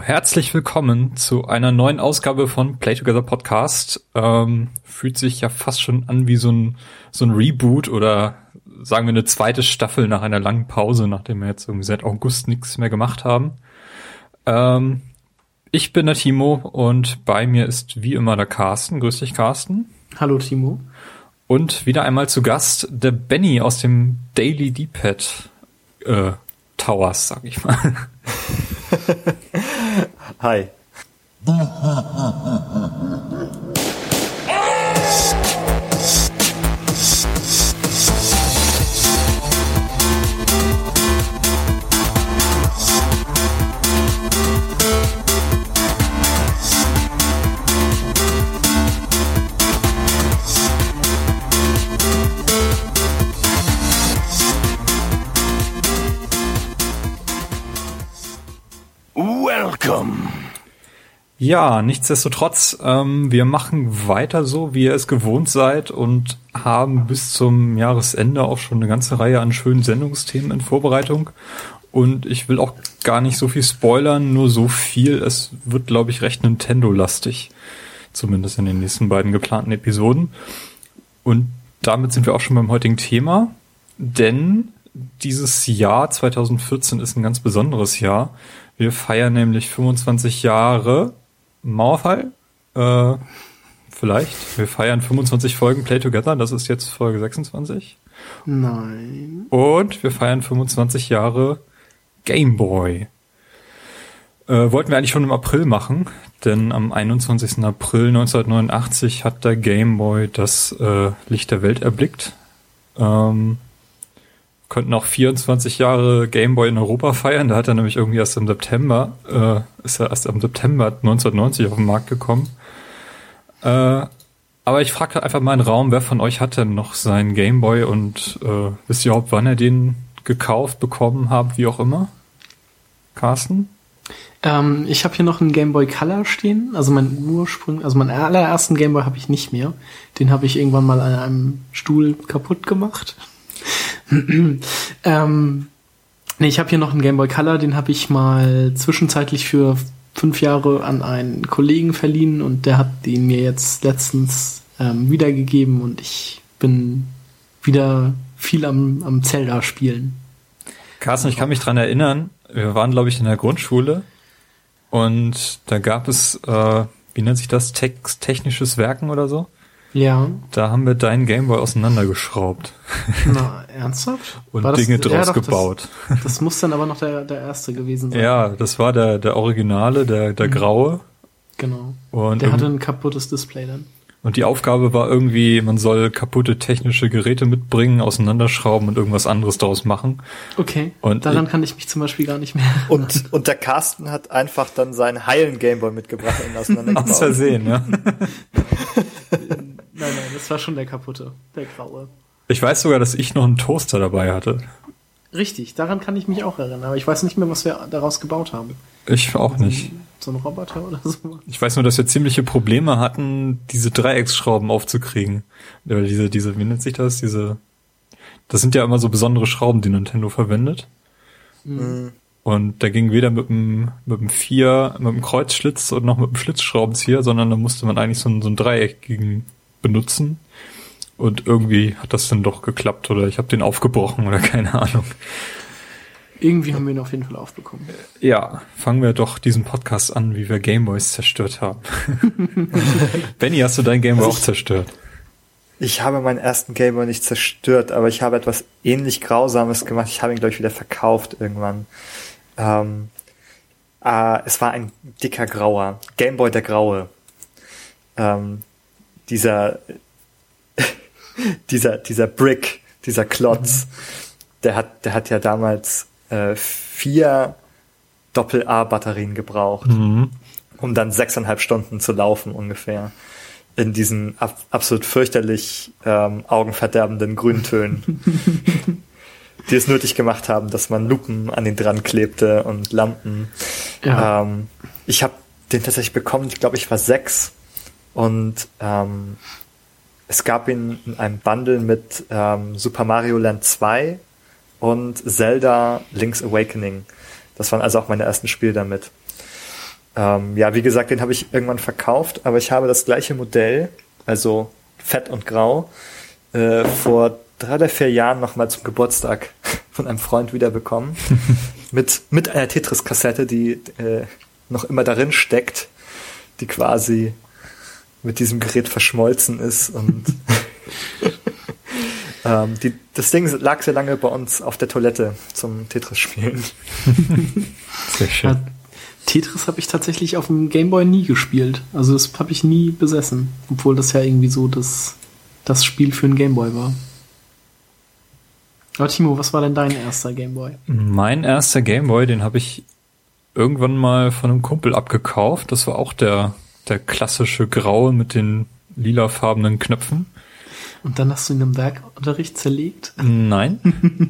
Herzlich willkommen zu einer neuen Ausgabe von Play Together Podcast. Ähm, fühlt sich ja fast schon an wie so ein, so ein Reboot oder sagen wir eine zweite Staffel nach einer langen Pause, nachdem wir jetzt irgendwie seit August nichts mehr gemacht haben. Ähm, ich bin der Timo und bei mir ist wie immer der Carsten. Grüß dich, Carsten. Hallo, Timo. Und wieder einmal zu Gast der Benny aus dem Daily D-Pad äh, Towers, sag ich mal. Hi. Ja, nichtsdestotrotz, ähm, wir machen weiter so, wie ihr es gewohnt seid und haben bis zum Jahresende auch schon eine ganze Reihe an schönen Sendungsthemen in Vorbereitung. Und ich will auch gar nicht so viel spoilern, nur so viel. Es wird, glaube ich, recht Nintendo-lastig. Zumindest in den nächsten beiden geplanten Episoden. Und damit sind wir auch schon beim heutigen Thema. Denn dieses Jahr 2014 ist ein ganz besonderes Jahr. Wir feiern nämlich 25 Jahre Mauerfall. Äh, vielleicht. Wir feiern 25 Folgen Play Together. Das ist jetzt Folge 26. Nein. Und wir feiern 25 Jahre Game Boy. Äh, wollten wir eigentlich schon im April machen, denn am 21. April 1989 hat der Game Boy das äh, Licht der Welt erblickt. Ähm, konnten auch 24 Jahre Gameboy in Europa feiern. Da hat er nämlich irgendwie erst im September, äh, ist er erst im September 1990 auf den Markt gekommen. Äh, aber ich frage einfach mal in den Raum, wer von euch hat denn noch seinen Gameboy und äh, wisst ihr überhaupt, wann er den gekauft, bekommen habt, wie auch immer? Carsten? Ähm, ich habe hier noch einen Gameboy Color stehen, also mein Ursprung, also meinen allerersten Gameboy habe ich nicht mehr. Den habe ich irgendwann mal an einem Stuhl kaputt gemacht. ähm, nee, ich habe hier noch einen Game Boy Color, den habe ich mal zwischenzeitlich für fünf Jahre an einen Kollegen verliehen und der hat den mir jetzt letztens ähm, wiedergegeben und ich bin wieder viel am, am Zelda spielen. Carsten, ich kann mich dran erinnern, wir waren, glaube ich, in der Grundschule und da gab es, äh, wie nennt sich das, Text, technisches Werken oder so? Ja. Da haben wir deinen Gameboy auseinandergeschraubt. Na, ernsthaft? Und war Dinge draus ja, gebaut. Das, das, muss dann aber noch der, der erste gewesen sein. Ja, das war der, der Originale, der, der mhm. graue. Genau. Und der hatte ein kaputtes Display dann. Und die Aufgabe war irgendwie, man soll kaputte technische Geräte mitbringen, auseinanderschrauben und irgendwas anderes daraus machen. Okay. Und daran kann ich mich zum Beispiel gar nicht mehr. Und, und der Carsten hat einfach dann seinen heilen Gameboy mitgebracht und auseinandergebaut. Aus Versehen, ja. Das war schon der kaputte, der graue. Ich weiß sogar, dass ich noch einen Toaster dabei hatte. Richtig, daran kann ich mich auch erinnern, aber ich weiß nicht mehr, was wir daraus gebaut haben. Ich auch nicht. So ein Roboter oder so. Ich weiß nur, dass wir ziemliche Probleme hatten, diese Dreiecksschrauben aufzukriegen. Oder diese, diese, wie nennt sich das? Diese, das sind ja immer so besondere Schrauben, die Nintendo verwendet. Mhm. Und da ging weder mit dem, mit dem Vier, mit dem Kreuzschlitz und noch mit dem Schlitzschraubenzieher, sondern da musste man eigentlich so einen, so einen dreieckigen benutzen. Und irgendwie hat das dann doch geklappt oder ich habe den aufgebrochen oder keine Ahnung. Irgendwie haben wir ihn auf jeden Fall aufbekommen. Ja, fangen wir doch diesen Podcast an, wie wir Gameboys zerstört haben. Benny, hast du deinen Gameboy also auch zerstört? Ich habe meinen ersten Gameboy nicht zerstört, aber ich habe etwas ähnlich Grausames gemacht. Ich habe ihn, glaube ich, wieder verkauft irgendwann. Ähm, äh, es war ein dicker Grauer. Gameboy der Graue. Ähm, dieser, dieser, dieser Brick, dieser Klotz, der hat, der hat ja damals äh, vier Doppel-A-Batterien gebraucht, mhm. um dann sechseinhalb Stunden zu laufen ungefähr. In diesen ab, absolut fürchterlich ähm, augenverderbenden Grüntönen. die es nötig gemacht haben, dass man Lupen an den dran klebte und Lampen. Ja. Ähm, ich habe den tatsächlich bekommen, ich glaube, ich war sechs und ähm, es gab ihn in einem Bundle mit ähm, Super Mario Land 2 und Zelda Link's Awakening. Das waren also auch meine ersten Spiele damit. Ähm, ja, wie gesagt, den habe ich irgendwann verkauft, aber ich habe das gleiche Modell, also fett und grau, äh, vor drei oder vier Jahren nochmal zum Geburtstag von einem Freund wiederbekommen. mit, mit einer Tetris-Kassette, die äh, noch immer darin steckt, die quasi mit diesem Gerät verschmolzen ist und ähm, die, das Ding lag sehr lange bei uns auf der Toilette zum Tetris-Spielen. sehr schön. Tetris habe ich tatsächlich auf dem Gameboy nie gespielt. Also das habe ich nie besessen, obwohl das ja irgendwie so das, das Spiel für einen Gameboy war. Aber Timo, was war denn dein erster Gameboy? Mein erster Gameboy, den habe ich irgendwann mal von einem Kumpel abgekauft. Das war auch der, der klassische graue mit den lilafarbenen Knöpfen. Und dann hast du ihn im Werkunterricht zerlegt? Nein.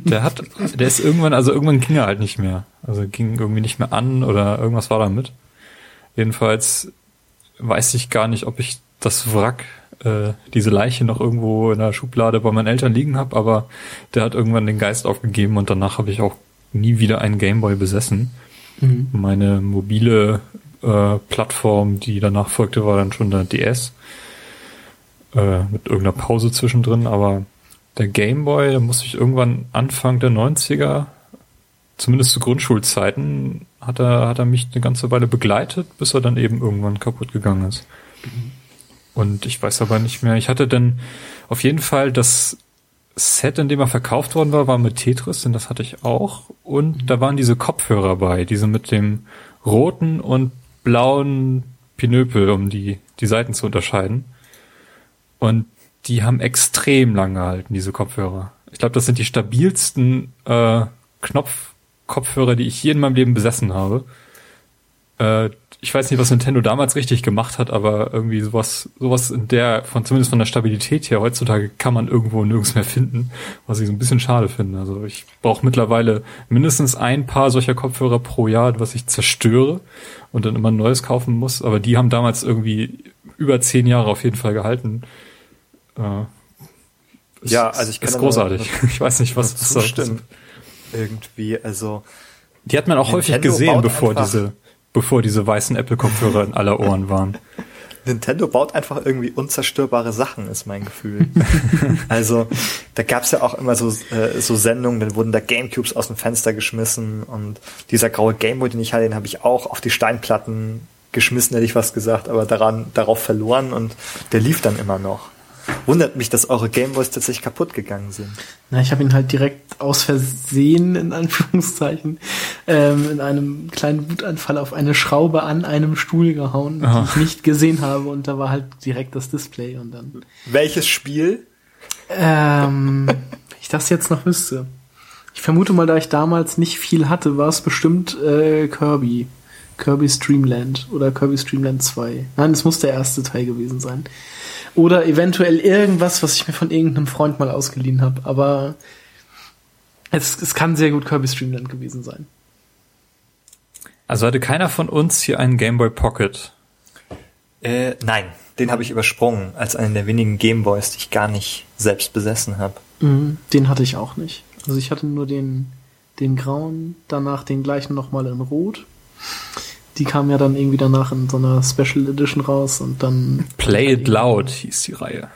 Der hat, der ist irgendwann, also irgendwann ging er halt nicht mehr. Also ging irgendwie nicht mehr an oder irgendwas war damit. Jedenfalls weiß ich gar nicht, ob ich das Wrack, äh, diese Leiche noch irgendwo in der Schublade bei meinen Eltern liegen habe, aber der hat irgendwann den Geist aufgegeben und danach habe ich auch nie wieder einen Gameboy besessen. Mhm. Meine mobile äh, Plattform, die danach folgte, war dann schon der DS äh, mit irgendeiner Pause zwischendrin, aber der Gameboy, da muss ich irgendwann Anfang der 90er, zumindest zu Grundschulzeiten, hat er, hat er mich eine ganze Weile begleitet, bis er dann eben irgendwann kaputt gegangen ist. Und ich weiß aber nicht mehr, ich hatte dann auf jeden Fall das Set, in dem er verkauft worden war, war mit Tetris, denn das hatte ich auch. Und da waren diese Kopfhörer bei, diese mit dem roten und blauen Pinöpel, um die, die Seiten zu unterscheiden. Und die haben extrem lang gehalten, diese Kopfhörer. Ich glaube, das sind die stabilsten äh, Knopf-Kopfhörer, die ich je in meinem Leben besessen habe. Äh, ich weiß nicht, was Nintendo damals richtig gemacht hat, aber irgendwie sowas, sowas in der, von zumindest von der Stabilität her, heutzutage kann man irgendwo nirgends mehr finden, was ich so ein bisschen schade finde. Also ich brauche mittlerweile mindestens ein paar solcher Kopfhörer pro Jahr, was ich zerstöre und dann immer ein neues kaufen muss. Aber die haben damals irgendwie über zehn Jahre auf jeden Fall gehalten. Äh, ja, also ich kann ist großartig. ich weiß nicht, was das zustimmt. Irgendwie, also die hat man auch Nintendo häufig gesehen, bevor diese bevor diese weißen Apple-Kopfhörer in aller Ohren waren. Nintendo baut einfach irgendwie unzerstörbare Sachen, ist mein Gefühl. also, da gab's ja auch immer so, äh, so Sendungen, dann wurden da Gamecubes aus dem Fenster geschmissen und dieser graue Gameboy, den ich hatte, den habe ich auch auf die Steinplatten geschmissen, hätte ich was gesagt, aber daran, darauf verloren und der lief dann immer noch. Wundert mich, dass eure Gameboys tatsächlich kaputt gegangen sind. Na, ich habe ihn halt direkt aus Versehen, in Anführungszeichen, ähm, in einem kleinen Wutanfall auf eine Schraube an einem Stuhl gehauen, Aha. die ich nicht gesehen habe und da war halt direkt das Display und dann. Welches Spiel? Ähm, ich das jetzt noch wüsste. Ich vermute mal, da ich damals nicht viel hatte, war es bestimmt äh, Kirby. Kirby Streamland oder Kirby Streamland 2. Nein, es muss der erste Teil gewesen sein. Oder eventuell irgendwas, was ich mir von irgendeinem Freund mal ausgeliehen habe. Aber es, es kann sehr gut Kirby Streamland gewesen sein. Also hatte keiner von uns hier einen Game Boy Pocket? Äh, nein, den habe ich übersprungen als einen der wenigen Gameboys, die ich gar nicht selbst besessen habe. Mhm, den hatte ich auch nicht. Also ich hatte nur den, den grauen, danach den gleichen nochmal in rot die kam ja dann irgendwie danach in so einer Special Edition raus und dann. Play It Loud hieß die Reihe.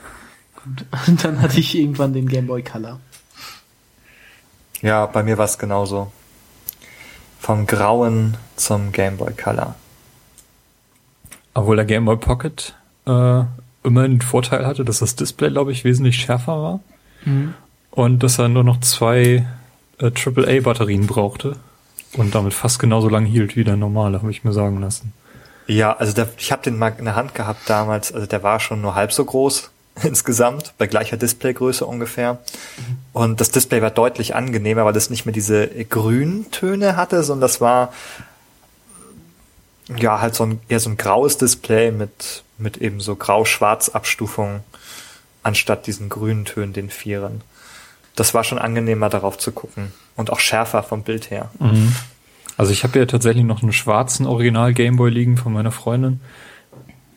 Und dann hatte ich irgendwann den Game Boy Color. Ja, bei mir war es genauso. Vom Grauen zum Game Boy Color. Obwohl der Game Boy Pocket äh, immer einen Vorteil hatte, dass das Display, glaube ich, wesentlich schärfer war. Mhm. Und dass er nur noch zwei äh, AAA-Batterien brauchte und damit fast genauso lang hielt wie der normale, habe ich mir sagen lassen. Ja, also der, ich habe den mal in der Hand gehabt damals, also der war schon nur halb so groß insgesamt, bei gleicher Displaygröße ungefähr. Mhm. Und das Display war deutlich angenehmer, weil das nicht mehr diese Grüntöne hatte, sondern das war ja halt so ein eher so ein graues Display mit mit eben so grau-schwarz Abstufung anstatt diesen grünen Tönen, den Vieren das war schon angenehmer darauf zu gucken und auch schärfer vom Bild her. Mhm. Also ich habe ja tatsächlich noch einen schwarzen Original Gameboy liegen von meiner Freundin.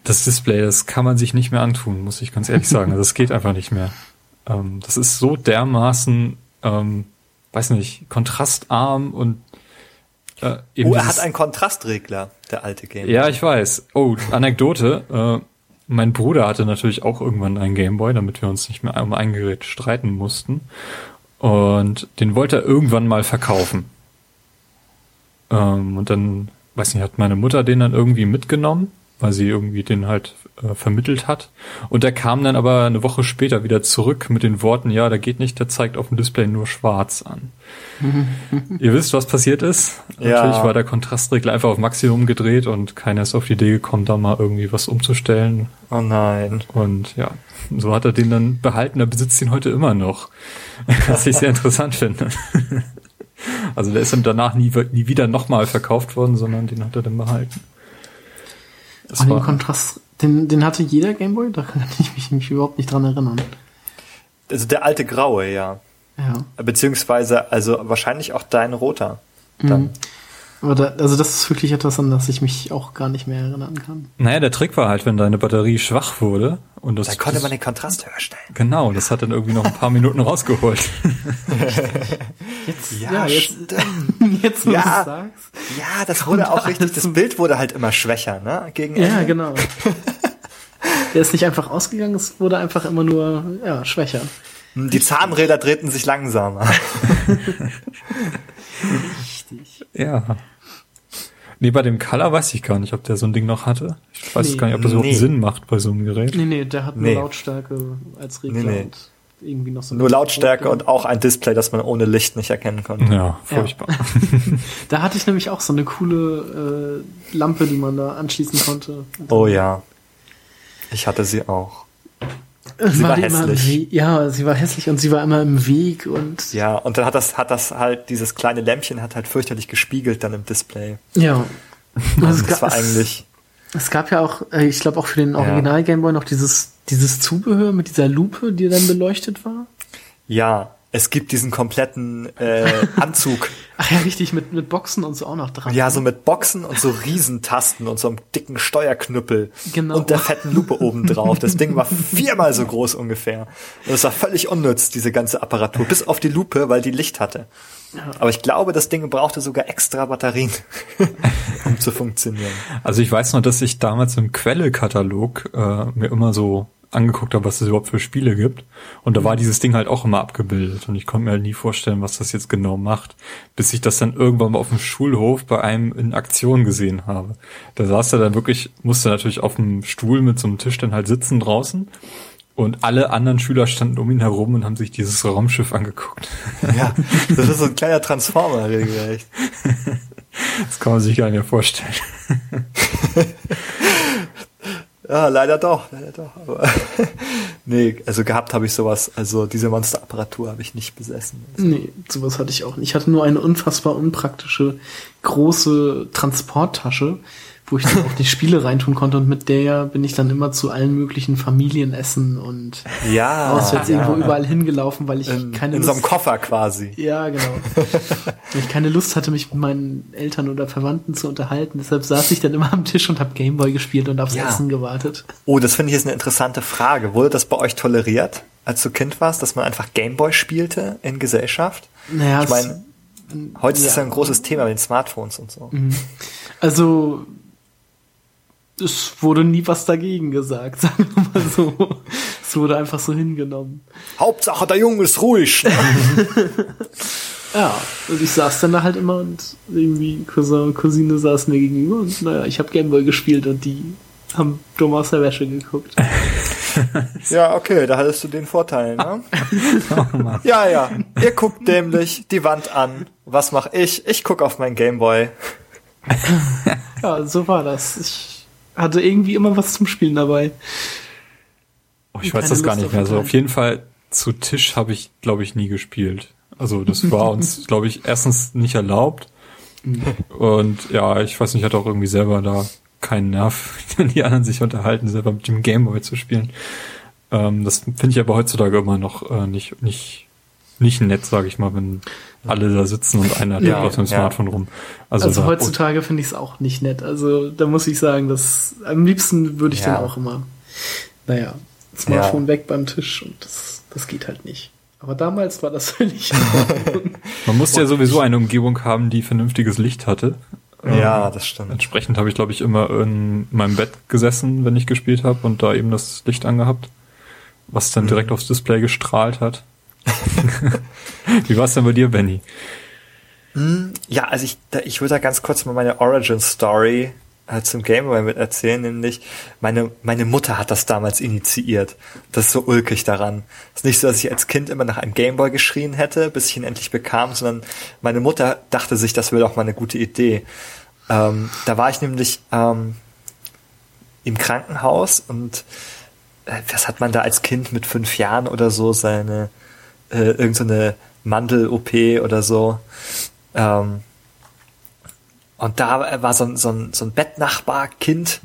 Das Display, das kann man sich nicht mehr antun, muss ich ganz ehrlich sagen. Also es geht einfach nicht mehr. Ähm, das ist so dermaßen, ähm, weiß nicht, kontrastarm und Äh, oh, er hat einen Kontrastregler, der alte Gameboy. Ja, ich weiß. Oh, Anekdote. Mein Bruder hatte natürlich auch irgendwann einen Gameboy, damit wir uns nicht mehr um ein Gerät streiten mussten. Und den wollte er irgendwann mal verkaufen. Ähm, und dann, weiß nicht, hat meine Mutter den dann irgendwie mitgenommen weil sie irgendwie den halt äh, vermittelt hat. Und der kam dann aber eine Woche später wieder zurück mit den Worten, ja, der geht nicht, der zeigt auf dem Display nur schwarz an. Ihr wisst, was passiert ist? Ja. Natürlich war der Kontrastregler einfach auf Maximum gedreht und keiner ist auf die Idee gekommen, da mal irgendwie was umzustellen. Oh nein. Und ja, so hat er den dann behalten, er besitzt ihn heute immer noch. was ich sehr interessant finde. Also der ist dann danach nie, nie wieder nochmal verkauft worden, sondern den hat er dann behalten. Das den Kontrast, den, den hatte jeder Gameboy? Da kann ich mich, mich überhaupt nicht dran erinnern. Also der alte graue, ja. Ja. Beziehungsweise, also wahrscheinlich auch dein roter. Dann. Aber da, also das ist wirklich etwas, an das ich mich auch gar nicht mehr erinnern kann. Naja, der Trick war halt, wenn deine Batterie schwach wurde und das. Da konnte man den Kontrast höher stellen. Genau, das hat dann irgendwie noch ein paar Minuten rausgeholt. jetzt, ja, ja jetzt, jetzt wo ja, du sagst. Ja, das wurde auch richtig, das Bild wurde halt immer schwächer, ne? Gegen. Ja, genau. der ist nicht einfach ausgegangen, es wurde einfach immer nur, ja, schwächer. Die Zahnräder drehten sich langsamer. Richtig. Ja. Nee, bei dem Color weiß ich gar nicht, ob der so ein Ding noch hatte. Ich weiß nee, gar nicht, ob das überhaupt Sinn macht bei so einem Gerät. Nee, nee, der hat nur nee. Lautstärke als Regler nee, und irgendwie noch so Nur Lautstärke und auch ein Display, das man ohne Licht nicht erkennen konnte. Ja, furchtbar. Ja. da hatte ich nämlich auch so eine coole äh, Lampe, die man da anschließen konnte. Oh ja. Ich hatte sie auch. Sie war, war hässlich. Ja, sie war hässlich und sie war immer im Weg und. Ja, und dann hat das, hat das halt, dieses kleine Lämpchen hat halt fürchterlich gespiegelt dann im Display. Ja. Also das war eigentlich. Es gab ja auch, äh, ich glaube auch für den Original Gameboy noch dieses, dieses Zubehör mit dieser Lupe, die dann beleuchtet war. Ja, es gibt diesen kompletten äh, Anzug. Ach ja, richtig, mit, mit Boxen und so auch noch dran. Ja, so mit Boxen und so Riesentasten und so einem dicken Steuerknüppel. Genau. Und der fetten Lupe oben drauf. Das Ding war viermal so groß ungefähr. Und es war völlig unnütz, diese ganze Apparatur. Bis auf die Lupe, weil die Licht hatte. Aber ich glaube, das Ding brauchte sogar extra Batterien, um zu funktionieren. Also ich weiß noch, dass ich damals im Quelle-Katalog äh, mir immer so angeguckt habe, was es überhaupt für Spiele gibt. Und da war dieses Ding halt auch immer abgebildet. Und ich konnte mir halt nie vorstellen, was das jetzt genau macht, bis ich das dann irgendwann mal auf dem Schulhof bei einem in Aktion gesehen habe. Da saß er dann wirklich, musste natürlich auf dem Stuhl mit so einem Tisch dann halt sitzen draußen. Und alle anderen Schüler standen um ihn herum und haben sich dieses Raumschiff angeguckt. Ja, das ist so ein kleiner Transformer regelrecht. Das kann man sich gar nicht mehr vorstellen. Ja, leider doch, leider doch. Aber nee, also gehabt habe ich sowas, also diese Monsterapparatur habe ich nicht besessen. Also. Nee, sowas hatte ich auch nicht. Ich hatte nur eine unfassbar unpraktische große Transporttasche, wo ich dann auch die Spiele reintun konnte und mit der bin ich dann immer zu allen möglichen Familienessen und ja, auswärts ja. irgendwo überall hingelaufen, weil ich in, keine in Lust, so einem Koffer quasi. Ja, genau. weil ich keine Lust hatte, mich mit meinen Eltern oder Verwandten zu unterhalten. Deshalb saß ich dann immer am Tisch und habe Gameboy gespielt und aufs ja. Essen gewartet. Oh, das finde ich jetzt eine interessante Frage. Wurde das bei euch toleriert, als du Kind warst, dass man einfach Gameboy spielte in Gesellschaft? Naja, ich meine, heute ja. ist das ja ein großes Thema mit den Smartphones und so. Mhm. Also es wurde nie was dagegen gesagt, sagen wir mal so. Es wurde einfach so hingenommen. Hauptsache, der Junge ist ruhig. ja, und ich saß dann da halt immer und irgendwie Cousin und Cousine saßen mir gegenüber und naja, ich habe Gameboy gespielt und die haben dumm aus der Wäsche geguckt. ja, okay, da hattest du den Vorteil, ne? ja, ja. Ihr guckt dämlich die Wand an. Was mach ich? Ich guck auf mein Gameboy. ja, so war das. Ich hatte irgendwie immer was zum Spielen dabei. Oh, ich weiß das gar nicht mehr. Also auf jeden Fall zu Tisch habe ich, glaube ich, nie gespielt. Also das war uns, glaube ich, erstens nicht erlaubt. Und ja, ich weiß nicht, ich hatte auch irgendwie selber da keinen Nerv, wenn die anderen sich unterhalten, selber mit dem Gameboy zu spielen. Ähm, das finde ich aber heutzutage immer noch äh, nicht, nicht, nicht nett, sage ich mal, wenn alle da sitzen und einer ja, auf dem Smartphone ja. rum. Also, also heutzutage finde ich es auch nicht nett. Also da muss ich sagen, dass am liebsten würde ich ja. dann auch immer, naja, Smartphone weg beim Tisch und das, das geht halt nicht. Aber damals war das völlig. Man musste ja sowieso eine Umgebung haben, die vernünftiges Licht hatte. Ja, ähm, das stimmt. Entsprechend habe ich, glaube ich, immer in meinem Bett gesessen, wenn ich gespielt habe und da eben das Licht angehabt, was dann mhm. direkt aufs Display gestrahlt hat. Wie war es denn bei dir, Benny? Hm, ja, also ich, ich würde da ganz kurz mal meine Origin Story äh, zum Gameboy mit erzählen, nämlich meine, meine Mutter hat das damals initiiert. Das ist so ulkig daran. Es ist nicht so, dass ich als Kind immer nach einem Gameboy geschrien hätte, bis ich ihn endlich bekam, sondern meine Mutter dachte sich, das wäre doch mal eine gute Idee. Ähm, da war ich nämlich ähm, im Krankenhaus und äh, was hat man da als Kind mit fünf Jahren oder so seine äh, irgendeine so Mandel-OP oder so. Ähm, und da war so ein, so ein, so ein Bettnachbar-Kind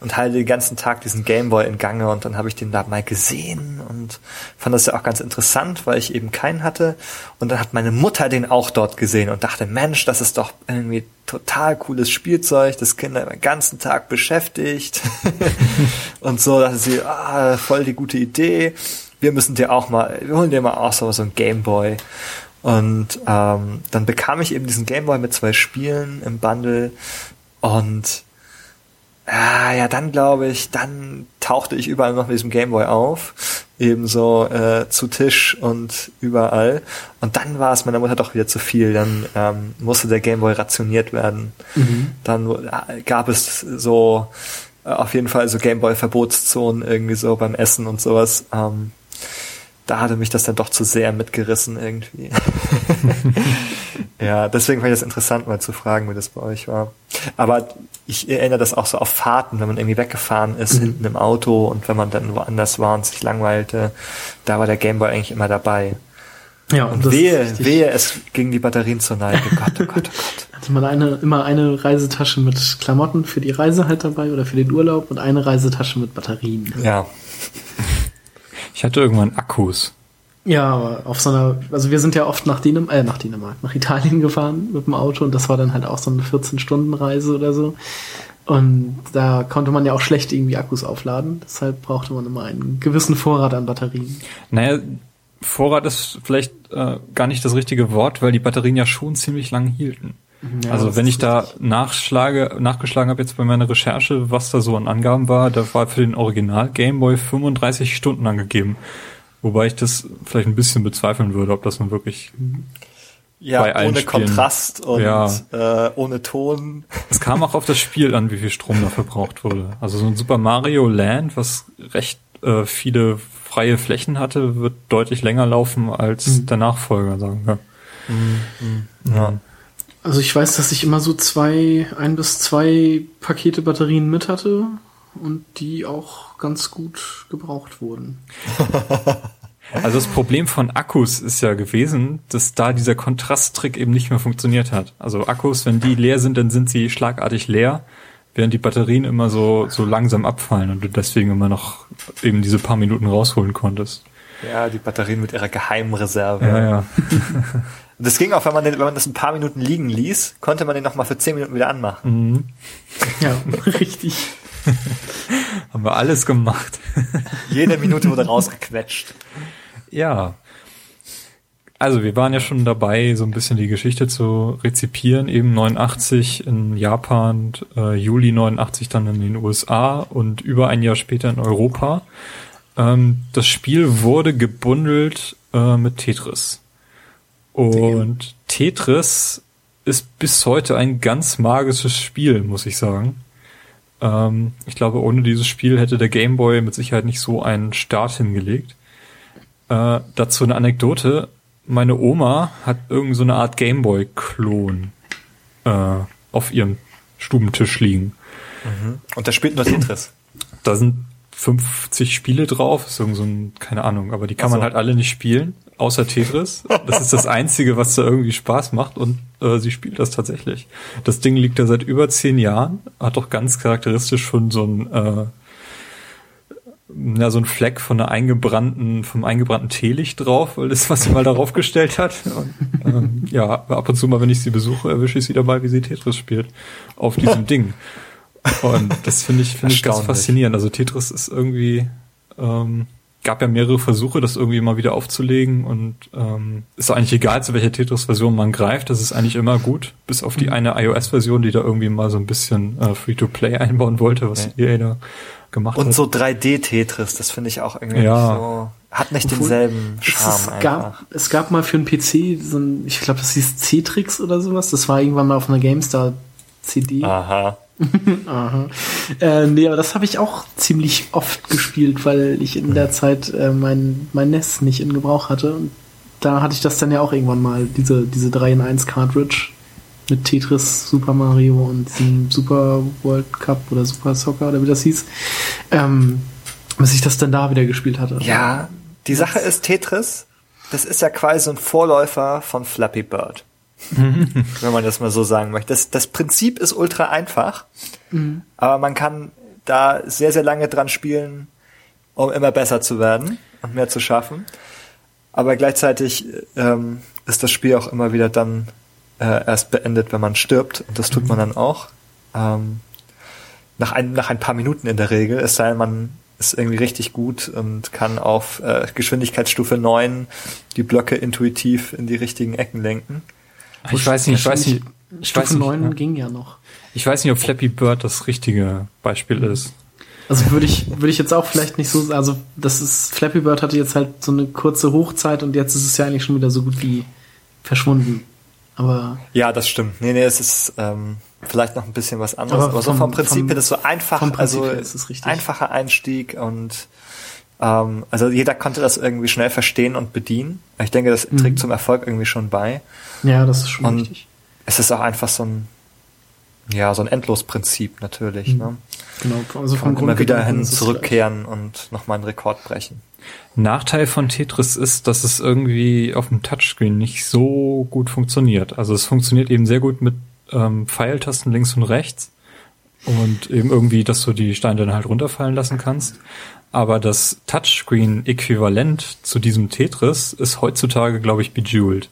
und halte den ganzen Tag diesen Gameboy in Gange und dann habe ich den da mal gesehen und fand das ja auch ganz interessant, weil ich eben keinen hatte. Und dann hat meine Mutter den auch dort gesehen und dachte, Mensch, das ist doch irgendwie total cooles Spielzeug, das Kinder den ganzen Tag beschäftigt und so, dass sie, ah, voll die gute Idee. Wir müssen dir auch mal, wir holen dir mal auch so, so ein Gameboy. Und ähm, dann bekam ich eben diesen Gameboy mit zwei Spielen im Bundle und ah, ja, dann glaube ich, dann tauchte ich überall noch mit diesem Gameboy auf, ebenso äh, zu Tisch und überall. Und dann war es meiner Mutter doch wieder zu viel. Dann ähm, musste der Gameboy rationiert werden. Mhm. Dann äh, gab es so äh, auf jeden Fall so Gameboy-Verbotszonen irgendwie so beim Essen und sowas. Ähm, da hatte mich das dann doch zu sehr mitgerissen irgendwie. ja, deswegen fand ich das interessant, mal zu fragen, wie das bei euch war. Aber ich erinnere das auch so auf Fahrten, wenn man irgendwie weggefahren ist, mhm. hinten im Auto und wenn man dann woanders war und sich langweilte, da war der Gameboy eigentlich immer dabei. Ja, und, und wehe, wehe, es ging die Batterien zur Neige. Gott, oh Gott, oh Gott. Hatte man eine, immer eine Reisetasche mit Klamotten für die Reise halt dabei oder für den Urlaub und eine Reisetasche mit Batterien. Ja. Ich hatte irgendwann Akkus. Ja, auf so einer, also wir sind ja oft nach Dänemark, äh, nach Dänemark, nach Italien gefahren mit dem Auto und das war dann halt auch so eine 14-Stunden-Reise oder so. Und da konnte man ja auch schlecht irgendwie Akkus aufladen. Deshalb brauchte man immer einen gewissen Vorrat an Batterien. Naja, Vorrat ist vielleicht äh, gar nicht das richtige Wort, weil die Batterien ja schon ziemlich lang hielten. Ja, also wenn ich da nachschlage, nachgeschlagen habe jetzt bei meiner Recherche, was da so an Angaben war, da war für den Original Gameboy 35 Stunden angegeben. Wobei ich das vielleicht ein bisschen bezweifeln würde, ob das nun wirklich ja, bei allen ohne Spielen, Kontrast und ja. äh, ohne Ton. Es kam auch auf das Spiel an, wie viel Strom da verbraucht wurde. Also so ein Super Mario Land, was recht äh, viele freie Flächen hatte, wird deutlich länger laufen als mhm. der Nachfolger, sagen wir. Mhm. Mhm. Ja. Also ich weiß, dass ich immer so zwei, ein bis zwei Pakete Batterien mit hatte und die auch ganz gut gebraucht wurden. Also das Problem von Akkus ist ja gewesen, dass da dieser Kontrasttrick eben nicht mehr funktioniert hat. Also Akkus, wenn die leer sind, dann sind sie schlagartig leer, während die Batterien immer so, so langsam abfallen und du deswegen immer noch eben diese paar Minuten rausholen konntest. Ja, die Batterien mit ihrer geheimen Reserve. Ja, ja. das ging auch, wenn man, den, wenn man das ein paar Minuten liegen ließ, konnte man den noch mal für zehn Minuten wieder anmachen. Mhm. Ja, richtig. Haben wir alles gemacht. Jede Minute wurde rausgequetscht. Ja. Also wir waren ja schon dabei, so ein bisschen die Geschichte zu rezipieren. Eben 89 in Japan, äh, Juli 89 dann in den USA und über ein Jahr später in Europa. Ähm, das Spiel wurde gebundelt äh, mit Tetris. Und Tetris ist bis heute ein ganz magisches Spiel, muss ich sagen. Ähm, ich glaube, ohne dieses Spiel hätte der Game Boy mit Sicherheit nicht so einen Start hingelegt. Äh, dazu eine Anekdote. Meine Oma hat irgend so eine Art Gameboy-Klon äh, auf ihrem Stubentisch liegen. Mhm. Und da spielt nur Tetris. Da sind 50 Spiele drauf, ist irgend so ein, keine Ahnung, aber die kann so. man halt alle nicht spielen, außer Tetris. Das ist das Einzige, was da irgendwie Spaß macht und äh, sie spielt das tatsächlich. Das Ding liegt da seit über zehn Jahren, hat doch ganz charakteristisch schon so ein äh, ja, so ein Fleck von einer eingebrannten, vom eingebrannten Teelicht drauf, weil das, was sie mal darauf gestellt hat. Und, ähm, ja, ab und zu mal, wenn ich sie besuche, erwische ich sie dabei, wie sie Tetris spielt. Auf diesem Ding. Und das finde ich, finde ich ganz faszinierend. Also Tetris ist irgendwie ähm, gab ja mehrere Versuche, das irgendwie mal wieder aufzulegen und ähm, ist eigentlich egal, zu welcher Tetris-Version man greift, das ist eigentlich immer gut, bis auf die mhm. eine iOS-Version, die da irgendwie mal so ein bisschen äh, Free-to-Play einbauen wollte, was okay. EA da gemacht und hat. Und so 3D-Tetris, das finde ich auch irgendwie ja. so, hat nicht Obwohl, denselben Charme es, es gab, es gab mal für einen PC so ein, ich glaube, das hieß C-Trix oder sowas, das war irgendwann mal auf einer GameStar CD. Aha. Aha. Äh, nee, aber das habe ich auch ziemlich oft gespielt, weil ich in der Zeit äh, mein, mein NES nicht in Gebrauch hatte. Und da hatte ich das dann ja auch irgendwann mal, diese, diese 3 in 1 Cartridge mit Tetris, Super Mario und Super World Cup oder Super Soccer oder wie das hieß. Ähm, bis ich das dann da wieder gespielt hatte. Ja, die Sache ist Tetris, das ist ja quasi so ein Vorläufer von Flappy Bird. wenn man das mal so sagen möchte. Das, das Prinzip ist ultra einfach, mhm. aber man kann da sehr, sehr lange dran spielen, um immer besser zu werden und mehr zu schaffen. Aber gleichzeitig ähm, ist das Spiel auch immer wieder dann äh, erst beendet, wenn man stirbt. Und das tut mhm. man dann auch. Ähm, nach, ein, nach ein paar Minuten in der Regel, es sei denn, man ist irgendwie richtig gut und kann auf äh, Geschwindigkeitsstufe 9 die Blöcke intuitiv in die richtigen Ecken lenken. Ich weiß nicht, ich weiß nicht. Ich Stufe weiß nicht, 9 ja. ging ja noch. Ich weiß nicht, ob Flappy Bird das richtige Beispiel ist. Also würde ich, würde ich jetzt auch vielleicht nicht so, also das ist, Flappy Bird hatte jetzt halt so eine kurze Hochzeit und jetzt ist es ja eigentlich schon wieder so gut wie verschwunden. Aber. Ja, das stimmt. Nee, nee, es ist ähm, vielleicht noch ein bisschen was anderes. Aber, aber so vom Prinzip her, das ist so einfach, also einfacher Einstieg und ähm, also jeder konnte das irgendwie schnell verstehen und bedienen. Ich denke, das trägt mhm. zum Erfolg irgendwie schon bei. Ja, das ist schon und richtig. Es ist auch einfach so ein, ja, so ein Endlosprinzip natürlich. Mhm. Ne? Genau, also vom Grund immer wieder hin zurückkehren und nochmal einen Rekord brechen. Nachteil von Tetris ist, dass es irgendwie auf dem Touchscreen nicht so gut funktioniert. Also es funktioniert eben sehr gut mit ähm, Pfeiltasten links und rechts und eben irgendwie, dass du die Steine dann halt runterfallen lassen kannst. Aber das Touchscreen-Äquivalent zu diesem Tetris ist heutzutage, glaube ich, Bejeweled.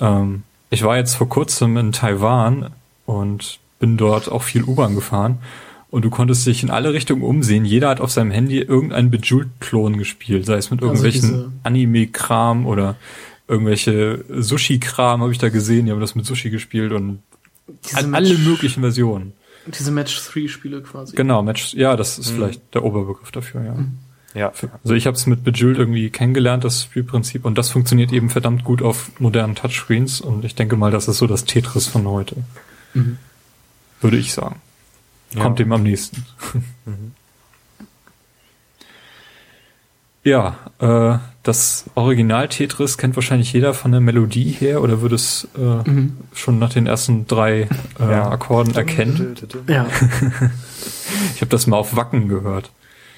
Ähm, ich war jetzt vor kurzem in Taiwan und bin dort auch viel U-Bahn gefahren und du konntest dich in alle Richtungen umsehen. Jeder hat auf seinem Handy irgendeinen Bejeweled-Klon gespielt, sei es mit also irgendwelchen also Anime-Kram oder irgendwelche Sushi-Kram habe ich da gesehen. Die haben das mit Sushi gespielt und alle möglichen Versionen. Diese Match-3-Spiele quasi. Genau, Match, ja, das ist mhm. vielleicht der Oberbegriff dafür, ja. Mhm. Ja. Also ich habe es mit Bejeweled irgendwie kennengelernt, das Spielprinzip, und das funktioniert eben verdammt gut auf modernen Touchscreens und ich denke mal, das ist so das Tetris von heute. Mhm. Würde ich sagen. Ja. Kommt dem am nächsten. Mhm. Ja, äh, das Original Tetris kennt wahrscheinlich jeder von der Melodie her oder würde es äh, mhm. schon nach den ersten drei äh, ja. Akkorden erkennen? Ja. ich habe das mal auf Wacken gehört.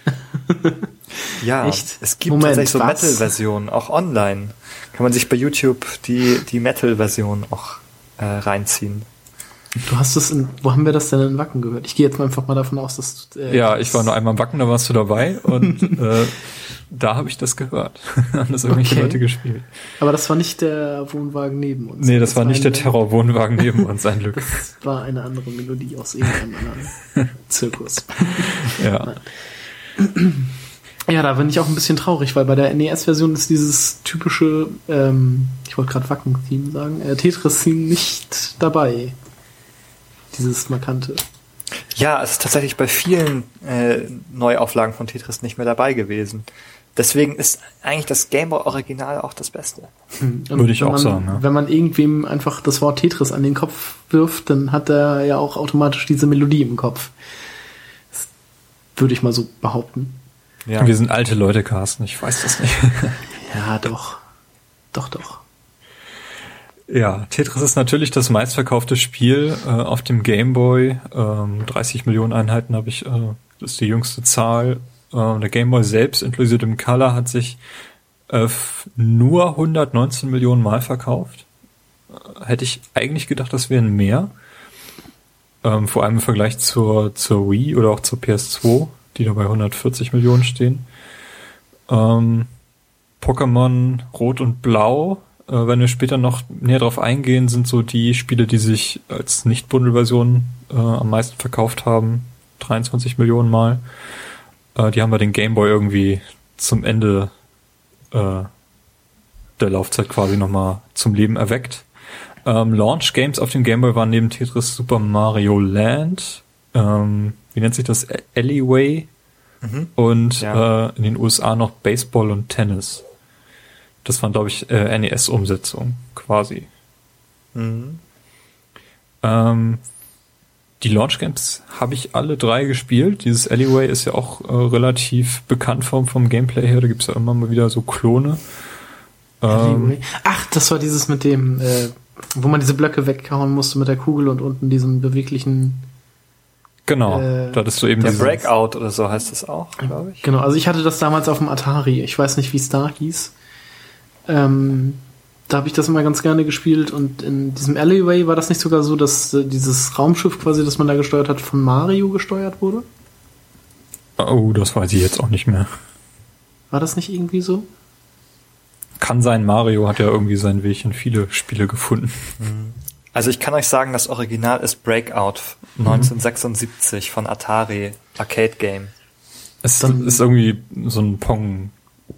ja, Echt? es gibt Moment, tatsächlich so Metal-Versionen, auch online. Kann man sich bei YouTube die, die Metal-Version auch äh, reinziehen. Du hast es in, wo haben wir das denn in Wacken gehört? Ich gehe jetzt mal einfach mal davon aus, dass äh, Ja, ich war nur einmal im Wacken, da warst du dabei und äh, da habe ich das gehört. haben das irgendwelche okay. Leute gespielt. Aber das war nicht der Wohnwagen neben uns. Nee, das, das war nicht der Terrorwohnwagen neben uns, ein Glück. Das war eine andere Melodie aus irgendeinem anderen Zirkus. ja. Ja, da bin ich auch ein bisschen traurig, weil bei der NES-Version ist dieses typische, ähm, ich wollte gerade Wacken-Theme sagen, äh, Tetris-Theme nicht dabei dieses markante. Ja, es ist tatsächlich bei vielen äh, Neuauflagen von Tetris nicht mehr dabei gewesen. Deswegen ist eigentlich das Gameboy Original auch das Beste. Mhm. Würde ich auch man, sagen. Ja. Wenn man irgendwem einfach das Wort Tetris an den Kopf wirft, dann hat er ja auch automatisch diese Melodie im Kopf. Das würde ich mal so behaupten. Ja. Wir sind alte Leute, Carsten. Ich weiß das nicht. ja, doch. Doch, doch. Ja, Tetris ist natürlich das meistverkaufte Spiel äh, auf dem Game Boy. Ähm, 30 Millionen Einheiten habe ich, äh, das ist die jüngste Zahl. Äh, der Game Boy selbst, inklusive dem Color, hat sich äh, nur 119 Millionen Mal verkauft. Äh, hätte ich eigentlich gedacht, das wären mehr. Ähm, vor allem im Vergleich zur, zur Wii oder auch zur PS2, die da bei 140 Millionen stehen. Ähm, Pokémon Rot und Blau äh, wenn wir später noch näher drauf eingehen, sind so die Spiele, die sich als Nicht-Bundle-Version äh, am meisten verkauft haben. 23 Millionen Mal. Äh, die haben wir den Gameboy irgendwie zum Ende äh, der Laufzeit quasi nochmal zum Leben erweckt. Ähm, Launch Games auf dem Game Boy waren neben Tetris Super Mario Land, ähm, wie nennt sich das? Alleyway mhm. und ja. äh, in den USA noch Baseball und Tennis. Das waren, glaube ich, äh, NES-Umsetzung quasi. Mhm. Ähm, die Launch Games habe ich alle drei gespielt. Dieses Alleyway ist ja auch äh, relativ bekannt vom, vom Gameplay her. Da gibt's ja immer mal wieder so Klone. Ähm, Ach, das war dieses mit dem, äh, wo man diese Blöcke weghauen musste mit der Kugel und unten diesen beweglichen. Genau, äh, da hattest du eben der Breakout oder so heißt das auch, glaube ich. Genau, also ich hatte das damals auf dem Atari. Ich weiß nicht, wie es da hieß. Ähm, da habe ich das immer ganz gerne gespielt und in diesem Alleyway war das nicht sogar so, dass äh, dieses Raumschiff quasi, das man da gesteuert hat, von Mario gesteuert wurde? Oh, das weiß ich jetzt auch nicht mehr. War das nicht irgendwie so? Kann sein, Mario hat ja irgendwie seinen Weg in viele Spiele gefunden. Also ich kann euch sagen, das Original ist Breakout 1976 mhm. von Atari Arcade Game. Es ist irgendwie so ein Pong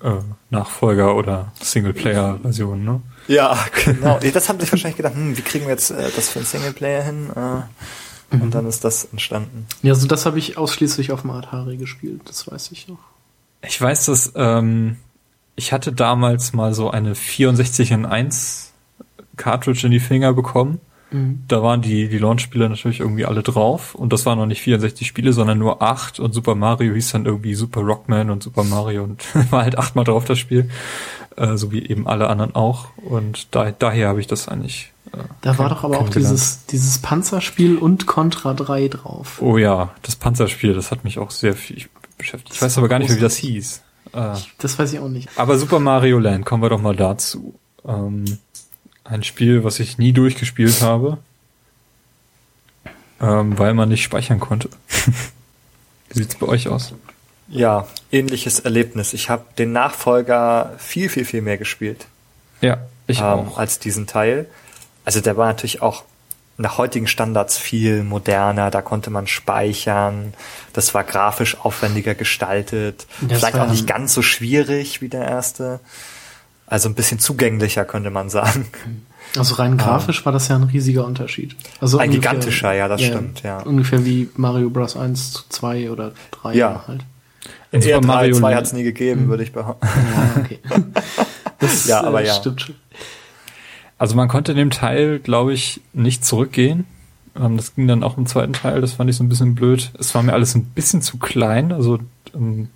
äh, Nachfolger oder Singleplayer-Version, ne? Ja, genau. Das haben sich wahrscheinlich gedacht, hm, wie kriegen wir jetzt äh, das für einen Singleplayer hin? Äh, mhm. Und dann ist das entstanden. Ja, also das habe ich ausschließlich auf dem Atari gespielt, das weiß ich noch. Ich weiß, dass ähm, ich hatte damals mal so eine 64 in 1 Cartridge in die Finger bekommen Mhm. Da waren die, die Launch-Spiele natürlich irgendwie alle drauf und das waren noch nicht 64 Spiele, sondern nur acht und Super Mario hieß dann irgendwie Super Rockman und Super Mario und war halt achtmal drauf das Spiel, äh, so wie eben alle anderen auch und da, daher habe ich das eigentlich. Äh, da war doch aber auch dieses, dieses Panzerspiel und Contra 3 drauf. Oh ja, das Panzerspiel, das hat mich auch sehr viel beschäftigt. Ich weiß aber gar nicht mehr, wie das hieß. Äh, das weiß ich auch nicht. Aber Super Mario Land, kommen wir doch mal dazu. Ähm, ein Spiel, was ich nie durchgespielt habe, ähm, weil man nicht speichern konnte. Wie sieht's bei euch aus? Ja, ähnliches Erlebnis. Ich habe den Nachfolger viel, viel, viel mehr gespielt. Ja, ich ähm, auch. Als diesen Teil. Also der war natürlich auch nach heutigen Standards viel moderner, da konnte man speichern, das war grafisch aufwendiger gestaltet, das vielleicht auch nicht ganz so schwierig wie der erste. Also ein bisschen zugänglicher, könnte man sagen. Also rein grafisch war das ja ein riesiger Unterschied. Also ein ungefähr, gigantischer, ja, das ja, stimmt, ja. Ungefähr wie Mario Bros. 1 zu 2 oder 3 ja. halt. In Super Mario 2 hat es nie gegeben, hm. würde ich behaupten. Ja, okay. Das, ja, aber äh, ja. stimmt schon. Also man konnte in dem Teil, glaube ich, nicht zurückgehen. Ähm, das ging dann auch im zweiten Teil, das fand ich so ein bisschen blöd. Es war mir alles ein bisschen zu klein. Also im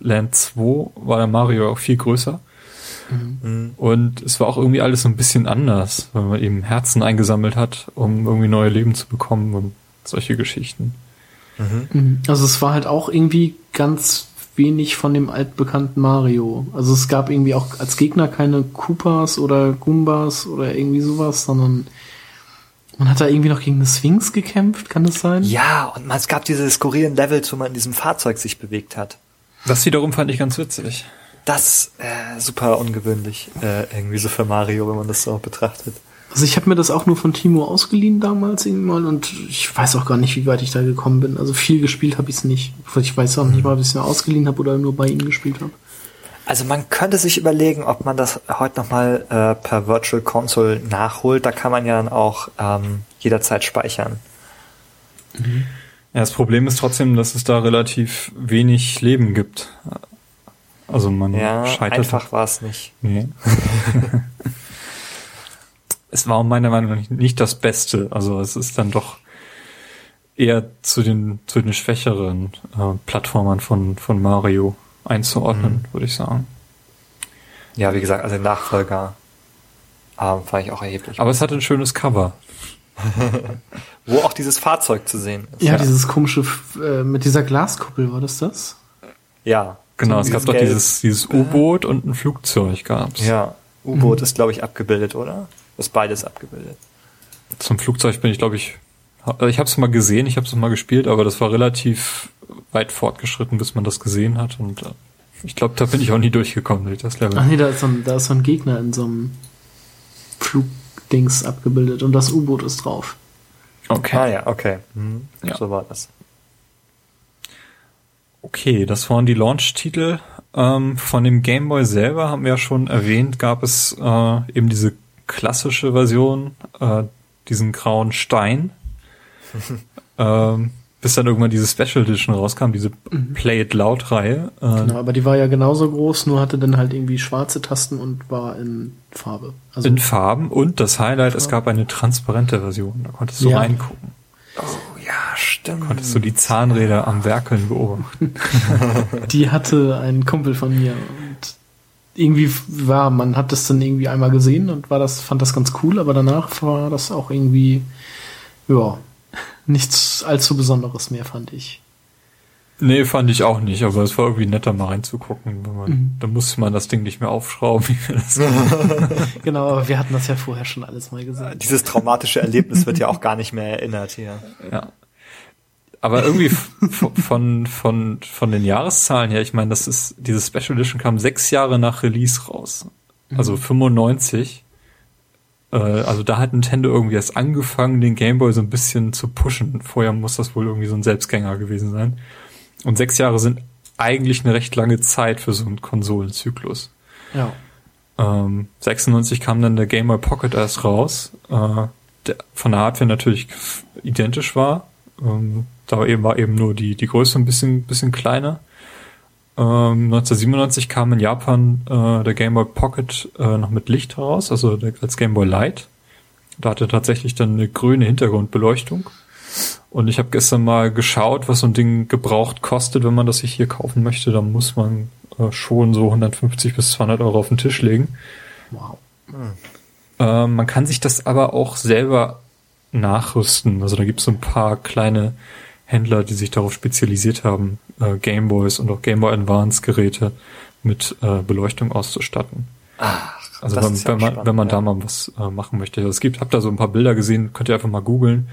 Land 2 war der Mario auch viel größer. Mhm. Und es war auch irgendwie alles so ein bisschen anders, weil man eben Herzen eingesammelt hat, um irgendwie neue Leben zu bekommen und solche Geschichten. Mhm. mhm. Also es war halt auch irgendwie ganz wenig von dem altbekannten Mario. Also es gab irgendwie auch als Gegner keine Koopas oder Goombas oder irgendwie sowas, sondern man hat da irgendwie noch gegen eine Sphinx gekämpft, kann das sein? Ja, und es gab diese skurrilen Levels, wo man in diesem Fahrzeug sich bewegt hat. Das wiederum fand ich ganz witzig das äh, super ungewöhnlich äh, irgendwie so für Mario, wenn man das so betrachtet. Also ich habe mir das auch nur von Timo ausgeliehen damals irgendwann und ich weiß auch gar nicht, wie weit ich da gekommen bin. Also viel gespielt habe ich es nicht. Ich weiß auch nicht mal, ob ich es mir ausgeliehen habe oder nur bei ihm gespielt habe. Also man könnte sich überlegen, ob man das heute nochmal äh, per Virtual Console nachholt. Da kann man ja dann auch ähm, jederzeit speichern. Mhm. Ja, das Problem ist trotzdem, dass es da relativ wenig Leben gibt. Also man ja, scheitert. Einfach war es nicht. Nee. es war meiner Meinung nach nicht das Beste. Also es ist dann doch eher zu den zu den schwächeren äh, Plattformern von von Mario einzuordnen, mhm. würde ich sagen. Ja, wie gesagt, also Nachfolger ähm, fand ich auch erheblich. Aber es hat ein schönes Cover. Wo auch dieses Fahrzeug zu sehen ist. Ja, ja. dieses komische äh, mit dieser Glaskuppel, war das das? Ja, Genau, so es gab doch dieses, dieses U-Boot und ein Flugzeug gab's. Ja, U-Boot mhm. ist, glaube ich, abgebildet, oder? Ist beides abgebildet. Zum Flugzeug bin ich, glaube ich, also ich habe es mal gesehen, ich habe es mal gespielt, aber das war relativ weit fortgeschritten, bis man das gesehen hat. Und äh, ich glaube, da bin ich auch nie durchgekommen durch das Level. Ach nee, da ist so ein, da ist so ein Gegner in so einem Flugdings abgebildet und das U-Boot ist drauf. Okay. Ah ja, okay. Mhm. Ja. So war das. Okay, das waren die Launch-Titel. ähm, von dem Game Boy selber haben wir ja schon erwähnt, gab es äh, eben diese klassische Version, äh, diesen grauen Stein. ähm, bis dann irgendwann diese Special Edition rauskam, diese mhm. Play It Loud Reihe. Äh, genau, aber die war ja genauso groß, nur hatte dann halt irgendwie schwarze Tasten und war in Farbe. Also in Farben und das Highlight, es gab eine transparente Version, da konntest du ja. reingucken. Oh ja, stimmt. Da konntest du die Zahnräder am Werkeln beobachten. die hatte ein Kumpel von mir irgendwie war, man hat das dann irgendwie einmal gesehen und war das, fand das ganz cool, aber danach war das auch irgendwie, ja, nichts allzu Besonderes mehr, fand ich. Nee, fand ich auch nicht, aber es war irgendwie netter mal reinzugucken. Wenn man, mhm. Da musste man das Ding nicht mehr aufschrauben. Wie wir das genau, aber wir hatten das ja vorher schon alles mal gesehen. Dieses traumatische Erlebnis wird ja auch gar nicht mehr erinnert hier. Ja. Aber irgendwie von, von, von den Jahreszahlen her, ich meine, das ist, diese Special Edition kam sechs Jahre nach Release raus. Also mhm. 95. Äh, also da hat Nintendo irgendwie erst angefangen, den Game Boy so ein bisschen zu pushen. Vorher muss das wohl irgendwie so ein Selbstgänger gewesen sein. Und sechs Jahre sind eigentlich eine recht lange Zeit für so einen Konsolenzyklus. Ja. Ähm, 96 kam dann der Game Boy Pocket erst raus, äh, der von der Hardware natürlich identisch war. Ähm, da eben war eben nur die, die Größe ein bisschen, bisschen kleiner. Ähm, 1997 kam in Japan äh, der Game Boy Pocket äh, noch mit Licht heraus, also der, als Game Boy Light. Da hatte tatsächlich dann eine grüne Hintergrundbeleuchtung. Und ich habe gestern mal geschaut, was so ein Ding gebraucht kostet, wenn man das sich hier kaufen möchte. Da muss man äh, schon so 150 bis 200 Euro auf den Tisch legen. Wow. Hm. Äh, man kann sich das aber auch selber nachrüsten. Also da gibt es so ein paar kleine Händler, die sich darauf spezialisiert haben, äh, Gameboys und auch Gameboy Advance Geräte mit äh, Beleuchtung auszustatten. Ach, also wenn, wenn, man, spannend, wenn man ja. da mal was äh, machen möchte. Also es gibt, habt da so ein paar Bilder gesehen, könnt ihr einfach mal googeln.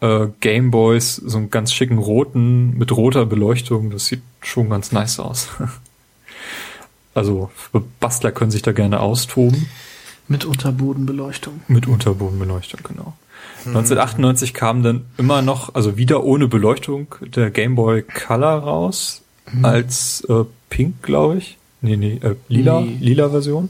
Äh, Gameboys, so einen ganz schicken roten mit roter Beleuchtung, das sieht schon ganz nice aus. also Bastler können sich da gerne austoben. Mit Unterbodenbeleuchtung. Mit Unterbodenbeleuchtung, genau. 1998 kam dann immer noch, also wieder ohne Beleuchtung, der Game Boy Color raus, mhm. als äh, Pink, glaube ich. Nee, nee, äh, lila, nee. lila Version.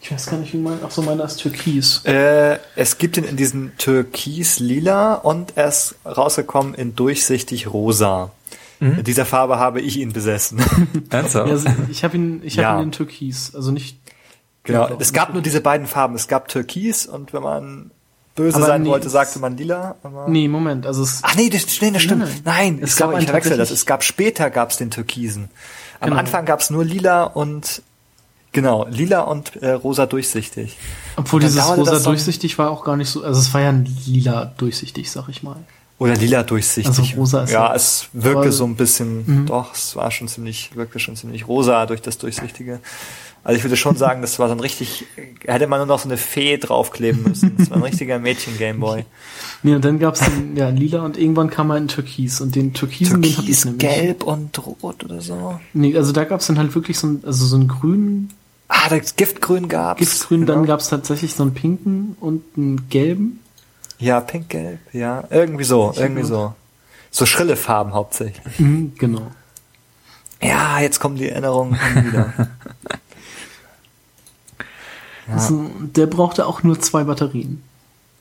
Ich weiß gar nicht, wie mein, ach so, meiner ist Türkis. Äh, es gibt ihn in diesen Türkis-Lila und er ist rausgekommen in durchsichtig rosa. Mhm. In dieser Farbe habe ich ihn besessen. Ernsthaft? Ja, also ich habe ihn, ich habe ja. ihn in Türkis, also nicht. Genau, es gab nur diese beiden Farben. Es gab Türkis und wenn man böse aber sein nee, wollte, sagte man lila. Aber nee, Moment, also es. Ach nee, das, nee, das stimmt. Nein, nein es, es gab ich verwechsel das. Es gab später gab's den Türkisen. Am genau. Anfang gab's nur lila und genau lila und äh, rosa durchsichtig. Obwohl dieses rosa durchsichtig war auch gar nicht so. Also es war ja lila durchsichtig, sag ich mal. Oder lila durchsichtig. Also rosa ist ja, es wirkte so ein bisschen. Mhm. Doch, es war schon ziemlich, wirkte schon ziemlich rosa durch das durchsichtige. Also ich würde schon sagen, das war so ein richtig, hätte man nur noch so eine Fee draufkleben müssen. Das war ein richtiger Mädchen-Gameboy. Nee, und dann gab's den, ja, lila und irgendwann kam mal ein Türkis und den Türkisen, Türkis, den hab ich nämlich. gelb und rot oder so. Nee, also da gab's dann halt wirklich so ein, also so ein grünen. Ah, das Giftgrün gab's. Giftgrün, genau. dann gab's tatsächlich so einen pinken und einen gelben. Ja, pink-gelb, ja. Irgendwie so, irgendwie so. So schrille Farben hauptsächlich. Mhm, genau. Ja, jetzt kommen die Erinnerungen wieder. Ja. Also, der brauchte auch nur zwei Batterien.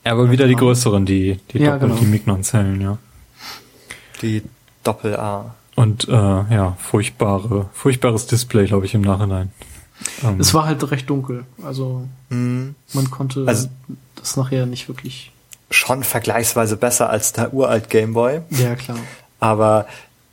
Ja, aber wieder die größeren, die, die ja, Doppel, genau. die Mignon-Zellen, ja. Die Doppel-A. Und äh, ja, furchtbare, furchtbares Display, glaube ich, im Nachhinein. Ähm. Es war halt recht dunkel. Also mhm. man konnte also, das nachher nicht wirklich. Schon vergleichsweise besser als der uralt Gameboy. Ja, klar. Aber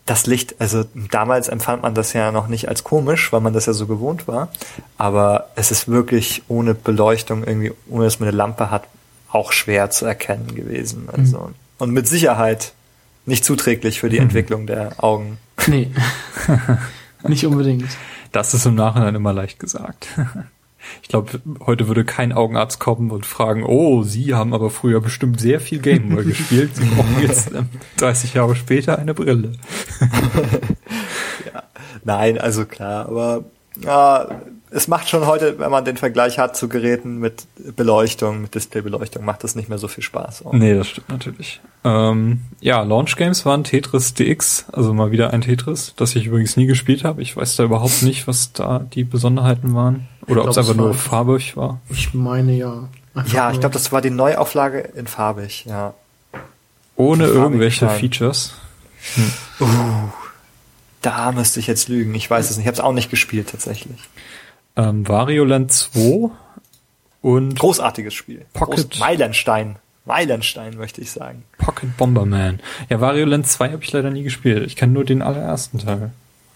das Licht, also damals empfand man das ja noch nicht als komisch, weil man das ja so gewohnt war. Aber es ist wirklich ohne Beleuchtung, irgendwie, ohne dass man eine Lampe hat, auch schwer zu erkennen gewesen. Mhm. Also, mhm. Und mit Sicherheit nicht zuträglich für die mhm. Entwicklung der Augen. Nee. nicht unbedingt. Das ist im Nachhinein immer leicht gesagt. Ich glaube, heute würde kein Augenarzt kommen und fragen, oh, Sie haben aber früher bestimmt sehr viel Gameboy gespielt. Sie brauchen jetzt 30 Jahre später eine Brille. ja. Nein, also klar, aber ja, es macht schon heute, wenn man den Vergleich hat zu Geräten mit Beleuchtung, mit Displaybeleuchtung, macht das nicht mehr so viel Spaß. Auch. Nee, das stimmt natürlich. Ähm, ja, Launch Games waren Tetris DX, also mal wieder ein Tetris, das ich übrigens nie gespielt habe. Ich weiß da überhaupt nicht, was da die Besonderheiten waren. Oder ob es einfach nur farbig war. Ich meine ja. Ja, ich glaube, das war die Neuauflage in farbig, ja. Ohne irgendwelche Features. Hm. Uh, da müsste ich jetzt lügen. Ich weiß es nicht. Ich habe es auch nicht gespielt tatsächlich ähm, Wario Land 2 und großartiges Spiel. Pocket Groß Meilenstein. Meilenstein möchte ich sagen. Pocket Bomberman. Ja, Wario Land 2 habe ich leider nie gespielt. Ich kenne nur den allerersten Teil.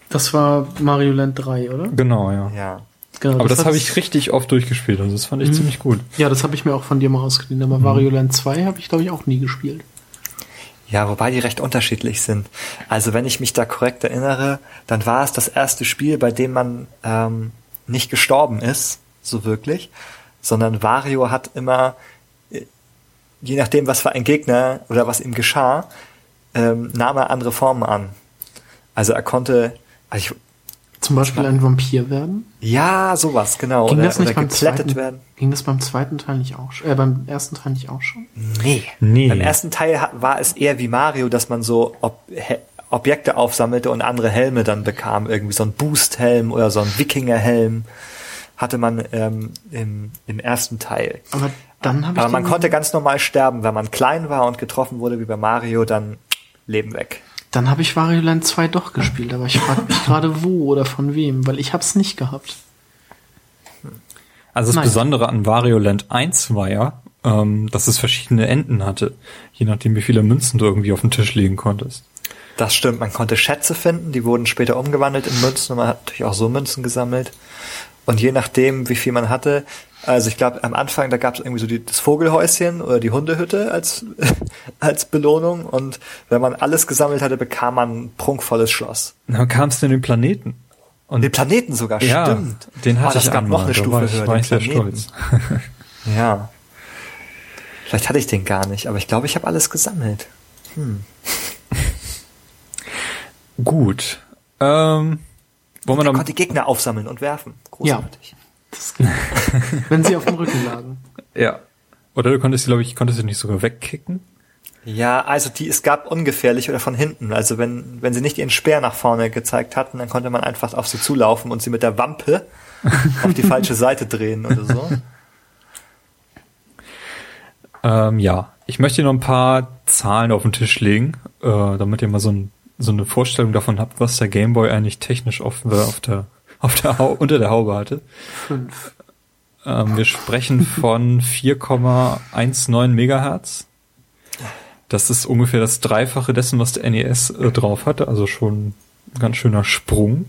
Das war Mario Land 3, oder? Genau, ja. Ja. Genau, aber das, das habe ich richtig oft durchgespielt und das fand ich mhm. ziemlich gut. Ja, das habe ich mir auch von dir mal ausgeliehen, aber mhm. Wario Land 2 habe ich glaube ich auch nie gespielt. Ja, wobei die recht unterschiedlich sind. Also wenn ich mich da korrekt erinnere, dann war es das erste Spiel, bei dem man ähm, nicht gestorben ist, so wirklich, sondern Wario hat immer, äh, je nachdem, was für ein Gegner oder was ihm geschah, ähm, nahm er andere Formen an. Also er konnte, also ich, zum Beispiel ein Vampir werden? Ja, sowas, genau. Ging oder, das nicht beim zweiten, werden. Ging das beim zweiten Teil nicht auch schon? Äh, beim ersten Teil nicht auch schon? Nee. nee. Beim ersten Teil war es eher wie Mario, dass man so ob, Objekte aufsammelte und andere Helme dann bekam. Irgendwie so ein Boost-Helm oder so ein Wikinger-Helm hatte man ähm, im, im ersten Teil. Aber dann habe ich. Aber man konnte ganz normal sterben, wenn man klein war und getroffen wurde wie bei Mario, dann Leben weg. Dann habe ich Wario Land 2 doch gespielt, aber ich frage mich gerade wo oder von wem, weil ich habe es nicht gehabt. Also das Nein. Besondere an Wario Land 1 war ja, ähm, dass es verschiedene Enden hatte, je nachdem wie viele Münzen du irgendwie auf den Tisch legen konntest. Das stimmt, man konnte Schätze finden, die wurden später umgewandelt in Münzen und man hat natürlich auch so Münzen gesammelt. Und je nachdem, wie viel man hatte, also ich glaube, am Anfang, da gab es irgendwie so die, das Vogelhäuschen oder die Hundehütte als, als Belohnung. Und wenn man alles gesammelt hatte, bekam man ein prunkvolles Schloss. Dann kam es denn den Planeten. Und den Planeten sogar, ja, stimmt. Den hatte oh, das ich gab noch eine Stufe war ich, höher. War ich sehr stolz. ja. Vielleicht hatte ich den gar nicht, aber ich glaube, ich habe alles gesammelt. Hm. Gut. Ähm, wollen wir noch konnte die Gegner aufsammeln und werfen. Großartig. Ja. Wenn sie auf dem Rücken lagen. Ja. Oder du konntest sie, glaube ich, konntest sie nicht sogar wegkicken? Ja, also die, es gab ungefährlich oder von hinten. Also wenn, wenn sie nicht ihren Speer nach vorne gezeigt hatten, dann konnte man einfach auf sie zulaufen und sie mit der Wampe auf die falsche Seite drehen oder so. Ähm, ja, ich möchte noch ein paar Zahlen auf den Tisch legen, äh, damit ihr mal so ein so eine Vorstellung davon habt, was der Gameboy eigentlich technisch auf, äh, auf der, auf der Hau unter der Haube hatte. Fünf. Ähm, wir sprechen von 4,19 Megahertz. Das ist ungefähr das Dreifache dessen, was der NES äh, drauf hatte, also schon ein ganz schöner Sprung.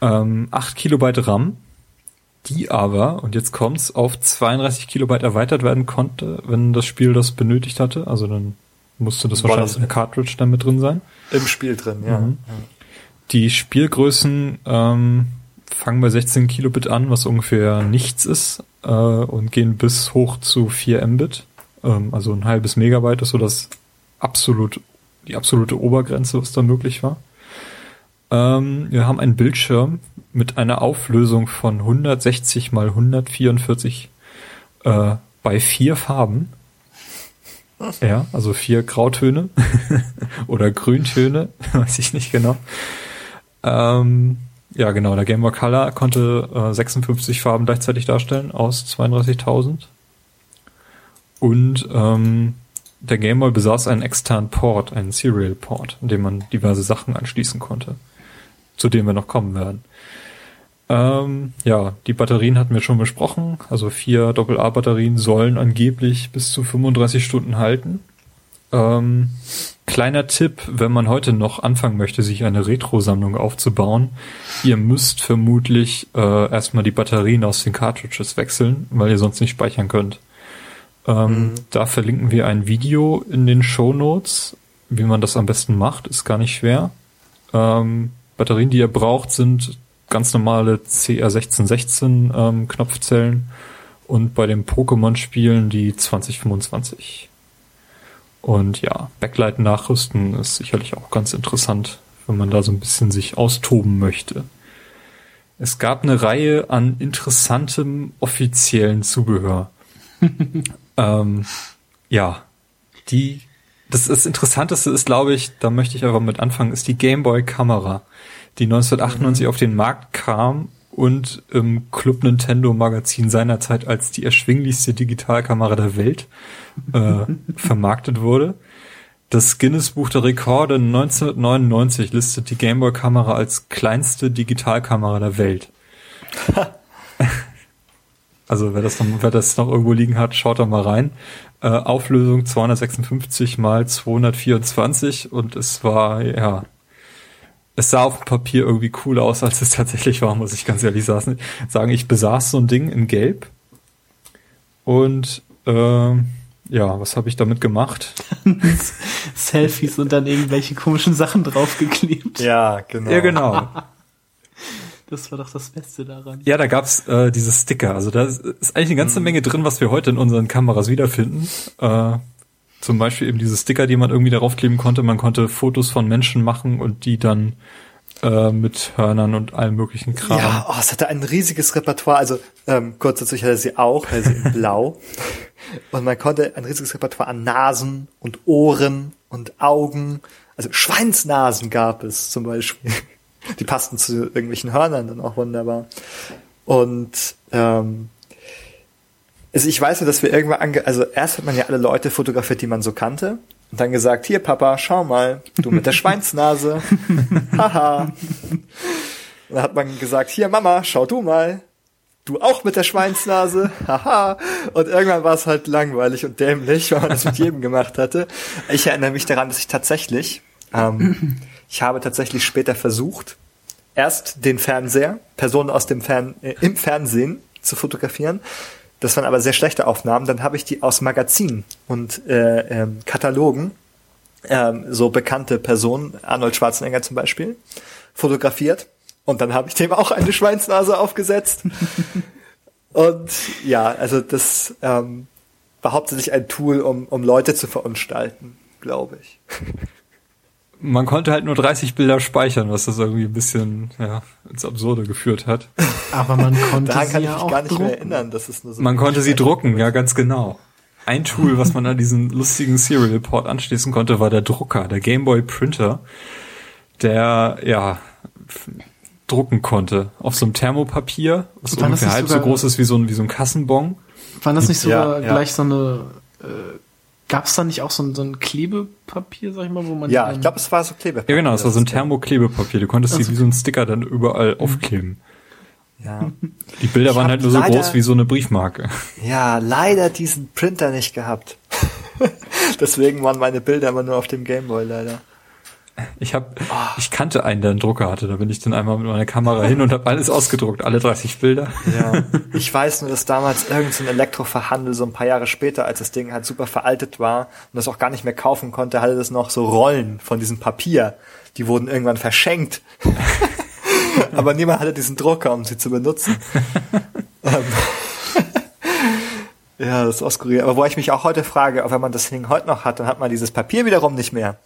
Ähm, 8 Kilobyte RAM, die aber, und jetzt kommt's, auf 32 Kilobyte erweitert werden konnte, wenn das Spiel das benötigt hatte. Also dann musste das wahrscheinlich in der Cartridge dann mit drin sein. Im Spiel drin, ja. Mhm. Die Spielgrößen ähm, fangen bei 16 Kilobit an, was ungefähr nichts ist, äh, und gehen bis hoch zu 4 Mbit. Ähm, also ein halbes Megabyte ist so das absolut, die absolute Obergrenze, was da möglich war. Ähm, wir haben einen Bildschirm mit einer Auflösung von 160 mal 144 äh, bei vier Farben. Ja, also vier Grautöne oder Grüntöne, weiß ich nicht genau. Ähm, ja, genau, der Game Boy Color konnte äh, 56 Farben gleichzeitig darstellen aus 32.000. Und ähm, der Game Boy besaß einen externen Port, einen Serial Port, in dem man diverse Sachen anschließen konnte, zu dem wir noch kommen werden. Ähm, ja, die Batterien hatten wir schon besprochen. Also vier AA-Batterien sollen angeblich bis zu 35 Stunden halten. Ähm, kleiner Tipp, wenn man heute noch anfangen möchte, sich eine Retro-Sammlung aufzubauen, ihr müsst vermutlich äh, erstmal die Batterien aus den Cartridges wechseln, weil ihr sonst nicht speichern könnt. Ähm, mhm. Da verlinken wir ein Video in den Show Notes, wie man das am besten macht, ist gar nicht schwer. Ähm, Batterien, die ihr braucht, sind ganz normale CR1616 ähm, Knopfzellen und bei den Pokémon-Spielen die 2025. Und ja, Backlight nachrüsten ist sicherlich auch ganz interessant, wenn man da so ein bisschen sich austoben möchte. Es gab eine Reihe an interessantem offiziellen Zubehör. ähm, ja, die, das, das Interessanteste ist, glaube ich, da möchte ich aber mit anfangen, ist die Gameboy Kamera, die 1998 mhm. auf den Markt kam und im Club Nintendo Magazin seinerzeit als die erschwinglichste Digitalkamera der Welt äh, vermarktet wurde. Das Guinness Buch der Rekorde 1999 listet die Gameboy Kamera als kleinste Digitalkamera der Welt. also wer das, noch, wer das noch irgendwo liegen hat, schaut da mal rein. Äh, Auflösung 256 mal 224 und es war ja es sah auf dem Papier irgendwie cooler aus, als es tatsächlich war, muss ich ganz ehrlich sagen. Ich besaß so ein Ding in Gelb. Und äh, ja, was habe ich damit gemacht? Selfies und dann irgendwelche komischen Sachen draufgeklebt. Ja, genau. Ja, genau. Das war doch das Beste daran. Ja, da gab's äh, diese Sticker. Also da ist eigentlich eine ganze mhm. Menge drin, was wir heute in unseren Kameras wiederfinden. Äh, zum Beispiel eben diese Sticker, die man irgendwie darauf kleben konnte. Man konnte Fotos von Menschen machen und die dann äh, mit Hörnern und allem möglichen Kram. Ja, oh, es hatte ein riesiges Repertoire. Also ähm, kurz dazu, ich hatte sie auch, weil sie in Blau. Und man konnte ein riesiges Repertoire an Nasen und Ohren und Augen. Also Schweinsnasen gab es zum Beispiel. Die passten zu irgendwelchen Hörnern dann auch wunderbar. Und ähm, also ich weiß ja, dass wir irgendwann ange also erst hat man ja alle Leute fotografiert, die man so kannte. Und dann gesagt, hier Papa, schau mal, du mit der Schweinsnase. Haha. Dann hat man gesagt, hier Mama, schau du mal. Du auch mit der Schweinsnase. Haha. und irgendwann war es halt langweilig und dämlich, weil man das mit jedem gemacht hatte. Ich erinnere mich daran, dass ich tatsächlich, ähm, ich habe tatsächlich später versucht, erst den Fernseher, Personen aus dem Fern, äh, im Fernsehen zu fotografieren das waren aber sehr schlechte Aufnahmen. Dann habe ich die aus Magazinen und äh, ähm, Katalogen, ähm, so bekannte Personen, Arnold Schwarzenegger zum Beispiel, fotografiert. Und dann habe ich dem auch eine Schweinsnase aufgesetzt. und ja, also das ähm, war hauptsächlich ein Tool, um, um Leute zu verunstalten, glaube ich. man konnte halt nur 30 Bilder speichern, was das irgendwie ein bisschen ja, ins Absurde geführt hat. Aber man konnte Daran sie kann ja ich mich auch gar nicht drucken. mehr erinnern, dass es nur so Man konnte sie drucken, ja ganz genau. Ein Tool, was man an diesen lustigen Serial Port anschließen konnte, war der Drucker, der Gameboy Printer, der ja drucken konnte auf so einem Thermopapier, was ungefähr halb so groß ist wie so ein wie so ein Kassenbon. War das nicht sogar Ja, ja. gleich so eine äh, Gab es da nicht auch so ein, so ein Klebepapier, sag ich mal, wo man Ja, die ich glaube, es war so Klebepapier. Ja genau, es war so ein Thermoklebepapier. Du konntest sie Also- wie so ein Sticker dann überall aufkleben. Ja. Die Bilder Ich waren halt nur so leider- groß wie so eine Briefmarke. ja, leider diesen Printer nicht gehabt. Deswegen waren meine Bilder immer nur auf dem Gameboy leider. Ich hab, ich kannte einen, der einen Drucker hatte. Da bin ich dann einmal mit meiner Kamera hin und habe alles ausgedruckt, alle 30 Bilder. Ja. Ich weiß nur, dass damals irgendein so Elektroverhandel so ein paar Jahre später, als das Ding halt super veraltet war und das auch gar nicht mehr kaufen konnte, hatte das noch so Rollen von diesem Papier. Die wurden irgendwann verschenkt. Aber niemand hatte diesen Drucker, um sie zu benutzen. Ähm, ja, das ist skurril. Aber wo ich mich auch heute frage, auch wenn man das Ding heute noch hat, dann hat man dieses Papier wiederum nicht mehr.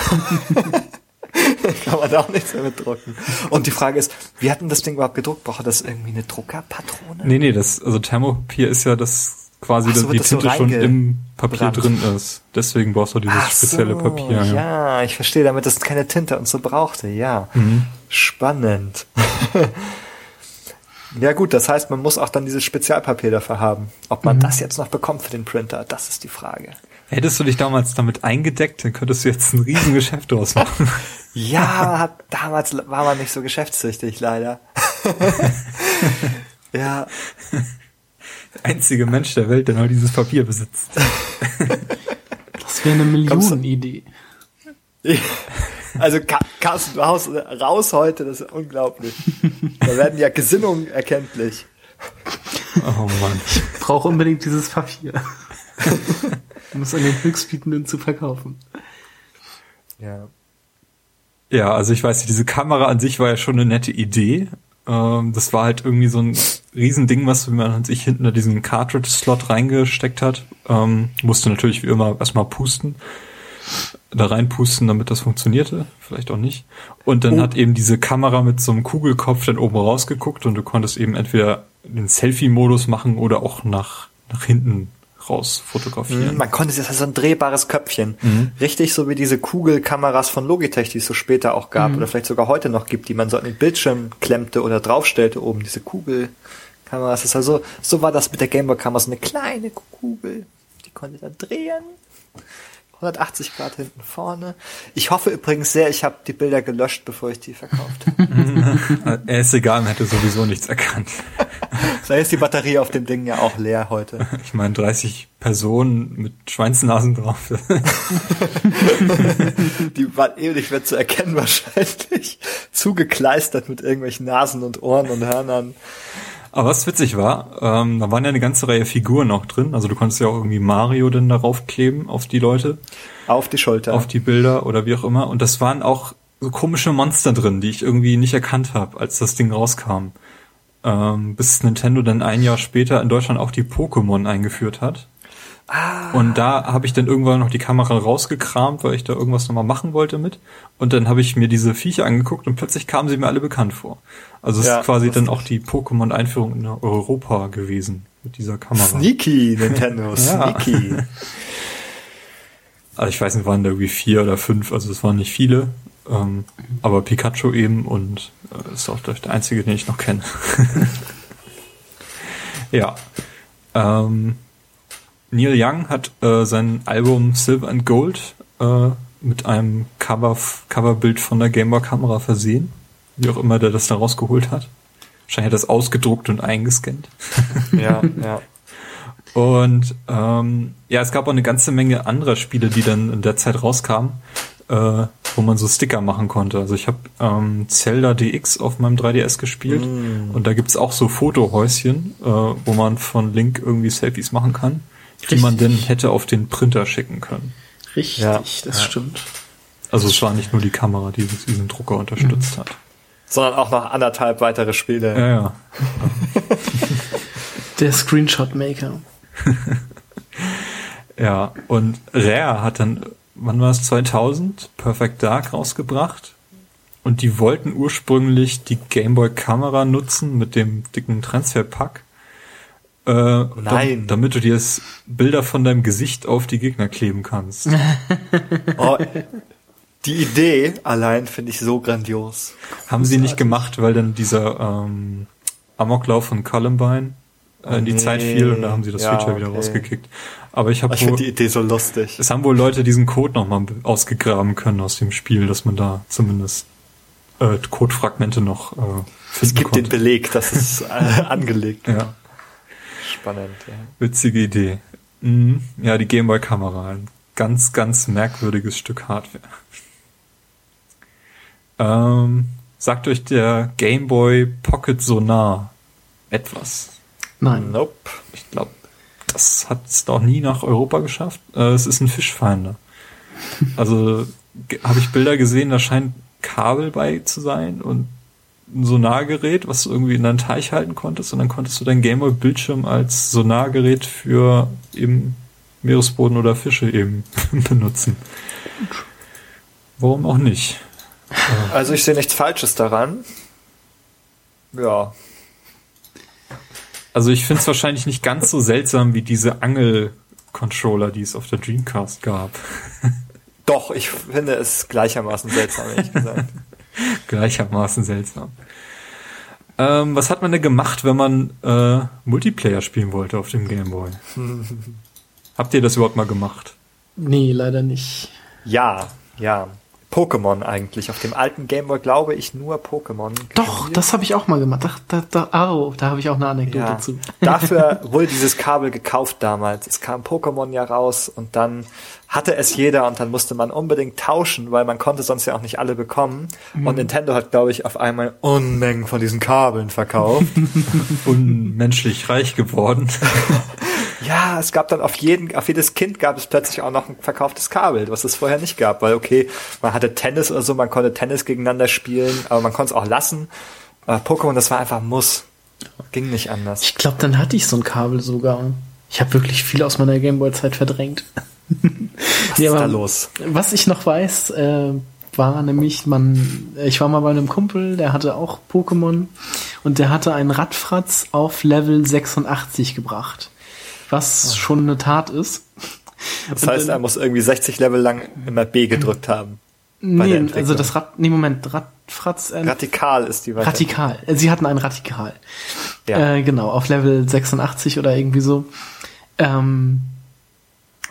Kann man da auch nichts mehr mit drucken. Und die Frage ist, wie hat denn das Ding überhaupt gedruckt? Braucht das irgendwie eine Druckerpatrone? Nee, nee, das, also Thermopapier ist ja das quasi, so, dass die das so Tinte schon im Papier drin ist. Deswegen brauchst du dieses Ach spezielle so, Papier. Ja. Ja, ich verstehe, damit es keine Tinte und so brauchte. Ja, Mhm. spannend. ja gut, das heißt, man muss auch dann dieses Spezialpapier dafür haben. Ob Mhm. man das jetzt noch bekommt für den Printer, das ist die Frage. Hättest du dich damals damit eingedeckt, dann könntest du jetzt ein Riesengeschäft draus machen. Ja, hat- damals war man nicht so geschäftssüchtig, leider. ja, Der einzige Mensch der Welt, der noch dieses Papier besitzt. Das wäre eine Millionenidee. also Ka- Carsten, du haust raus heute, das ist unglaublich. Da werden ja Gesinnungen erkenntlich. Oh Mann. Brauche unbedingt dieses Papier. Um es an den Höchstbietenden zu verkaufen. Ja. Ja, also ich weiß nicht, diese Kamera an sich war ja schon eine nette Idee. Ähm, das war halt irgendwie so ein Riesending, was man sich hinten in diesen Cartridge-Slot reingesteckt hat. Ähm, musste natürlich wie immer erstmal pusten. da reinpusten, damit das funktionierte. Vielleicht auch nicht. Und dann oh. hat eben diese Kamera mit so einem Kugelkopf dann oben rausgeguckt und du konntest eben entweder den Selfie-Modus machen oder auch nach, nach hinten raus fotografieren. Mhm, man konnte, das ist so ein drehbares Köpfchen. Mhm. Richtig so wie diese Kugelkameras von Logitech, die es so später auch gab mhm. oder vielleicht sogar heute noch gibt, die man so an den Bildschirm klemmte oder draufstellte oben, diese Kugelkameras. Das ist also, so war das mit der Gameboy-Kamera, so eine kleine Kugel. Die konnte dann drehen. 180 Grad hinten vorne. Ich hoffe übrigens sehr, ich habe die Bilder gelöscht, bevor ich die verkauft habe. er ist egal, man hätte sowieso nichts erkannt. Sei ist die Batterie auf dem Ding ja auch leer heute. Ich meine, 30 Personen mit Schweinsnasen drauf. die waren eh nicht mehr zu erkennen wahrscheinlich. Zugekleistert mit irgendwelchen Nasen und Ohren und Hörnern. Aber was witzig war, ähm, da waren ja eine ganze Reihe Figuren noch drin. Also du konntest ja auch irgendwie Mario dann darauf kleben, auf die Leute. Auf die Schulter. Auf die Bilder oder wie auch immer. Und das waren auch so komische Monster drin, die ich irgendwie nicht erkannt habe, als das Ding rauskam. Ähm, bis Nintendo dann ein Jahr später in Deutschland auch die Pokémon eingeführt hat. Ah. Und da habe ich dann irgendwann noch die Kamera rausgekramt, weil ich da irgendwas nochmal machen wollte mit. Und dann habe ich mir diese Viecher angeguckt und plötzlich kamen sie mir alle bekannt vor. Also es ja, ist quasi dann auch die Pokémon-Einführung in Europa gewesen mit dieser Kamera. Sneaky, Nintendo, sneaky. Also ich weiß nicht, waren da irgendwie vier oder fünf, also es waren nicht viele. Ähm, aber Pikachu eben und äh, ist auch der einzige, den ich noch kenne. ja. Ähm, Neil Young hat äh, sein Album Silver and Gold äh, mit einem Cover, Coverbild von der Gameboy-Kamera versehen. Wie auch immer der das da rausgeholt hat. Wahrscheinlich hat er das ausgedruckt und eingescannt. Ja, ja. Und ähm, ja, es gab auch eine ganze Menge anderer Spiele, die dann in der Zeit rauskamen, äh, wo man so Sticker machen konnte. Also ich habe ähm, Zelda DX auf meinem 3DS gespielt mm. und da gibt's auch so Fotohäuschen, äh, wo man von Link irgendwie Selfies machen kann die man denn hätte auf den Printer schicken können. Richtig, ja. das ja. stimmt. Also es war nicht nur die Kamera, die diesen Drucker unterstützt mhm. hat. Sondern auch noch anderthalb weitere Spiele. Ja, ja. Der Screenshot Maker. ja, und Rare hat dann, wann war es, 2000, Perfect Dark rausgebracht. Und die wollten ursprünglich die Gameboy Kamera nutzen mit dem dicken Transferpack. Äh, Nein. Da, damit du dir Bilder von deinem Gesicht auf die Gegner kleben kannst. oh, die Idee allein finde ich so grandios. Haben sie nicht gemacht, weil dann dieser ähm, Amoklauf von Columbine äh, in die nee. Zeit fiel und da haben sie das ja, Feature wieder okay. rausgekickt. Aber ich habe Ich finde die Idee so lustig. Es haben wohl Leute diesen Code nochmal ausgegraben können aus dem Spiel, dass man da zumindest äh, Codefragmente noch äh, finden Es gibt konnte. den Beleg, dass es äh, angelegt Ja. Spannend, ja. Witzige Idee. Mhm. Ja, die Gameboy-Kamera. Ein ganz, ganz merkwürdiges Stück Hardware. Ähm, sagt euch der Gameboy Pocket Sonar etwas? Nein. Nope. Ich glaube, das hat es doch nie nach Europa geschafft. Äh, es ist ein Fischfinder. Also habe ich Bilder gesehen, da scheint Kabel bei zu sein und ein Sonargerät, was du irgendwie in deinen Teich halten konntest und dann konntest du dein Gameboy-Bildschirm als Sonargerät für eben Meeresboden oder Fische eben benutzen. Warum auch nicht? Also ich sehe nichts Falsches daran. Ja. Also ich finde es wahrscheinlich nicht ganz so seltsam wie diese Angel-Controller, die es auf der Dreamcast gab. Doch, ich finde es gleichermaßen seltsam, ehrlich gesagt. Gleichermaßen seltsam. Ähm, was hat man denn gemacht, wenn man äh, Multiplayer spielen wollte auf dem Gameboy? Habt ihr das überhaupt mal gemacht? Nee, leider nicht. Ja, ja. Pokémon eigentlich. Auf dem alten Gameboy glaube ich nur Pokémon. Doch, das habe ich auch mal gemacht. Da, da, da, oh, da habe ich auch eine Anekdote ja. zu. Dafür wurde dieses Kabel gekauft damals. Es kam Pokémon ja raus und dann hatte es jeder und dann musste man unbedingt tauschen, weil man konnte sonst ja auch nicht alle bekommen. Mhm. Und Nintendo hat, glaube ich, auf einmal Unmengen von diesen Kabeln verkauft. Unmenschlich reich geworden. Ja, es gab dann auf jeden, auf jedes Kind gab es plötzlich auch noch ein verkauftes Kabel, was es vorher nicht gab, weil okay, man hatte Tennis oder so, man konnte Tennis gegeneinander spielen, aber man konnte es auch lassen. Aber Pokémon, das war einfach Muss. Ging nicht anders. Ich glaube, dann hatte ich so ein Kabel sogar. Ich habe wirklich viel aus meiner Gameboy-Zeit verdrängt. Was ja, ist da los? Was ich noch weiß, äh, war nämlich, man, ich war mal bei einem Kumpel, der hatte auch Pokémon und der hatte einen Radfratz auf Level 86 gebracht. Was schon eine Tat ist. Das heißt, dann, er muss irgendwie 60 Level lang immer B gedrückt haben. Nee, also das Rad, nee, Moment, Radfratz. Äh, Radikal ist die Weiterentwicklung. Radikal. Sie hatten ein Radikal. Ja. Äh, genau, auf Level 86 oder irgendwie so. Ähm,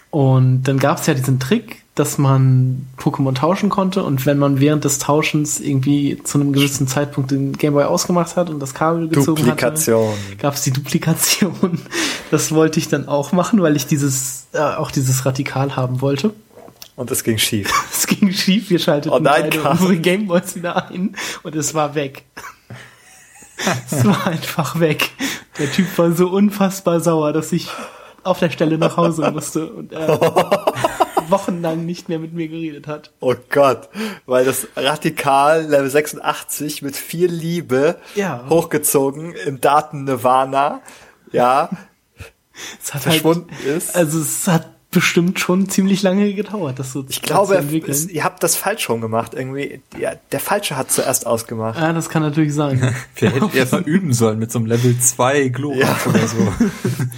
und dann gab es ja diesen Trick, dass man Pokémon tauschen konnte und wenn man während des Tauschens irgendwie zu einem gewissen Zeitpunkt den Gameboy ausgemacht hat und das Kabel gezogen Duplikation. hatte, gab es die Duplikation. Das wollte ich dann auch machen, weil ich dieses äh, auch dieses Radikal haben wollte. Und es ging schief. es ging schief. Wir schalteten oh nein, beide unsere Gameboys wieder ein und es war weg. es war einfach weg. Der Typ war so unfassbar sauer, dass ich auf der Stelle nach Hause musste und äh, wochenlang nicht mehr mit mir geredet hat. Oh Gott, weil das Radikal Level 86 mit viel Liebe ja. hochgezogen im Daten Nirvana, ja, es hat halt verschwunden halt, ist. Also es hat bestimmt schon ziemlich lange gedauert, das so ich glaube, zu entwickeln. Es, ihr habt das falsch rum gemacht. Irgendwie, ja, der Falsche hat zuerst ausgemacht. Ja, das kann natürlich sein. Wir hätten erst mal üben sollen mit so einem Level 2 Glorak ja. oder so.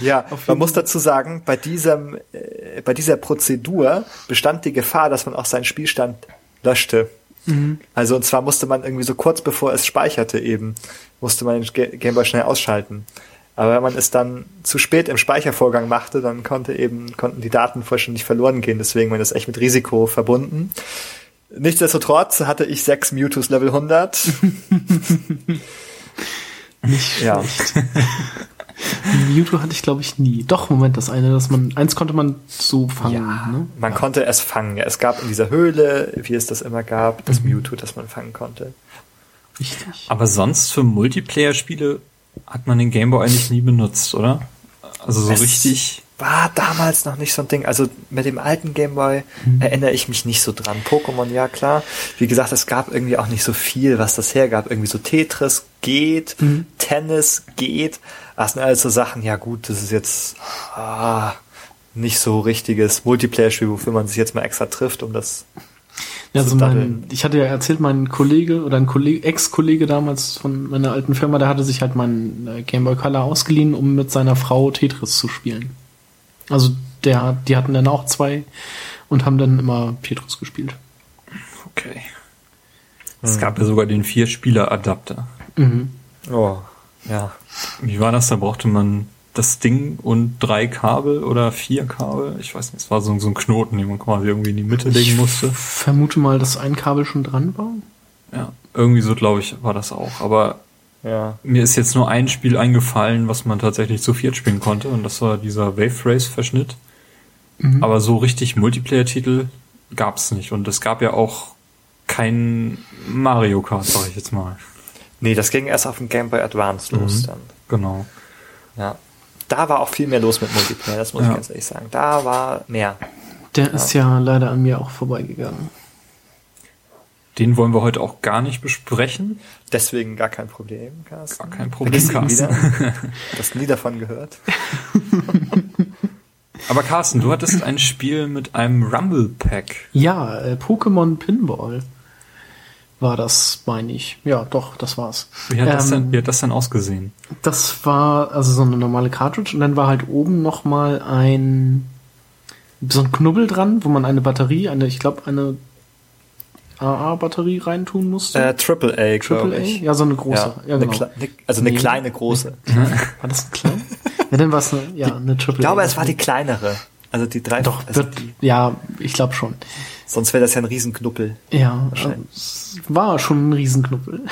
ja, man muss dazu sagen, bei diesem, äh, bei dieser Prozedur bestand die Gefahr, dass man auch seinen Spielstand löschte. Mhm. Also und zwar musste man irgendwie so kurz bevor es speicherte eben, musste man den Gameboy schnell ausschalten. Aber wenn man es dann zu spät im Speichervorgang machte, dann konnte eben, konnten die Daten vollständig verloren gehen. Deswegen war das echt mit Risiko verbunden. Nichtsdestotrotz hatte ich sechs Mewtwo's Level 100. Nicht ja. schlecht. Mewtwo hatte ich glaube ich nie. Doch, Moment, das eine, dass man, eins konnte man so fangen. Ja, ne? man ja. konnte es fangen. Es gab in dieser Höhle, wie es das immer gab, das mhm. Mewtwo, das man fangen konnte. Richtig. Aber sonst für Multiplayer-Spiele hat man den Gameboy eigentlich nie benutzt, oder? Also so es richtig. War damals noch nicht so ein Ding. Also mit dem alten Gameboy mhm. erinnere ich mich nicht so dran. Pokémon, ja klar. Wie gesagt, es gab irgendwie auch nicht so viel, was das hergab. Irgendwie so Tetris geht, mhm. Tennis geht. Das sind alles so Sachen, ja gut, das ist jetzt ah, nicht so richtiges Multiplayer-Spiel, wofür man sich jetzt mal extra trifft, um das ja, also mein, ich hatte ja erzählt, mein Kollege oder ein Ex-Kollege damals von meiner alten Firma, der hatte sich halt meinen äh, Game Boy Color ausgeliehen, um mit seiner Frau Tetris zu spielen. Also der, die hatten dann auch zwei und haben dann immer Tetris gespielt. Okay. Es gab ja sogar den Vier-Spieler-Adapter. Mhm. Oh, ja. Wie war das? Da brauchte man das Ding und drei Kabel oder vier Kabel. Ich weiß nicht, es war so, so ein Knoten, den man quasi irgendwie in die Mitte ich legen musste. Ich vermute mal, dass ein Kabel schon dran war. Ja, irgendwie so, glaube ich, war das auch. Aber ja. mir ist jetzt nur ein Spiel eingefallen, was man tatsächlich zu viert spielen konnte. Und das war dieser Wave Race Verschnitt. Mhm. Aber so richtig Multiplayer-Titel gab es nicht. Und es gab ja auch kein Mario Kart, sag ich jetzt mal. Nee, das ging erst auf dem Game Boy Advance los mhm. dann. Genau. Ja da war auch viel mehr los mit Multiplayer, das muss ja. ich ganz ehrlich sagen. Da war mehr. Der ja. ist ja leider an mir auch vorbeigegangen. Den wollen wir heute auch gar nicht besprechen. Deswegen gar kein Problem, Carsten. Gar kein Problem, Carsten. Wieder. Hast nie davon gehört. Aber Carsten, du hattest ein Spiel mit einem Rumble Pack. Ja, äh, Pokémon Pinball war das, meine ich. Ja, doch, das war's. Wie hat, ähm, das denn, wie hat das denn ausgesehen? Das war also so eine normale Cartridge und dann war halt oben nochmal ein so ein Knubbel dran, wo man eine Batterie, eine, ich glaube, eine AA-Batterie reintun musste. Äh, Triple A, Triple A? Ja, so eine große. Ja, ja genau. Eine also eine nee. kleine große. War das ein klein? ja, dann war es eine, ja, eine Triple A. Ich glaube, es war die kleinere. Also die drei. Doch, also wird, ja, ich glaube schon. Sonst wäre das ja ein Riesenknuppel. Ja, es war schon ein Riesenknuppel.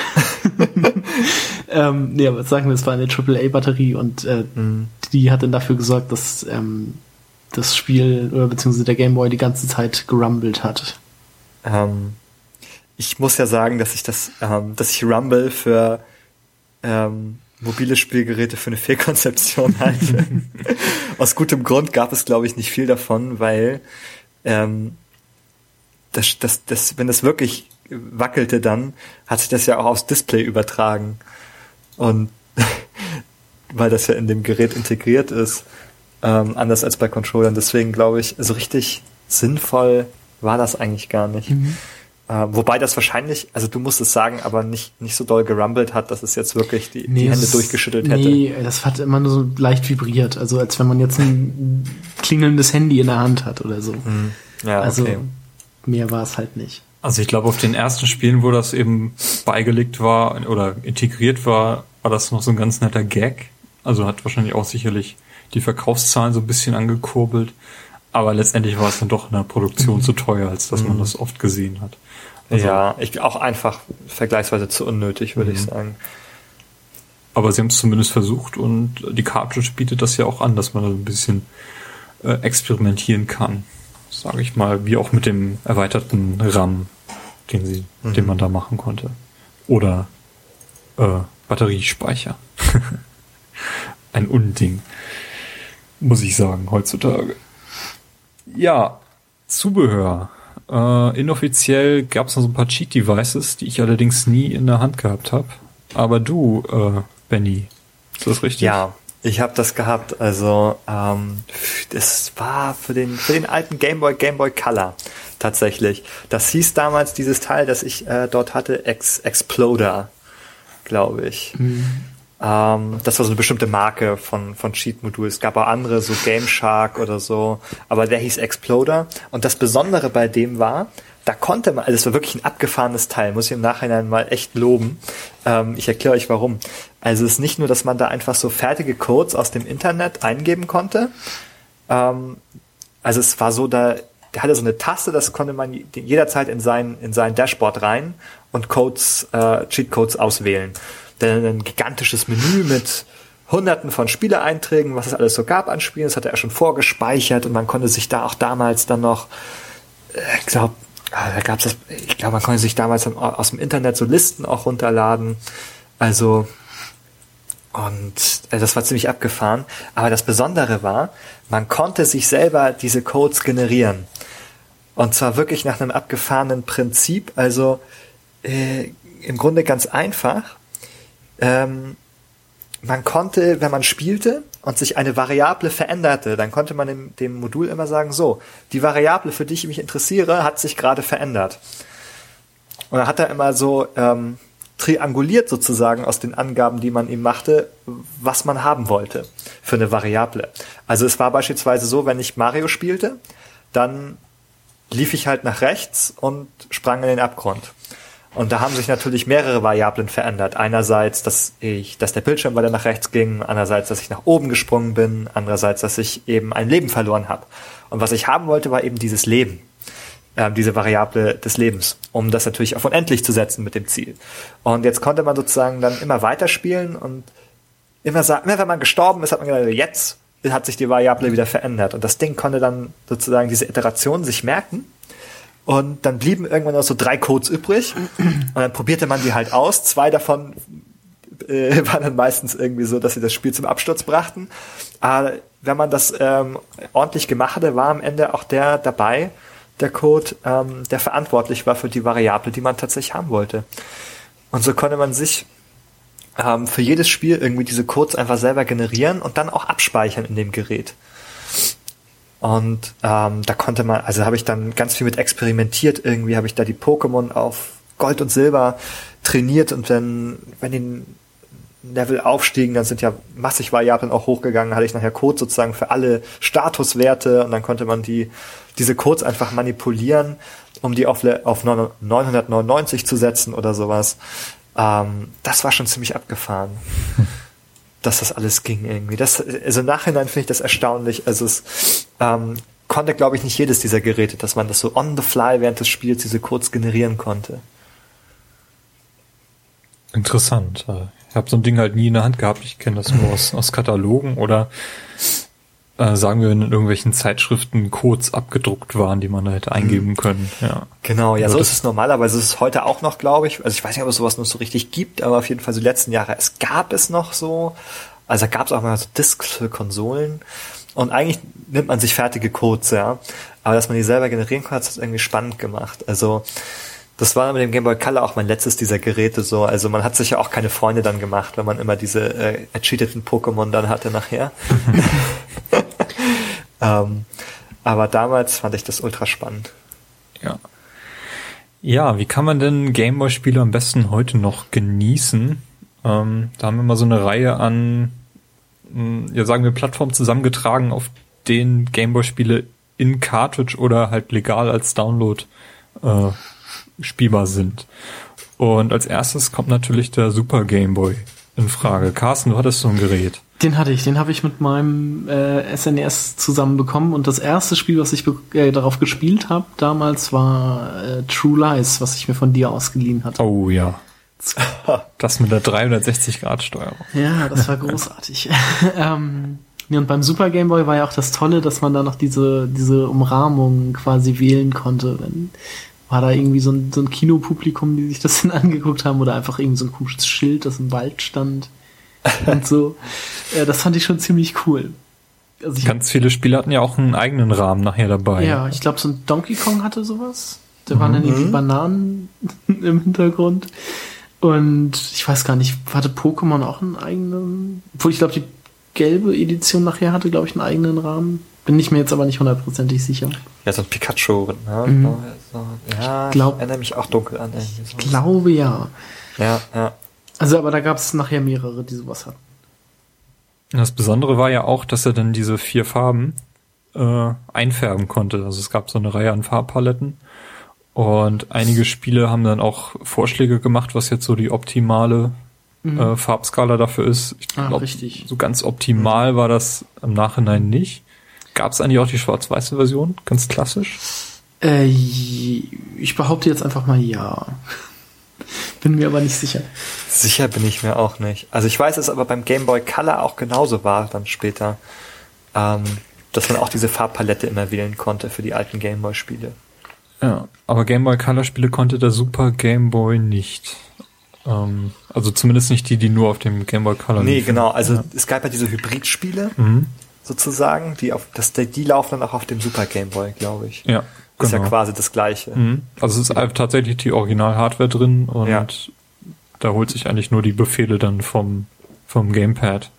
ähm, nee, aber sagen wir, es war eine AAA-Batterie und äh, mhm. die hat dann dafür gesorgt, dass ähm, das Spiel oder beziehungsweise der Gameboy die ganze Zeit gerumbelt hat. Ähm, ich muss ja sagen, dass ich das, ähm, dass ich Rumble für ähm, mobile Spielgeräte für eine Fehlkonzeption halte. Aus gutem Grund gab es, glaube ich, nicht viel davon, weil ähm, das, das, das, wenn das wirklich wackelte dann, hat sich das ja auch aufs Display übertragen. Und weil das ja in dem Gerät integriert ist. Ähm, anders als bei Controllern. Deswegen glaube ich, so richtig sinnvoll war das eigentlich gar nicht. Mhm. Äh, wobei das wahrscheinlich, also du musst es sagen, aber nicht, nicht so doll gerumbelt hat, dass es jetzt wirklich die, nee, die Hände durchgeschüttelt hätte. Nee, das hat immer nur so leicht vibriert. Also als wenn man jetzt ein klingelndes Handy in der Hand hat oder so. Mhm. Ja, also okay. Mehr war es halt nicht. Also ich glaube, auf den ersten Spielen, wo das eben beigelegt war oder integriert war, war das noch so ein ganz netter Gag. Also hat wahrscheinlich auch sicherlich die Verkaufszahlen so ein bisschen angekurbelt. Aber letztendlich war es dann doch in der Produktion mhm. zu teuer, als dass man mhm. das oft gesehen hat. Also, ja, ich auch einfach vergleichsweise zu unnötig, würde ich mhm. sagen. Aber sie haben es zumindest versucht und die Cartridge bietet das ja auch an, dass man da ein bisschen äh, experimentieren kann. Sage ich mal, wie auch mit dem erweiterten RAM, den sie, mhm. den man da machen konnte. Oder äh, Batteriespeicher. Ein Unding, muss ich sagen, heutzutage. Ja, Zubehör. Äh, inoffiziell gab es noch so ein paar Cheat-Devices, die ich allerdings nie in der Hand gehabt habe. Aber du, äh, Benny, ist das richtig? Ja, ich habe das gehabt. Also ähm, das war für den für den alten Gameboy Gameboy Color tatsächlich. Das hieß damals dieses Teil, das ich äh, dort hatte, Ex Exploder, glaube ich. Mhm. Ähm, das war so eine bestimmte Marke von, von Cheat-Modul. Es gab auch andere, so Game Shark oder so, aber der hieß Exploder. Und das Besondere bei dem war, da konnte man, also es war wirklich ein abgefahrenes Teil, muss ich im Nachhinein mal echt loben. Ähm, ich erkläre euch warum. Also es ist nicht nur, dass man da einfach so fertige Codes aus dem Internet eingeben konnte. Ähm, also es war so, da der hatte so eine Taste, das konnte man jederzeit in sein, in sein Dashboard rein und Codes, äh, Cheat-Codes auswählen dann ein gigantisches Menü mit hunderten von Spieleeinträgen, was es alles so gab an Spielen. Das hatte er schon vorgespeichert und man konnte sich da auch damals dann noch, äh, ich glaube, ah, da gab's das, ich glaube, man konnte sich damals aus dem Internet so Listen auch runterladen. Also, und äh, das war ziemlich abgefahren. Aber das Besondere war, man konnte sich selber diese Codes generieren. Und zwar wirklich nach einem abgefahrenen Prinzip. Also äh, im Grunde ganz einfach ähm, man konnte, wenn man spielte und sich eine Variable veränderte, dann konnte man dem, dem Modul immer sagen, so, die Variable, für die ich mich interessiere, hat sich gerade verändert. Und dann hat er immer so ähm, trianguliert sozusagen aus den Angaben, die man ihm machte, was man haben wollte für eine Variable. Also es war beispielsweise so, wenn ich Mario spielte, dann lief ich halt nach rechts und sprang in den Abgrund. Und da haben sich natürlich mehrere Variablen verändert. Einerseits, dass ich, dass der Bildschirm weiter nach rechts ging, andererseits, dass ich nach oben gesprungen bin, andererseits, dass ich eben ein Leben verloren habe. Und was ich haben wollte, war eben dieses Leben, äh, diese Variable des Lebens, um das natürlich auf unendlich zu setzen mit dem Ziel. Und jetzt konnte man sozusagen dann immer weiterspielen und immer sagen, wenn man gestorben ist, hat man gedacht, jetzt hat sich die Variable wieder verändert. Und das Ding konnte dann sozusagen diese Iteration sich merken und dann blieben irgendwann noch so drei Codes übrig. Und dann probierte man die halt aus. Zwei davon äh, waren dann meistens irgendwie so, dass sie das Spiel zum Absturz brachten. Aber wenn man das ähm, ordentlich gemacht hatte, war am Ende auch der dabei, der Code, ähm, der verantwortlich war für die Variable, die man tatsächlich haben wollte. Und so konnte man sich ähm, für jedes Spiel irgendwie diese Codes einfach selber generieren und dann auch abspeichern in dem Gerät. Und ähm, da konnte man, also habe ich dann ganz viel mit experimentiert. Irgendwie habe ich da die Pokémon auf Gold und Silber trainiert und wenn, wenn die Level aufstiegen, dann sind ja massig Variablen auch hochgegangen, hatte ich nachher Code sozusagen für alle Statuswerte und dann konnte man die, diese Codes einfach manipulieren, um die auf, auf 999 zu setzen oder sowas. Ähm, das war schon ziemlich abgefahren. dass das alles ging irgendwie. Das, also im Nachhinein finde ich das erstaunlich. Also es ähm, konnte, glaube ich, nicht jedes dieser Geräte, dass man das so on the fly während des Spiels diese Codes generieren konnte. Interessant. Ich habe so ein Ding halt nie in der Hand gehabt. Ich kenne das nur aus, aus Katalogen oder äh, sagen wir in irgendwelchen Zeitschriften Codes abgedruckt waren, die man da hätte eingeben mhm. können. Ja. Genau, ja, also so ist es normalerweise. Ist es heute auch noch, glaube ich. Also ich weiß nicht, ob es sowas noch so richtig gibt, aber auf jeden Fall so die letzten Jahre. Es gab es noch so. Also gab es auch mal so Discs für Konsolen. Und eigentlich nimmt man sich fertige Codes, ja. Aber dass man die selber generieren kann, hat es irgendwie spannend gemacht. Also das war mit dem Game Boy Color auch mein letztes dieser Geräte so. Also man hat sich ja auch keine Freunde dann gemacht, wenn man immer diese äh, ercheateten Pokémon dann hatte nachher. Ähm, aber damals fand ich das ultra spannend. Ja. Ja, wie kann man denn Gameboy-Spiele am besten heute noch genießen? Ähm, da haben wir mal so eine Reihe an, mh, ja sagen wir, Plattformen zusammengetragen, auf denen Gameboy-Spiele in Cartridge oder halt legal als Download äh, spielbar sind. Und als erstes kommt natürlich der Super Game Boy in Frage. Carsten, du hattest so ein Gerät. Den hatte ich, den habe ich mit meinem äh, SNES zusammen bekommen und das erste Spiel, was ich äh, darauf gespielt habe damals, war äh, True Lies, was ich mir von dir ausgeliehen hatte. Oh ja. Das mit der 360-Grad-Steuerung. Ja, das war großartig. ähm, ja, und beim Super Game Boy war ja auch das Tolle, dass man da noch diese, diese Umrahmung quasi wählen konnte, wenn war da irgendwie so ein, so ein Kinopublikum, die sich das dann angeguckt haben oder einfach irgendwie so ein komisches Schild, das im Wald stand und so. Ja, das fand ich schon ziemlich cool. Also Ganz viele Spiele hatten ja auch einen eigenen Rahmen nachher dabei. Ja, ich glaube, so ein Donkey Kong hatte sowas. Da waren dann irgendwie mhm. Bananen im Hintergrund. Und ich weiß gar nicht, hatte Pokémon auch einen eigenen? Obwohl ich glaube, die gelbe Edition nachher hatte, glaube ich, einen eigenen Rahmen. Bin ich mir jetzt aber nicht hundertprozentig sicher. Ja, so ein Pikachu. Ne? Mhm. Ja, ich, glaub, ich erinnere mich auch dunkel an. Ich glaube ja. Ja, ja. Also, aber da gab es nachher mehrere, die sowas hatten. Das Besondere war ja auch, dass er dann diese vier Farben äh, einfärben konnte. Also es gab so eine Reihe an Farbpaletten und einige Spiele haben dann auch Vorschläge gemacht, was jetzt so die optimale mhm. äh, Farbskala dafür ist. Ich glaube, so ganz optimal war das im Nachhinein nicht. Gab es eigentlich auch die schwarz-weiße Version, ganz klassisch? Äh, ich behaupte jetzt einfach mal ja. bin mir aber nicht sicher. Sicher bin ich mir auch nicht. Also ich weiß, dass es aber beim Game Boy Color auch genauso war dann später, ähm, dass man auch diese Farbpalette immer wählen konnte für die alten Game Boy Spiele. Ja, aber Game Boy Color Spiele konnte der Super Game Boy nicht. Ähm, also zumindest nicht die, die nur auf dem Game Boy Color Nee, liefen. genau. Also ja. es gab ja diese Hybrid-Spiele. Mhm sozusagen. Die, auf, das, die laufen dann auch auf dem Super Game Boy, glaube ich. Ja. Ist genau. ja quasi das gleiche. Mhm. Also es ist ja. tatsächlich die Original-Hardware drin und ja. da holt sich eigentlich nur die Befehle dann vom, vom Gamepad.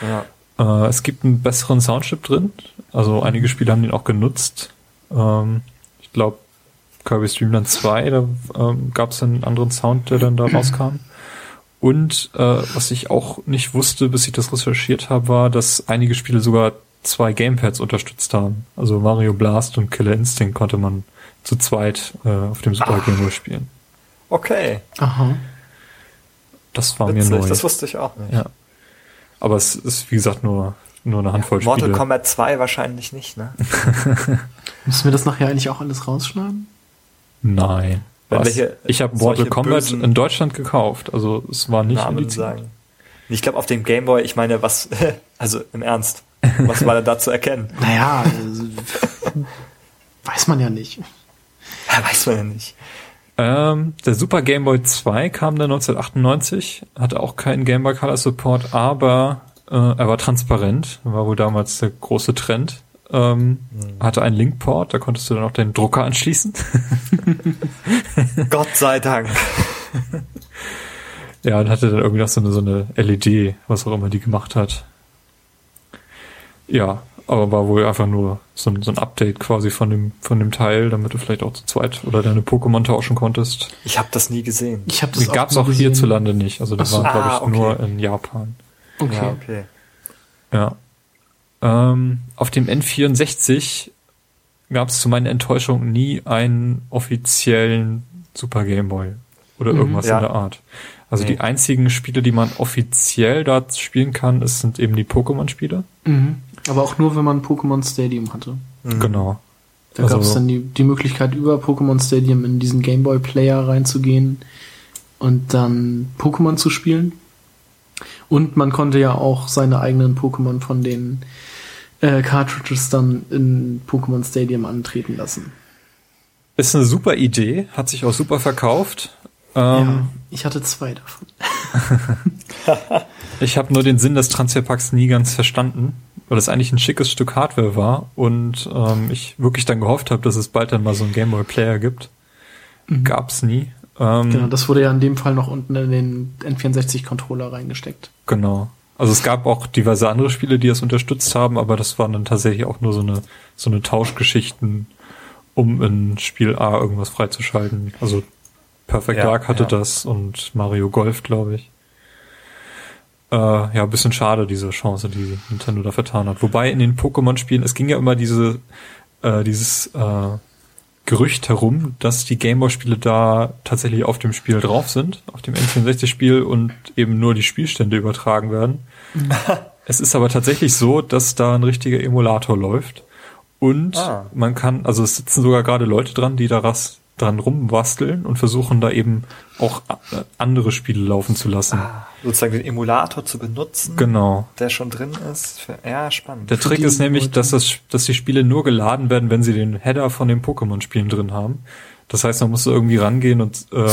Ja. Äh, es gibt einen besseren Soundchip drin. Also einige Spiele haben den auch genutzt. Ähm, ich glaube, Kirby Streamland 2, da ähm, gab es einen anderen Sound, der dann da rauskam. Und äh, was ich auch nicht wusste, bis ich das recherchiert habe, war, dass einige Spiele sogar zwei Gamepads unterstützt haben. Also Mario Blast und Killer Instinct konnte man zu zweit äh, auf dem Super Ach. Game Boy spielen. Okay. Aha. Das war Witzig, mir neu. Das wusste ich auch nicht. Ja. Aber es ist, wie gesagt, nur, nur eine Handvoll ja, Mortal Spiele. Mortal Kombat 2 wahrscheinlich nicht, ne? Müssen wir das nachher eigentlich auch alles rausschneiden? Nein. Welche, ich habe Mortal Kombat in Deutschland gekauft, also es war nicht Namen indiziert. sagen. Ich glaube auf dem Gameboy, ich meine, was, also im Ernst, was war da zu erkennen? naja, weiß man ja nicht. Ja, weiß man ja nicht. Ähm, der Super Game Boy 2 kam dann 1998, hatte auch keinen Game Boy Color Support, aber äh, er war transparent, war wohl damals der große Trend ähm, mhm. hatte einen Linkport, da konntest du dann auch den Drucker anschließen. Gott sei Dank. ja, und hatte dann irgendwie noch so eine, so eine LED, was auch immer die gemacht hat. Ja, aber war wohl einfach nur so ein, so ein Update quasi von dem, von dem Teil, damit du vielleicht auch zu zweit oder deine Pokémon tauschen konntest. Ich habe das nie gesehen. Ich habe das die gab's auch, auch hierzulande nicht. Also das so, war, glaube ich, ah, okay. nur in Japan. Okay. Ja, okay. Ja. Ähm, auf dem N64 gab es zu meiner Enttäuschung nie einen offiziellen Super Game Boy oder mhm, irgendwas ja. in der Art. Also nee. die einzigen Spiele, die man offiziell dort spielen kann, ist, sind eben die Pokémon-Spiele. Mhm. Aber auch nur, wenn man Pokémon Stadium hatte. Mhm. Genau. Da also, gab es dann die, die Möglichkeit, über Pokémon Stadium in diesen Game Boy Player reinzugehen und dann Pokémon zu spielen. Und man konnte ja auch seine eigenen Pokémon von den äh, Cartridges dann in Pokémon Stadium antreten lassen. Ist eine super Idee, hat sich auch super verkauft. Ähm, ja, ich hatte zwei davon. ich habe nur den Sinn des Transferpacks nie ganz verstanden, weil es eigentlich ein schickes Stück Hardware war und ähm, ich wirklich dann gehofft habe, dass es bald dann mal so einen Gameboy Player gibt. Mhm. Gab's nie. Ähm, genau, das wurde ja in dem Fall noch unten in den N64 Controller reingesteckt. Genau. Also es gab auch diverse andere Spiele, die das unterstützt haben, aber das waren dann tatsächlich auch nur so eine, so eine Tauschgeschichten, um in Spiel A irgendwas freizuschalten. Also Perfect ja, Dark hatte ja. das und Mario Golf, glaube ich. Äh, ja, bisschen schade, diese Chance, die Nintendo da vertan hat. Wobei in den Pokémon-Spielen, es ging ja immer diese, äh, dieses äh, Gerücht herum, dass die Gameboy-Spiele da tatsächlich auf dem Spiel drauf sind, auf dem N64-Spiel und eben nur die Spielstände übertragen werden. es ist aber tatsächlich so, dass da ein richtiger Emulator läuft. Und ah. man kann, also es sitzen sogar gerade Leute dran, die da was dran rumbasteln und versuchen da eben auch äh, andere Spiele laufen zu lassen. Ah, sozusagen den Emulator zu benutzen. Genau. Der schon drin ist. Für, ja, spannend. Der Trick ist nämlich, dass, das, dass die Spiele nur geladen werden, wenn sie den Header von den Pokémon-Spielen drin haben. Das heißt, man muss irgendwie rangehen und äh,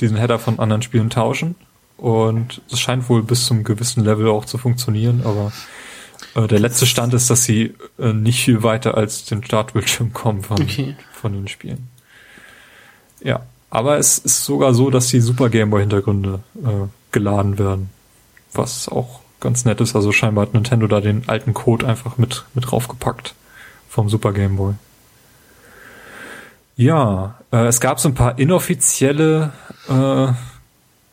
diesen Header von anderen Spielen tauschen. Und es scheint wohl bis zum gewissen Level auch zu funktionieren, aber äh, der letzte Stand ist, dass sie äh, nicht viel weiter als den Startbildschirm kommen von, okay. von den Spielen. Ja, aber es ist sogar so, dass die Super Game Boy Hintergründe äh, geladen werden, was auch ganz nett ist. Also scheinbar hat Nintendo da den alten Code einfach mit mit draufgepackt vom Super Game Boy. Ja, äh, es gab so ein paar inoffizielle äh,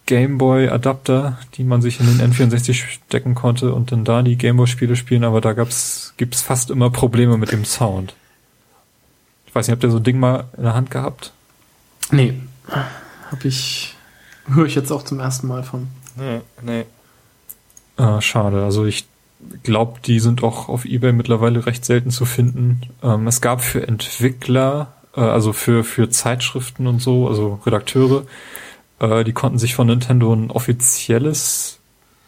Game Boy Adapter, die man sich in den N64 stecken konnte und dann da die Game Boy Spiele spielen, aber da gab's gibt's fast immer Probleme mit dem Sound. Ich weiß nicht, habt ihr so ein Ding mal in der Hand gehabt? Nee, hab ich, höre ich jetzt auch zum ersten Mal von. Nee, nee. Ah, schade. Also ich glaube, die sind auch auf Ebay mittlerweile recht selten zu finden. Ähm, es gab für Entwickler, äh, also für, für Zeitschriften und so, also Redakteure, äh, die konnten sich von Nintendo ein offizielles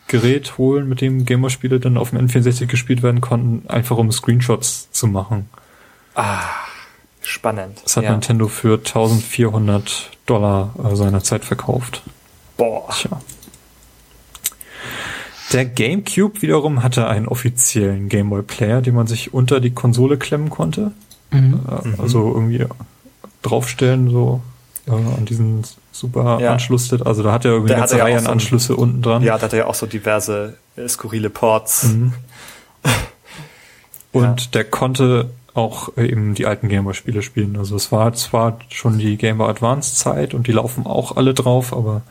Gerät holen, mit dem Gamer-Spiele dann auf dem N64 gespielt werden konnten, einfach um Screenshots zu machen. Ah. Spannend. Das hat ja. Nintendo für 1400 Dollar äh, seinerzeit verkauft. Boah. Tja. Der GameCube wiederum hatte einen offiziellen Gameboy Player, den man sich unter die Konsole klemmen konnte. Mhm. Äh, also irgendwie draufstellen, so äh, an diesen super ja. Anschluss. Also da hat er irgendwie eine ganze Reihe an Anschlüsse so, unten dran. Ja, da hat er ja auch so diverse äh, skurrile Ports. Mhm. Und ja. der konnte auch eben die alten Gameboy-Spiele spielen. Also es war zwar schon die Game Boy Advance Zeit und die laufen auch alle drauf, aber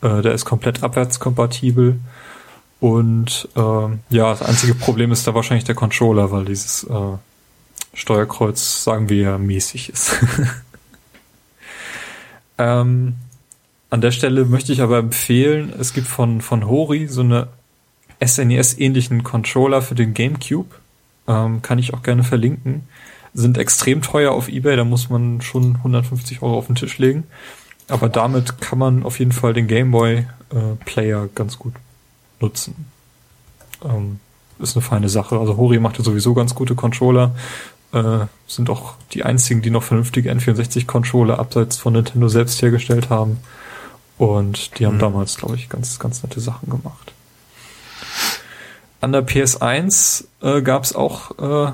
äh, der ist komplett abwärtskompatibel. Und äh, ja, das einzige Problem ist da wahrscheinlich der Controller, weil dieses äh, Steuerkreuz, sagen wir, mäßig ist. ähm, an der Stelle möchte ich aber empfehlen, es gibt von, von Hori so eine SNES-ähnlichen Controller für den GameCube ähm, kann ich auch gerne verlinken. Sind extrem teuer auf Ebay, da muss man schon 150 Euro auf den Tisch legen. Aber damit kann man auf jeden Fall den Gameboy äh, Player ganz gut nutzen. Ähm, ist eine feine Sache. Also Hori macht ja sowieso ganz gute Controller. Äh, sind auch die einzigen, die noch vernünftige N64-Controller abseits von Nintendo selbst hergestellt haben. Und die haben mhm. damals, glaube ich, ganz, ganz nette Sachen gemacht. An der PS1 äh, gab es auch äh,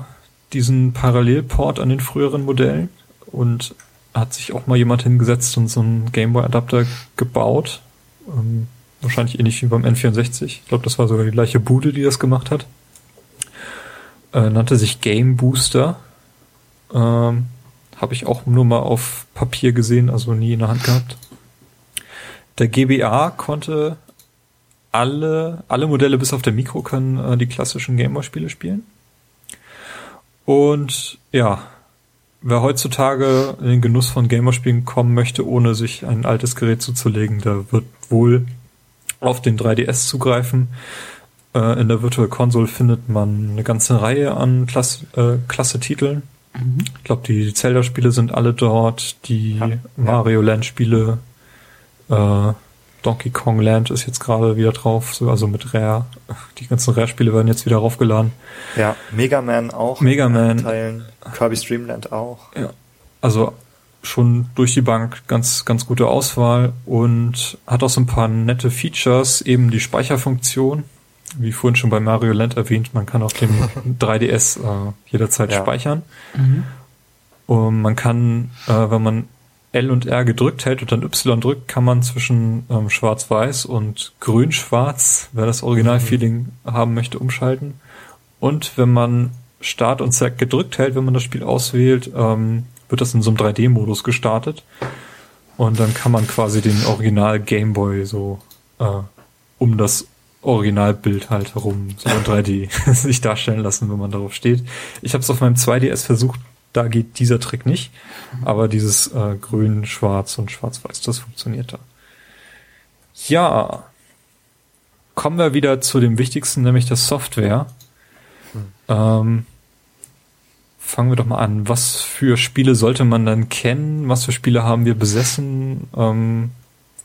diesen Parallelport an den früheren Modellen und hat sich auch mal jemand hingesetzt und so einen Gameboy-Adapter gebaut. Ähm, wahrscheinlich ähnlich wie beim N64. Ich glaube, das war sogar die gleiche Bude, die das gemacht hat. Äh, nannte sich Game Booster. Ähm, Habe ich auch nur mal auf Papier gesehen, also nie in der Hand gehabt. Der GBA konnte alle, alle Modelle bis auf der Mikro können äh, die klassischen Gameboy-Spiele spielen. Und ja, wer heutzutage in den Genuss von Gamerspielen kommen möchte, ohne sich ein altes Gerät zuzulegen, der wird wohl auf den 3DS zugreifen. Äh, in der Virtual Console findet man eine ganze Reihe an Klasse, äh, klasse Titeln. Mhm. Ich glaube, die Zelda-Spiele sind alle dort, die ja, Mario Land-Spiele, äh, Donkey Kong Land ist jetzt gerade wieder drauf, so, also mit Rare. Die ganzen Rare-Spiele werden jetzt wieder raufgeladen. Ja, Mega Man auch. Mega Man. Teilen. Kirby Streamland auch. Ja. Also schon durch die Bank ganz, ganz gute Auswahl und hat auch so ein paar nette Features, eben die Speicherfunktion. Wie vorhin schon bei Mario Land erwähnt, man kann auf dem 3DS äh, jederzeit ja. speichern. Mhm. Und man kann, äh, wenn man L und R gedrückt hält und dann Y drückt, kann man zwischen ähm, Schwarz-Weiß und Grün-Schwarz, wer das Original-Feeling mhm. haben möchte, umschalten. Und wenn man Start und Z gedrückt hält, wenn man das Spiel auswählt, ähm, wird das in so einem 3D-Modus gestartet. Und dann kann man quasi den Original Gameboy so äh, um das Originalbild halt herum, so in 3D, sich darstellen lassen, wenn man darauf steht. Ich habe es auf meinem 2DS versucht, da geht dieser Trick nicht, aber dieses äh, Grün, Schwarz und Schwarz-Weiß, das funktioniert da. Ja, kommen wir wieder zu dem Wichtigsten, nämlich der Software. Hm. Ähm, fangen wir doch mal an. Was für Spiele sollte man dann kennen? Was für Spiele haben wir besessen? Ähm,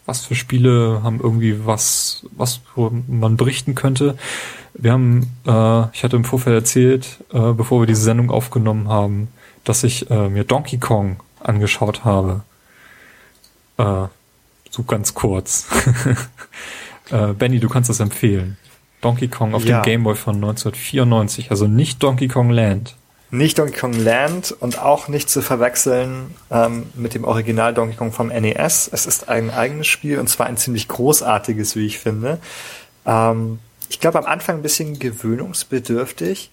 was für Spiele haben irgendwie was, was man berichten könnte? Wir haben, äh, ich hatte im Vorfeld erzählt, äh, bevor wir diese Sendung aufgenommen haben, dass ich äh, mir Donkey Kong angeschaut habe. Äh, so ganz kurz. äh, Benny, du kannst das empfehlen. Donkey Kong auf ja. dem Game Boy von 1994, also nicht Donkey Kong Land. Nicht Donkey Kong Land und auch nicht zu verwechseln ähm, mit dem Original Donkey Kong vom NES. Es ist ein eigenes Spiel und zwar ein ziemlich großartiges, wie ich finde. Ähm, ich glaube am Anfang ein bisschen gewöhnungsbedürftig.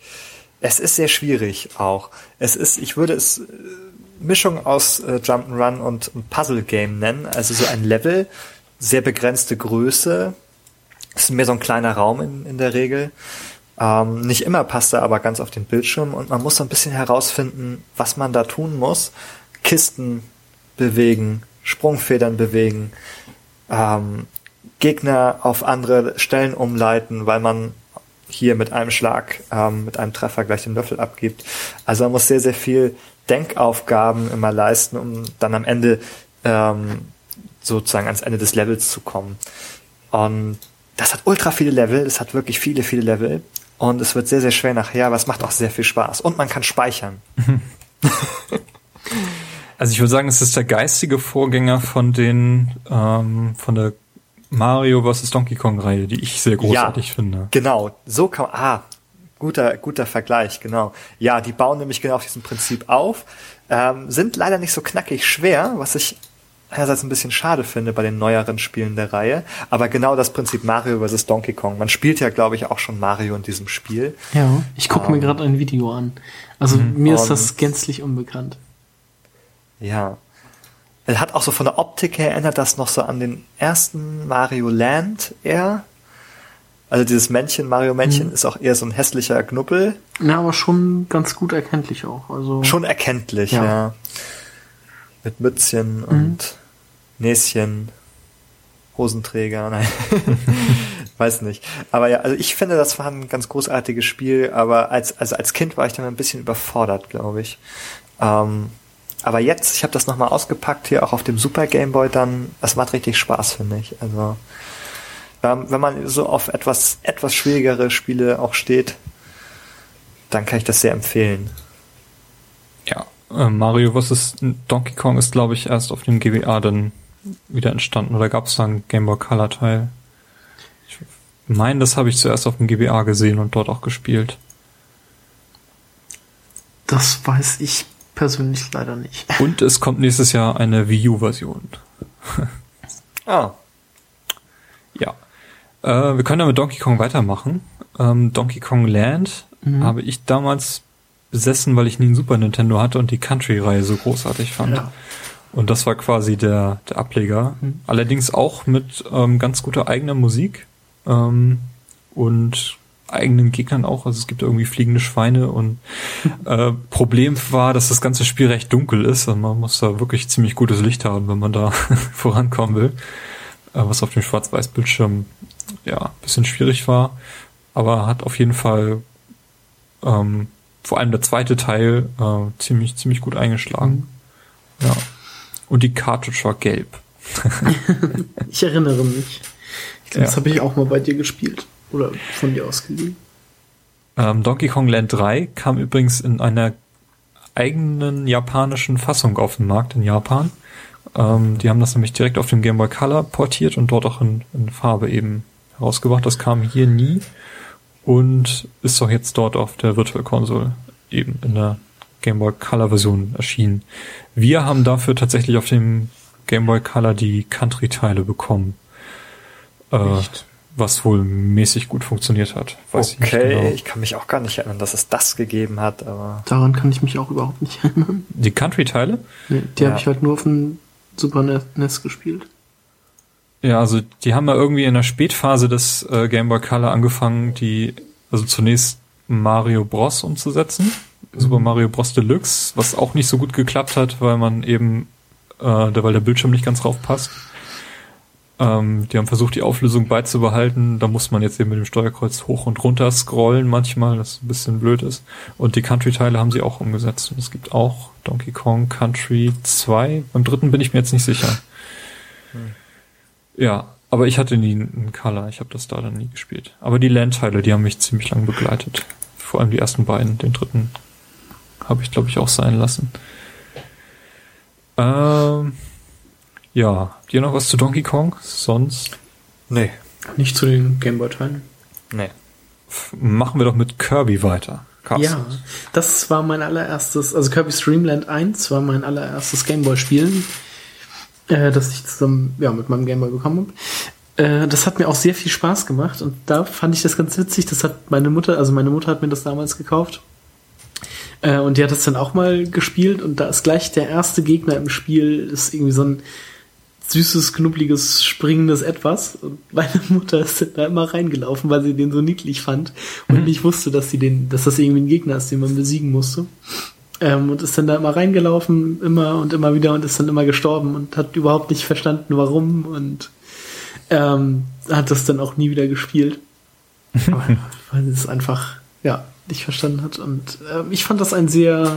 Es ist sehr schwierig auch. Es ist, ich würde es äh, Mischung aus äh, Jump'n'Run und Puzzle Game nennen. Also so ein Level, sehr begrenzte Größe. Es ist mehr so ein kleiner Raum in, in der Regel. Ähm, nicht immer passt er aber ganz auf den Bildschirm und man muss so ein bisschen herausfinden, was man da tun muss. Kisten bewegen, Sprungfedern bewegen, ähm, Gegner auf andere Stellen umleiten, weil man hier mit einem Schlag, ähm, mit einem Treffer gleich den Löffel abgibt. Also man muss sehr, sehr viel Denkaufgaben immer leisten, um dann am Ende ähm, sozusagen ans Ende des Levels zu kommen. Und das hat ultra viele Level, es hat wirklich viele, viele Level. Und es wird sehr, sehr schwer nachher, aber es macht auch sehr viel Spaß. Und man kann speichern. also ich würde sagen, es ist der geistige Vorgänger von den, ähm, von der Mario vs. Donkey Kong Reihe, die ich sehr großartig ja, finde. Genau, so kann ah, guter, guter Vergleich, genau. Ja, die bauen nämlich genau auf diesem Prinzip auf, ähm, sind leider nicht so knackig schwer, was ich einerseits ein bisschen schade finde bei den neueren Spielen der Reihe, aber genau das Prinzip Mario vs. Donkey Kong. Man spielt ja, glaube ich, auch schon Mario in diesem Spiel. Ja, ich gucke um, mir ähm, gerade ein Video an. Also mhm. mir ist das gänzlich unbekannt. Ja. Er hat auch so von der Optik her erinnert das noch so an den ersten Mario Land eher. Also dieses Männchen, Mario Männchen, mhm. ist auch eher so ein hässlicher Knuppel. Ja, aber schon ganz gut erkenntlich auch. Also schon erkenntlich, ja. ja. Mit Mützchen mhm. und Näschen, Hosenträger, nein. Weiß nicht. Aber ja, also ich finde, das war ein ganz großartiges Spiel, aber als, also als Kind war ich dann ein bisschen überfordert, glaube ich. Ähm, aber jetzt, ich habe das nochmal ausgepackt hier auch auf dem Super Game Boy dann, das macht richtig Spaß, finde ich. Also ähm, wenn man so auf etwas, etwas schwierigere Spiele auch steht, dann kann ich das sehr empfehlen. Ja, äh, Mario vs. Donkey Kong ist, glaube ich, erst auf dem GBA dann wieder entstanden. Oder gab es da einen Game Boy Color Teil? Ich meine, das habe ich zuerst auf dem GBA gesehen und dort auch gespielt. Das weiß ich persönlich leider nicht. Und es kommt nächstes Jahr eine Wii U-Version. ah. Ja. Äh, wir können ja mit Donkey Kong weitermachen. Ähm, Donkey Kong Land mhm. habe ich damals besessen, weil ich nie ein Super Nintendo hatte und die Country-Reihe so großartig fand. Ja. Und das war quasi der, der Ableger. Mhm. Allerdings auch mit ähm, ganz guter eigener Musik ähm, und eigenen Gegnern auch. Also es gibt irgendwie fliegende Schweine und äh, Problem war, dass das ganze Spiel recht dunkel ist. Also man muss da wirklich ziemlich gutes Licht haben, wenn man da vorankommen will. Äh, was auf dem Schwarz-Weiß-Bildschirm ja bisschen schwierig war. Aber hat auf jeden Fall ähm, vor allem der zweite Teil äh, ziemlich, ziemlich gut eingeschlagen. Mhm. Ja. Und die Cartridge war gelb. ich erinnere mich. Ich glaube, ja. das habe ich auch mal bei dir gespielt. Oder von dir ausgeliehen? Ähm, Donkey Kong Land 3 kam übrigens in einer eigenen japanischen Fassung auf den Markt in Japan. Ähm, die haben das nämlich direkt auf dem Game Boy Color portiert und dort auch in, in Farbe eben herausgebracht. Das kam hier nie und ist doch jetzt dort auf der Virtual Console eben in der Game Boy Color Version erschienen. Wir haben dafür tatsächlich auf dem Game Boy Color die Country-Teile bekommen. Äh, was wohl mäßig gut funktioniert hat. Weiß okay, ich, genau. ich, kann mich auch gar nicht erinnern, dass es das gegeben hat, aber. Daran kann ich mich auch überhaupt nicht erinnern. Die Country-Teile? Nee, die ja. habe ich halt nur auf dem Super NES gespielt. Ja, also die haben ja irgendwie in der Spätphase des äh, Game Boy Color angefangen, die, also zunächst Mario Bros umzusetzen. Mhm. Super Mario Bros Deluxe, was auch nicht so gut geklappt hat, weil man eben, äh, weil der Bildschirm nicht ganz drauf passt. Ähm, die haben versucht, die Auflösung beizubehalten. Da muss man jetzt eben mit dem Steuerkreuz hoch und runter scrollen manchmal, das ein bisschen blöd ist. Und die Country-Teile haben sie auch umgesetzt. Und es gibt auch Donkey Kong Country 2. Beim dritten bin ich mir jetzt nicht sicher. Hm. Ja, aber ich hatte nie einen Color. Ich habe das da dann nie gespielt. Aber die Land-Teile, die haben mich ziemlich lang begleitet. Vor allem die ersten beiden. Den dritten habe ich, glaube ich, auch sein lassen. Ähm ja, dir noch was zu Donkey Kong? Sonst? Nee. Nicht zu den Gameboy-Teilen? Nee. Machen wir doch mit Kirby weiter. Carsten. Ja, das war mein allererstes, also Kirby Streamland 1 war mein allererstes Gameboy-Spielen, äh, das ich zusammen ja, mit meinem Gameboy bekommen habe. Äh, das hat mir auch sehr viel Spaß gemacht und da fand ich das ganz witzig. Das hat meine Mutter, also meine Mutter hat mir das damals gekauft. Äh, und die hat das dann auch mal gespielt und da ist gleich der erste Gegner im Spiel, ist irgendwie so ein süßes, knubbeliges, springendes Etwas. Und meine Mutter ist da immer reingelaufen, weil sie den so niedlich fand und mhm. nicht wusste, dass sie den, dass das irgendwie ein Gegner ist, den man besiegen musste. Ähm, und ist dann da immer reingelaufen, immer und immer wieder und ist dann immer gestorben und hat überhaupt nicht verstanden, warum und ähm, hat das dann auch nie wieder gespielt. weil es einfach, ja, nicht verstanden hat. Und äh, ich fand das ein sehr,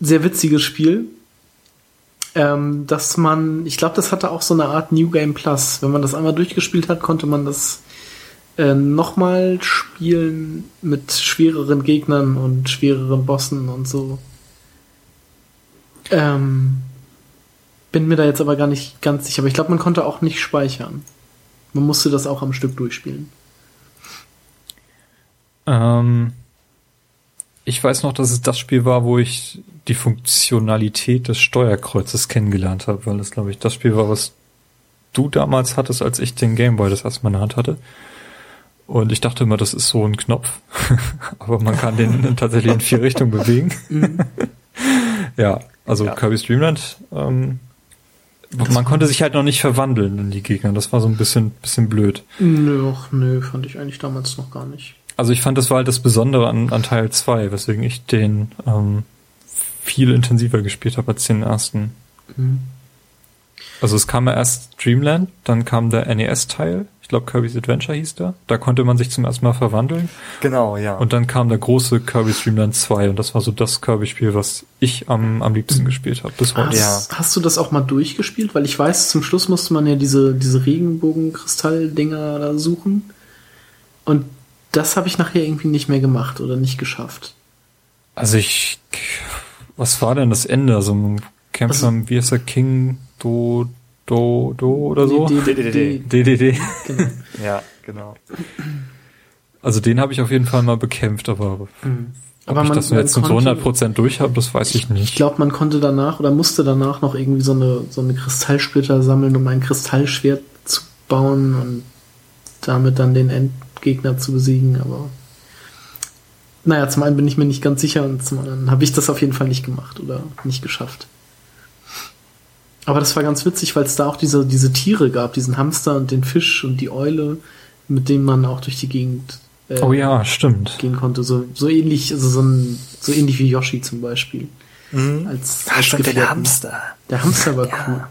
sehr witziges Spiel ähm, dass man, ich glaube, das hatte auch so eine Art New Game Plus. Wenn man das einmal durchgespielt hat, konnte man das äh, nochmal spielen mit schwereren Gegnern und schwereren Bossen und so. Ähm, bin mir da jetzt aber gar nicht ganz sicher. Aber ich glaube, man konnte auch nicht speichern. Man musste das auch am Stück durchspielen. Ähm, ich weiß noch, dass es das Spiel war, wo ich die Funktionalität des Steuerkreuzes kennengelernt habe, weil das, glaube ich, das Spiel war, was du damals hattest, als ich den Gameboy das erste Mal in der Hand hatte. Und ich dachte immer, das ist so ein Knopf. Aber man kann den tatsächlich in vier Richtungen bewegen. Mhm. ja, also ja. Kirby Streamland, ähm, man konnte sich halt noch nicht verwandeln in die Gegner. Das war so ein bisschen, bisschen blöd. Nö, nö, fand ich eigentlich damals noch gar nicht. Also ich fand, das war halt das Besondere an, an Teil 2, weswegen ich den ähm, viel intensiver gespielt habe als den ersten. Mhm. Also es kam ja erst Dreamland, dann kam der NES-Teil, ich glaube Kirby's Adventure hieß der. Da konnte man sich zum ersten Mal verwandeln. Genau, ja. Und dann kam der große Kirby Dreamland 2 und das war so das Kirby-Spiel, was ich am, am liebsten gespielt habe. Bis heute. Hast, ja. hast du das auch mal durchgespielt? Weil ich weiß, zum Schluss musste man ja diese, diese Regenbogen-Kristall-Dinger da suchen. Und das habe ich nachher irgendwie nicht mehr gemacht oder nicht geschafft. Also ich, was war denn das Ende? Also man kämpft also, wie ist der King Do Do Do oder so? DDD. DDD. Genau. ja, genau. Also den habe ich auf jeden Fall mal bekämpft, aber mhm. aber ob man, ich das jetzt konnte, zu 100% durch habe, das weiß ich nicht. Ich glaube, man konnte danach oder musste danach noch irgendwie so eine so eine Kristallsplitter sammeln, um ein Kristallschwert zu bauen und damit dann den End Gegner zu besiegen, aber naja, zum einen bin ich mir nicht ganz sicher und zum anderen habe ich das auf jeden Fall nicht gemacht oder nicht geschafft. Aber das war ganz witzig, weil es da auch diese, diese Tiere gab, diesen Hamster und den Fisch und die Eule, mit denen man auch durch die Gegend äh, oh ja, stimmt. gehen konnte. So, so ähnlich, also so, ein, so ähnlich wie Yoshi zum Beispiel. Mhm. Als, ah, als stimmt, der Hamster. Der Hamster war ja, cool.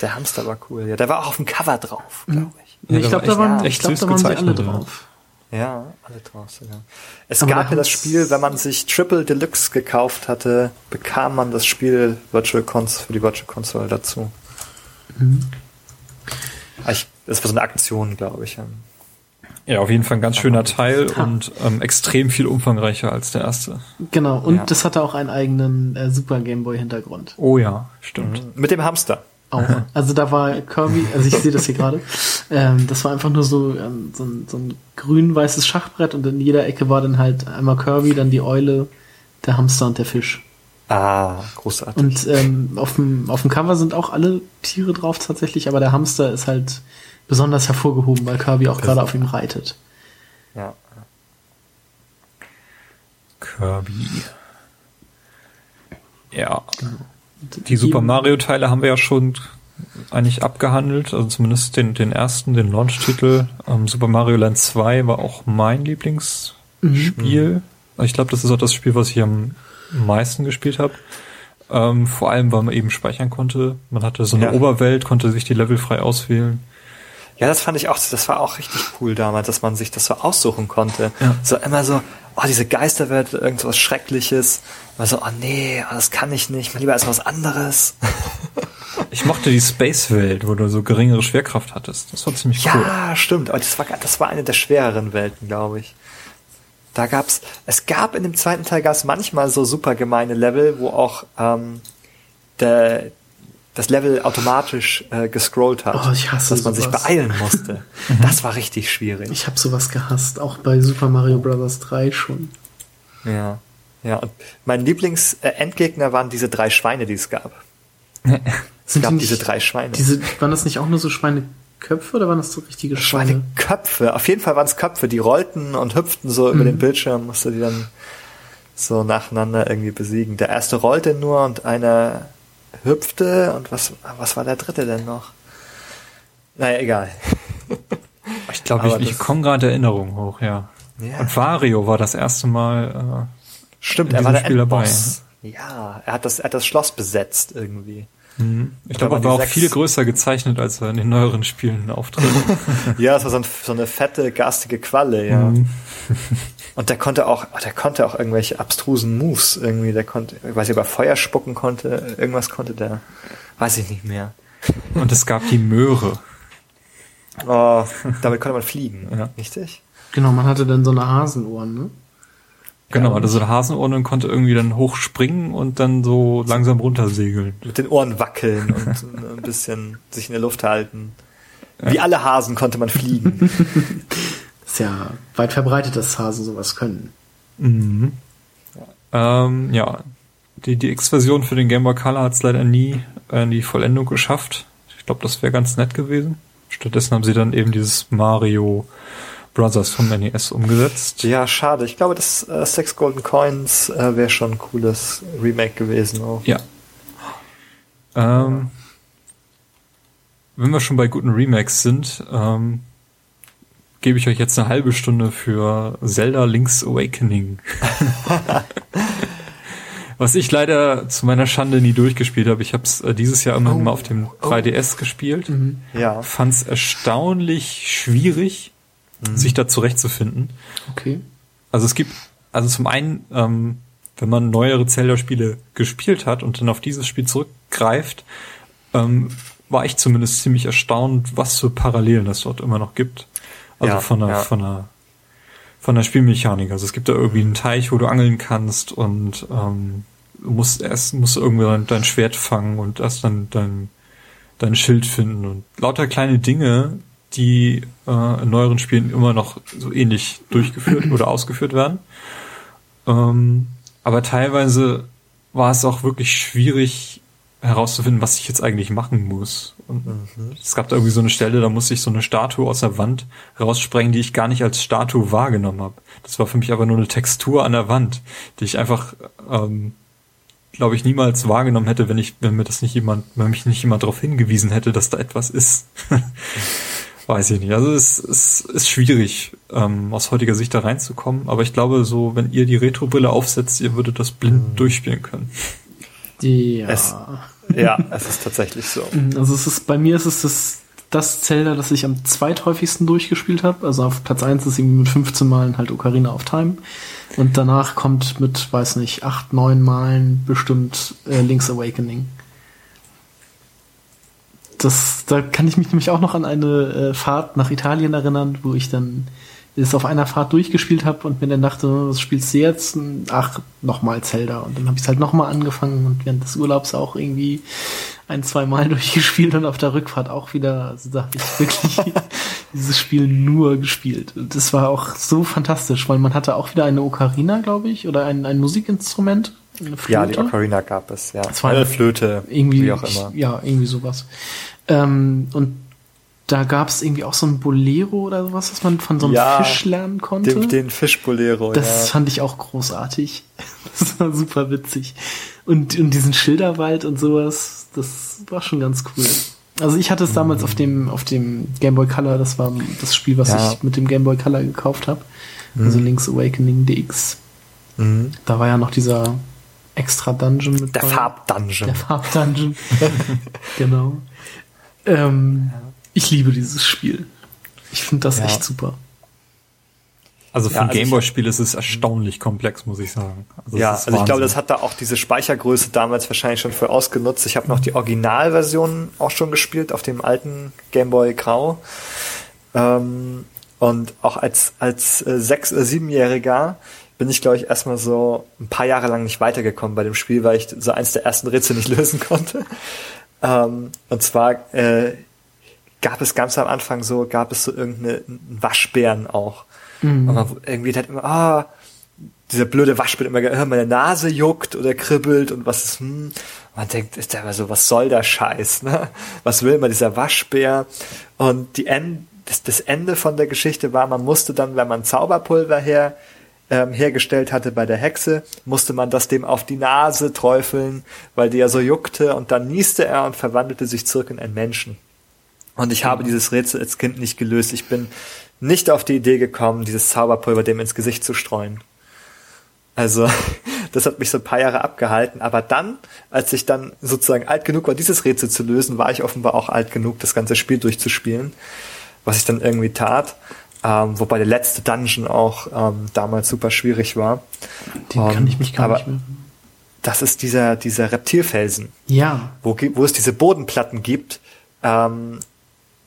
Der Hamster war cool, ja. Der war auch auf dem Cover drauf, glaube ich. Ja, ich glaube, da waren, ich glaub, da waren sie alle drauf. Ja, alle drauf sogar. Es Aber gab ja das Spiel, wenn man sich Triple Deluxe gekauft hatte, bekam man das Spiel Virtual Console für die Virtual Console dazu. Mhm. Ich, das war so eine Aktion, glaube ich. Ja, auf jeden Fall ein ganz schöner Teil ha. und ähm, extrem viel umfangreicher als der erste. Genau, und ja. das hatte auch einen eigenen äh, Super Game Boy Hintergrund. Oh ja, stimmt. Mhm. Mit dem Hamster. Auch. Also da war Kirby, also ich sehe das hier gerade, ähm, das war einfach nur so, ähm, so, ein, so ein grün-weißes Schachbrett und in jeder Ecke war dann halt einmal Kirby, dann die Eule, der Hamster und der Fisch. Ah, großartig. Und ähm, auf, dem, auf dem Cover sind auch alle Tiere drauf tatsächlich, aber der Hamster ist halt besonders hervorgehoben, weil Kirby auch gerade auf ihm reitet. Ja. Kirby. Ja. Die Super Mario Teile haben wir ja schon eigentlich abgehandelt, also zumindest den, den ersten, den Launch-Titel. Ähm, Super Mario Land 2 war auch mein Lieblingsspiel. Mhm. Ich glaube, das ist auch das Spiel, was ich am meisten gespielt habe. Ähm, vor allem, weil man eben speichern konnte. Man hatte so eine ja. Oberwelt, konnte sich die Level frei auswählen. Ja, das fand ich auch, das war auch richtig cool damals, dass man sich das so aussuchen konnte. Ja. So immer so, oh, diese Geisterwelt, irgendwas Schreckliches. Immer so, oh nee, oh, das kann ich nicht, mal lieber als was anderes. Ich mochte die Space-Welt, wo du so geringere Schwerkraft hattest. Das war ziemlich cool. Ja, stimmt. Aber das war, das war eine der schwereren Welten, glaube ich. Da gab's, es gab in dem zweiten Teil gab's manchmal so super gemeine Level, wo auch ähm, der, das Level automatisch äh, gescrollt hat, oh, ich hasse dass man sowas. sich beeilen musste. das war richtig schwierig. Ich habe sowas gehasst, auch bei Super Mario Bros. 3 schon. Ja, ja. Und mein Lieblings-Endgegner waren diese drei Schweine, die es gab. es gab diese drei Schweine. Diese, waren das nicht auch nur so Schweineköpfe oder waren das so richtige Schweine? Schweineköpfe. Auf jeden Fall waren es Köpfe, die rollten und hüpften so mhm. über den Bildschirm, musste die dann so nacheinander irgendwie besiegen. Der erste rollte nur und einer hüpfte und was, was war der dritte denn noch? Naja, egal. Ich glaube, ich, ich komme gerade Erinnerungen hoch, ja. ja. Und Wario war das erste Mal. Äh, Stimmt, er war der Spiel dabei. Ja, er hat das, er hat das Schloss besetzt irgendwie. Mhm. Ich glaube, er war auch viel größer gezeichnet, als er in den neueren Spielen auftritt. ja, es war so, ein, so, eine fette, garstige Qualle, ja. Mhm. Und der konnte auch, der konnte auch irgendwelche abstrusen Moves irgendwie. Der konnte, ich weiß nicht, ob er Feuer spucken konnte, irgendwas konnte der, weiß ich nicht mehr. Und es gab die Möhre. Oh, damit konnte man fliegen, ja. richtig? Genau, man hatte dann so eine Hasenohren, ne? Genau, also der Hasenohren und konnte irgendwie dann hochspringen und dann so langsam runtersegeln. Mit den Ohren wackeln und ein bisschen sich in der Luft halten. Wie alle Hasen konnte man fliegen. ist ja weit verbreitet, dass Hasen sowas können. Mhm. Ja, ähm, ja. die, die X-Version für den Game Boy Color hat es leider nie in die Vollendung geschafft. Ich glaube, das wäre ganz nett gewesen. Stattdessen haben sie dann eben dieses Mario Brothers vom NES umgesetzt. Ja, schade. Ich glaube, das äh, Six Golden Coins äh, wäre schon ein cooles Remake gewesen auch. Ja. Ähm, wenn wir schon bei guten Remakes sind, ähm, gebe ich euch jetzt eine halbe Stunde für Zelda Link's Awakening. Was ich leider zu meiner Schande nie durchgespielt habe. Ich habe es äh, dieses Jahr immerhin oh, mal auf dem 3DS oh. gespielt. Mhm. Ja. Fand es erstaunlich schwierig, mhm. sich da zurechtzufinden. Okay. Also es gibt, also zum einen, ähm, wenn man neuere Zelda-Spiele gespielt hat und dann auf dieses Spiel zurückgreift, ähm, war ich zumindest ziemlich erstaunt, was für Parallelen es dort immer noch gibt. Also ja, von der, ja. von der, von der Spielmechanik. Also es gibt da irgendwie einen Teich, wo du angeln kannst und ähm, musst erst musst dein, dein Schwert fangen und erst dann dein, dein Schild finden und lauter kleine Dinge, die äh, in neueren Spielen immer noch so ähnlich durchgeführt oder ausgeführt werden. Ähm, aber teilweise war es auch wirklich schwierig, herauszufinden, was ich jetzt eigentlich machen muss. Und mhm. es gab da irgendwie so eine Stelle, da musste ich so eine Statue aus der Wand raussprengen, die ich gar nicht als Statue wahrgenommen habe. Das war für mich aber nur eine Textur an der Wand, die ich einfach, ähm, glaube ich, niemals wahrgenommen hätte, wenn ich, wenn mir das nicht jemand, wenn mich nicht jemand darauf hingewiesen hätte, dass da etwas ist. Weiß ich nicht. Also es, es ist schwierig, ähm, aus heutiger Sicht da reinzukommen. Aber ich glaube, so, wenn ihr die Retro-Brille aufsetzt, ihr würdet das blind mhm. durchspielen können. Ja. Es, ja, es ist tatsächlich so. Also es ist, bei mir ist es das, das Zelda, das ich am zweithäufigsten durchgespielt habe. Also auf Platz 1 ist irgendwie mit 15 Malen halt Ocarina of Time. Und danach kommt mit, weiß nicht, 8, 9 Malen bestimmt äh, Link's Awakening. Das, da kann ich mich nämlich auch noch an eine äh, Fahrt nach Italien erinnern, wo ich dann es auf einer Fahrt durchgespielt habe und mir dann dachte, was spielst du jetzt? Ach, nochmal Zelda. Und dann habe ich es halt nochmal angefangen und während des Urlaubs auch irgendwie ein, zwei Mal durchgespielt und auf der Rückfahrt auch wieder. Also da habe ich wirklich dieses Spiel nur gespielt. Und das war auch so fantastisch, weil man hatte auch wieder eine Ocarina, glaube ich, oder ein, ein Musikinstrument, Ja, die Ocarina gab es, ja. War eine Flöte, irgendwie, wie auch immer. Ja, irgendwie sowas. Ähm, und da gab es irgendwie auch so ein Bolero oder sowas, was man von so einem ja, Fisch lernen konnte. Den, den Fischbolero, Das ja. fand ich auch großartig. Das war super witzig. Und, und diesen Schilderwald und sowas, das war schon ganz cool. Also ich hatte es damals mhm. auf dem, auf dem Game Boy Color, das war das Spiel, was ja. ich mit dem Game Boy Color gekauft habe. Mhm. Also Link's Awakening DX. Mhm. Da war ja noch dieser extra Dungeon mit. Der Farbdungeon. Der Farbdungeon. genau. Ähm, ich liebe dieses Spiel. Ich finde das ja. echt super. Also für ja, ein also Gameboy-Spiel ist es erstaunlich komplex, muss ich sagen. Also ja, also ich glaube, das hat da auch diese Speichergröße damals wahrscheinlich schon für ausgenutzt. Ich habe noch die Originalversion auch schon gespielt auf dem alten Gameboy Grau. Ähm, und auch als, als äh, sechs- oder siebenjähriger bin ich, glaube ich, erstmal so ein paar Jahre lang nicht weitergekommen bei dem Spiel, weil ich so eins der ersten Rätsel nicht lösen konnte. Ähm, und zwar äh, gab es ganz am Anfang so, gab es so irgendeinen Waschbären auch. Mhm. Und man irgendwie hat immer, ah, dieser blöde Waschbär immer, äh, meine Nase juckt oder kribbelt und was ist, hm. Man denkt, ist der immer so, was soll der Scheiß, ne? Was will man dieser Waschbär? Und die End, das, das Ende von der Geschichte war, man musste dann, wenn man Zauberpulver her, ähm, hergestellt hatte bei der Hexe, musste man das dem auf die Nase träufeln, weil die ja so juckte und dann nieste er und verwandelte sich zurück in einen Menschen. Und ich habe dieses Rätsel als Kind nicht gelöst. Ich bin nicht auf die Idee gekommen, dieses Zauberpulver dem ins Gesicht zu streuen. Also, das hat mich so ein paar Jahre abgehalten. Aber dann, als ich dann sozusagen alt genug war, dieses Rätsel zu lösen, war ich offenbar auch alt genug, das ganze Spiel durchzuspielen. Was ich dann irgendwie tat. Ähm, wobei der letzte Dungeon auch ähm, damals super schwierig war. Den um, kann ich mich gar nicht mehr. Das ist dieser, dieser Reptilfelsen. Ja. Wo, wo es diese Bodenplatten gibt, ähm,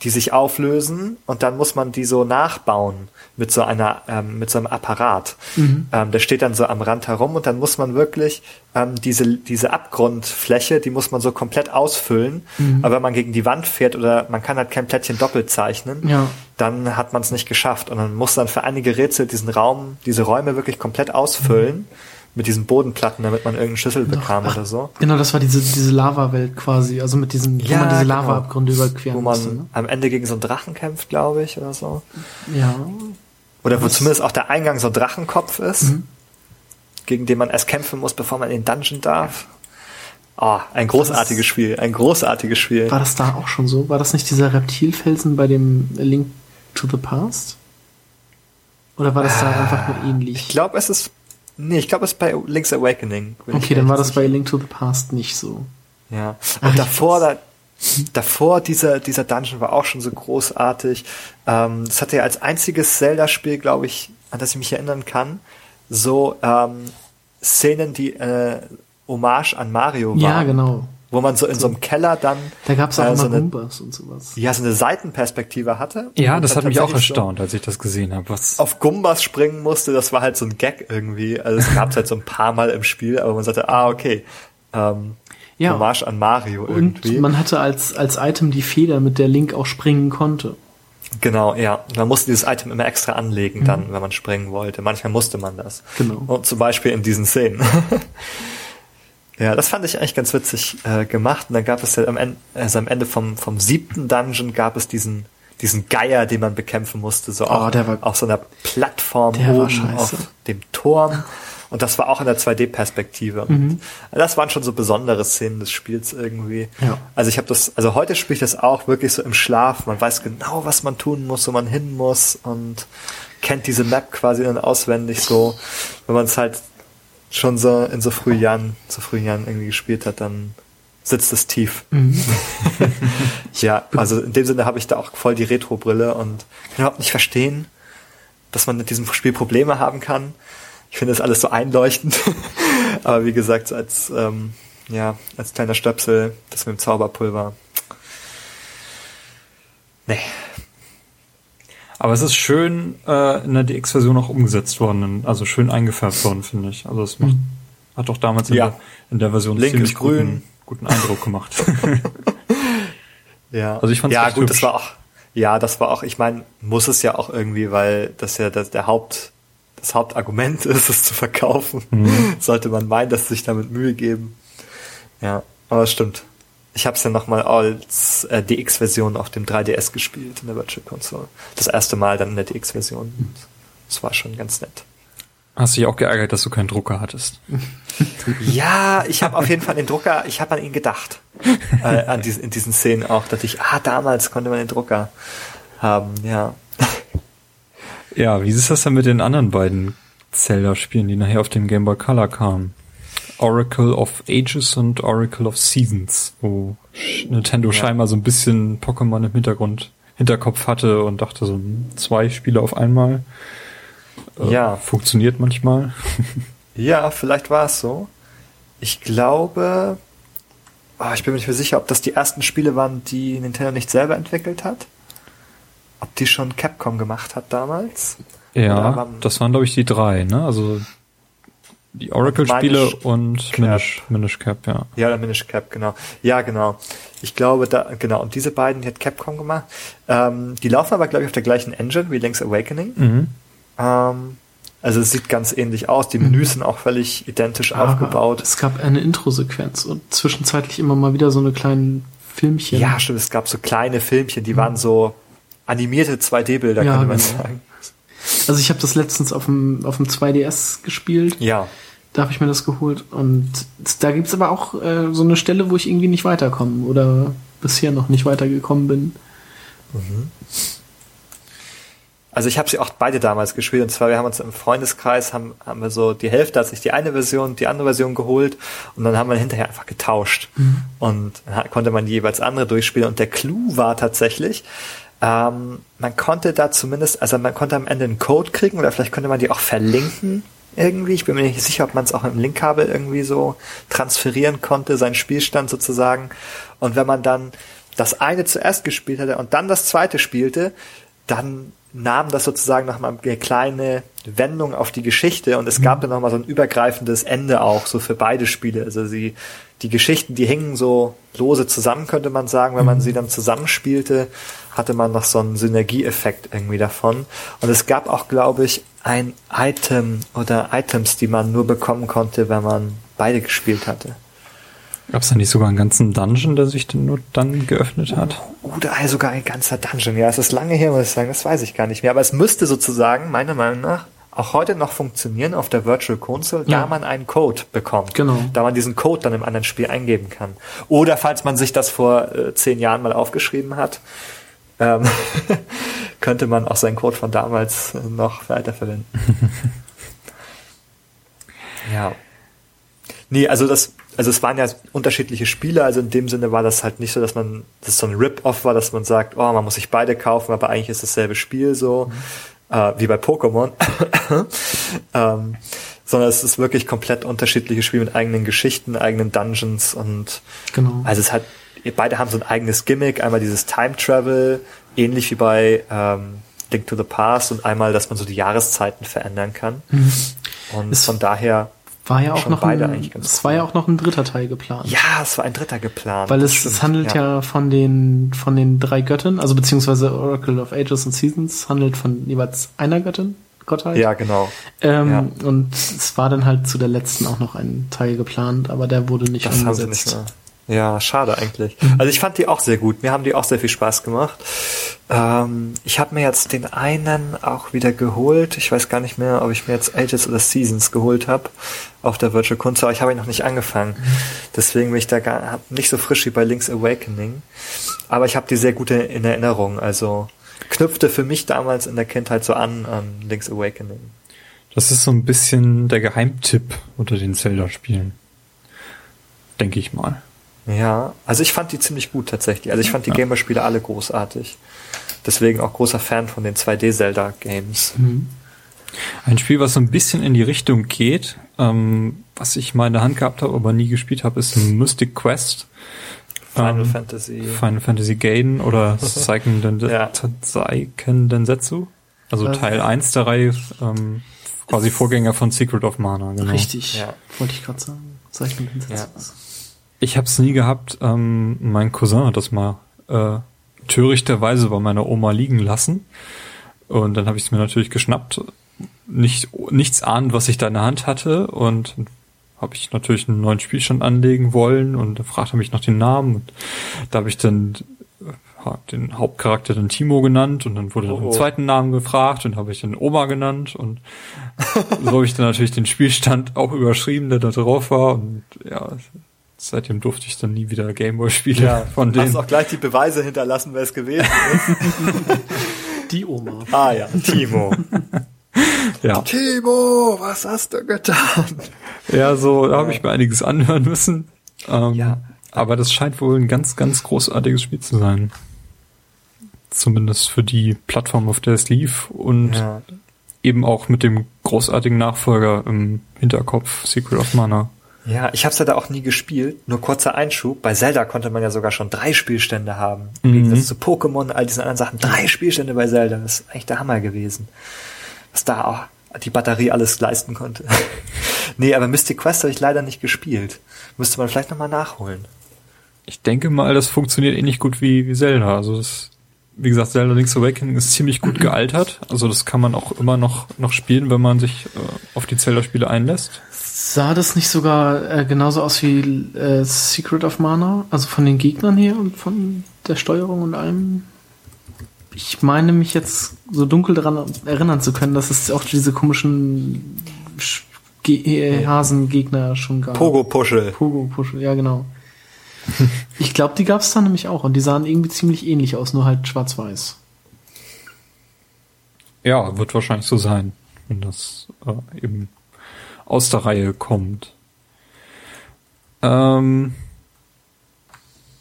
die sich auflösen und dann muss man die so nachbauen mit so einer ähm, mit so einem Apparat. Mhm. Ähm, der steht dann so am Rand herum und dann muss man wirklich ähm, diese diese Abgrundfläche, die muss man so komplett ausfüllen. Mhm. Aber wenn man gegen die Wand fährt oder man kann halt kein Plättchen doppelt zeichnen, ja. dann hat man es nicht geschafft und dann muss dann für einige Rätsel diesen Raum, diese Räume wirklich komplett ausfüllen. Mhm mit diesen Bodenplatten, damit man irgendeinen Schlüssel bekam Ach, oder so. Genau, das war diese, diese Lava-Welt quasi, also mit diesen, ja, wo man diese genau. Lava-Abgründe überqueren Wo man musste, ne? am Ende gegen so einen Drachen kämpft, glaube ich, oder so. Ja. Oder wo zumindest auch der Eingang so ein Drachenkopf ist, mhm. gegen den man erst kämpfen muss, bevor man in den Dungeon darf. Oh, ein großartiges das, Spiel, ein großartiges Spiel. War das da auch schon so? War das nicht dieser Reptilfelsen bei dem Link to the Past? Oder war das da ah, einfach nur ähnlich? Ich glaube, es ist Nee, ich glaube, es ist bei Link's Awakening. Okay, dann war das bei Link to the Past nicht so. Ja. Und Ach, davor, da, davor dieser, dieser Dungeon war auch schon so großartig. Ähm, das hatte ja als einziges Zelda-Spiel, glaube ich, an das ich mich erinnern kann, so ähm, Szenen, die äh, Hommage an Mario waren. Ja, genau wo man so in so einem Keller dann. Da gab es auch äh, so eine, Gumbas und sowas. Ja, so eine Seitenperspektive hatte. Ja, das hat mich auch erstaunt, so als ich das gesehen habe. Was auf Gumbas springen musste, das war halt so ein Gag irgendwie. Also es gab es halt so ein paar Mal im Spiel, aber man sagte, ah, okay. Ähm, ja. Hommage an Mario irgendwie. Und man hatte als, als Item die Feder, mit der Link auch springen konnte. Genau, ja. Man musste dieses Item immer extra anlegen dann, mhm. wenn man springen wollte. Manchmal musste man das. Genau. Und zum Beispiel in diesen Szenen. Ja, das fand ich eigentlich ganz witzig äh, gemacht. Und dann gab es ja am Ende, also am Ende vom, vom siebten Dungeon gab es diesen, diesen Geier, den man bekämpfen musste, so oh, auf, war, auf so einer Plattform oben auf dem Turm. Und das war auch in der 2D-Perspektive. Mhm. Das waren schon so besondere Szenen des Spiels irgendwie. Ja. Also ich habe das, also heute spiele ich das auch wirklich so im Schlaf. Man weiß genau, was man tun muss, wo man hin muss und kennt diese Map quasi dann auswendig so. Wenn man es halt schon so in so frühen Jahren, so frühen Jahren irgendwie gespielt hat, dann sitzt es tief. Mhm. ja, also in dem Sinne habe ich da auch voll die Retro-Brille und kann überhaupt nicht verstehen, dass man mit diesem Spiel Probleme haben kann. Ich finde das alles so einleuchtend. Aber wie gesagt, als, ähm, ja, als kleiner Stöpsel, das mit dem Zauberpulver. Nee, aber es ist schön äh, in der DX-Version auch umgesetzt worden, also schön eingefärbt worden, finde ich. Also es macht, mhm. hat doch damals in, ja. der, in der Version Link ziemlich grün. Guten, guten Eindruck gemacht. ja, also ich fand ja gut, hübsch. das war auch, ja, das war auch, ich meine, muss es ja auch irgendwie, weil das ja das, der Haupt das Hauptargument ist, es zu verkaufen, mhm. sollte man meinen, dass sie sich damit Mühe geben. Ja, aber es stimmt. Ich habe es ja nochmal als äh, DX-Version auf dem 3DS gespielt in der Virtual Console. Das erste Mal dann in der DX-Version. Das war schon ganz nett. Hast du dich auch geärgert, dass du keinen Drucker hattest? ja, ich habe auf jeden Fall den Drucker, ich habe an ihn gedacht. äh, an diesen, in diesen Szenen auch, dass ich, ah, damals konnte man den Drucker haben, ja. ja, wie ist das denn mit den anderen beiden Zelda-Spielen, die nachher auf dem Game Boy Color kamen? Oracle of Ages und Oracle of Seasons, wo Nintendo ja. scheinbar so ein bisschen Pokémon im Hintergrund, Hinterkopf hatte und dachte so, hm, zwei Spiele auf einmal. Äh, ja. Funktioniert manchmal. ja, vielleicht war es so. Ich glaube, oh, ich bin mir nicht mehr sicher, ob das die ersten Spiele waren, die Nintendo nicht selber entwickelt hat. Ob die schon Capcom gemacht hat damals. Ja, das waren glaube ich die drei, ne? Also die Oracle-Spiele und Cap. Minish, Minish Cap, ja. Ja, der Minish Cap, genau. Ja, genau. Ich glaube, da, genau, und diese beiden die hat Capcom gemacht. Ähm, die laufen aber, glaube ich, auf der gleichen Engine wie Link's Awakening. Mhm. Ähm, also es sieht ganz ähnlich aus. Die Menüs sind auch völlig identisch Aber aufgebaut. Es gab eine Intro-Sequenz und zwischenzeitlich immer mal wieder so eine kleinen Filmchen. Ja, stimmt. Es gab so kleine Filmchen, die mhm. waren so animierte 2D-Bilder, ja, könnte man genau. sagen. Also ich habe das letztens auf dem, auf dem 2DS gespielt. Ja. Da habe ich mir das geholt. Und da gibt's aber auch äh, so eine Stelle, wo ich irgendwie nicht weiterkomme oder bisher noch nicht weitergekommen bin. Mhm. Also ich habe sie auch beide damals gespielt und zwar wir haben uns im Freundeskreis haben, haben wir so die Hälfte hat sich die eine Version, die andere Version geholt und dann haben wir hinterher einfach getauscht mhm. und dann konnte man die jeweils andere durchspielen und der Clou war tatsächlich, ähm, man konnte da zumindest, also man konnte am Ende einen Code kriegen oder vielleicht konnte man die auch verlinken irgendwie. Ich bin mir nicht sicher, ob man es auch im Linkkabel irgendwie so transferieren konnte, seinen Spielstand sozusagen. Und wenn man dann das eine zuerst gespielt hatte und dann das zweite spielte, dann nahm das sozusagen nochmal eine kleine Wendung auf die Geschichte und es gab mhm. dann nochmal so ein übergreifendes Ende auch so für beide Spiele. Also sie, die Geschichten, die hingen so lose zusammen, könnte man sagen. Wenn man mhm. sie dann zusammenspielte, hatte man noch so einen Synergieeffekt irgendwie davon. Und es gab auch, glaube ich, ein Item oder Items, die man nur bekommen konnte, wenn man beide gespielt hatte. Gab es da nicht sogar einen ganzen Dungeon, der sich denn nur dann geöffnet hat? Oder sogar ein ganzer Dungeon. Ja, es ist lange her, muss ich sagen, das weiß ich gar nicht mehr. Aber es müsste sozusagen, meiner Meinung nach, auch heute noch funktionieren auf der Virtual Console, ja. da man einen Code bekommt. Genau. Da man diesen Code dann im anderen Spiel eingeben kann. Oder falls man sich das vor äh, zehn Jahren mal aufgeschrieben hat, ähm, könnte man auch seinen Code von damals äh, noch weiterverwenden. ja. Nee, also das also es waren ja unterschiedliche Spiele, also in dem Sinne war das halt nicht so, dass man, das so ein Rip-Off war, dass man sagt, oh, man muss sich beide kaufen, aber eigentlich ist dasselbe Spiel so, mhm. äh, wie bei Pokémon. ähm, sondern es ist wirklich komplett unterschiedliche Spiele mit eigenen Geschichten, eigenen Dungeons und genau. also es hat, beide haben so ein eigenes Gimmick, einmal dieses Time Travel, ähnlich wie bei ähm, Link to the Past und einmal, dass man so die Jahreszeiten verändern kann. Mhm. Und es von daher war ja auch noch ein, es war ja auch noch ein dritter Teil geplant. Ja, es war ein dritter geplant. Weil es, es handelt ja. ja. von den von den drei Göttern, also beziehungsweise Oracle of Ages and Seasons handelt von jeweils einer Göttin, Gottheit. Ja, genau. Ähm, ja. Und es war dann halt zu der letzten auch noch ein Teil geplant, aber der wurde nicht das umgesetzt. Haben sie nicht mehr. Ja, schade eigentlich. Mhm. Also ich fand die auch sehr gut. Mir haben die auch sehr viel Spaß gemacht. Ähm, ich habe mir jetzt den einen auch wieder geholt. Ich weiß gar nicht mehr, ob ich mir jetzt Ages oder Seasons geholt habe auf der Virtual Console. Aber ich habe ihn noch nicht angefangen. Mhm. Deswegen bin ich da gar nicht so frisch wie bei Link's Awakening. Aber ich habe die sehr gute in Erinnerung. Also knüpfte für mich damals in der Kindheit so an an Link's Awakening. Das ist so ein bisschen der Geheimtipp unter den Zelda-Spielen. Denke ich mal. Ja, also ich fand die ziemlich gut tatsächlich. Also ich fand die ja. Gamer-Spiele alle großartig. Deswegen auch großer Fan von den 2D-Zelda-Games. Mhm. Ein Spiel, was so ein bisschen in die Richtung geht, ähm, was ich mal in der Hand gehabt habe, aber nie gespielt habe, ist Mystic Quest. Final ähm, Fantasy. Final Fantasy Gaiden oder Seiken, ja. Densetsu. Also was? Teil 1 der Reihe, ähm, quasi Vorgänger von Secret of Mana. Genau. Richtig, ja. wollte ich gerade sagen. Seiken Densetsu. Ja. Ich habe es nie gehabt. Ähm, mein Cousin hat das mal äh, törichterweise bei meiner Oma liegen lassen. Und dann habe ich es mir natürlich geschnappt. nicht nichts ahnt, was ich da in der Hand hatte. Und habe ich natürlich einen neuen Spielstand anlegen wollen. Und da fragte er mich nach den Namen. Und da habe ich dann äh, den Hauptcharakter dann Timo genannt. Und dann wurde oh, den zweiten Namen gefragt. Und habe ich dann Oma genannt. Und so habe ich dann natürlich den Spielstand auch überschrieben, der da drauf war. Und ja, seitdem durfte ich dann nie wieder Gameboy-Spiele ja, von denen. Hast auch gleich die Beweise hinterlassen, wer es gewesen ist. die Oma. Ah ja, Timo. ja. Timo, was hast du getan? Ja, so da habe ich mir einiges anhören müssen. Ähm, ja. Aber das scheint wohl ein ganz, ganz großartiges Spiel zu sein. Zumindest für die Plattform, auf der es lief und ja. eben auch mit dem großartigen Nachfolger im Hinterkopf, Secret of Mana. Ja, ich habe es ja da auch nie gespielt. Nur kurzer Einschub. Bei Zelda konnte man ja sogar schon drei Spielstände haben. Im mhm. Gegensatz zu Pokémon, all diesen anderen Sachen. Drei Spielstände bei Zelda. Das ist eigentlich der Hammer gewesen. Was da auch die Batterie alles leisten konnte. nee, aber Mystic Quest habe ich leider nicht gespielt. Müsste man vielleicht nochmal nachholen. Ich denke mal, das funktioniert ähnlich gut wie, wie Zelda. Also das, wie gesagt, Zelda Link's Awakening ist ziemlich gut gealtert. Also das kann man auch immer noch, noch spielen, wenn man sich äh, auf die Zelda-Spiele einlässt. Sah das nicht sogar äh, genauso aus wie äh, Secret of Mana? Also von den Gegnern her und von der Steuerung und allem? Ich meine mich jetzt so dunkel daran erinnern zu können, dass es auch diese komischen Ge Hasengegner schon gab. Pogo-Puschel. Pogo-Puschel, ja genau. ich glaube, die gab es da nämlich auch und die sahen irgendwie ziemlich ähnlich aus, nur halt schwarz-weiß. Ja, wird wahrscheinlich so sein, wenn das äh, eben aus der Reihe kommt. Ähm,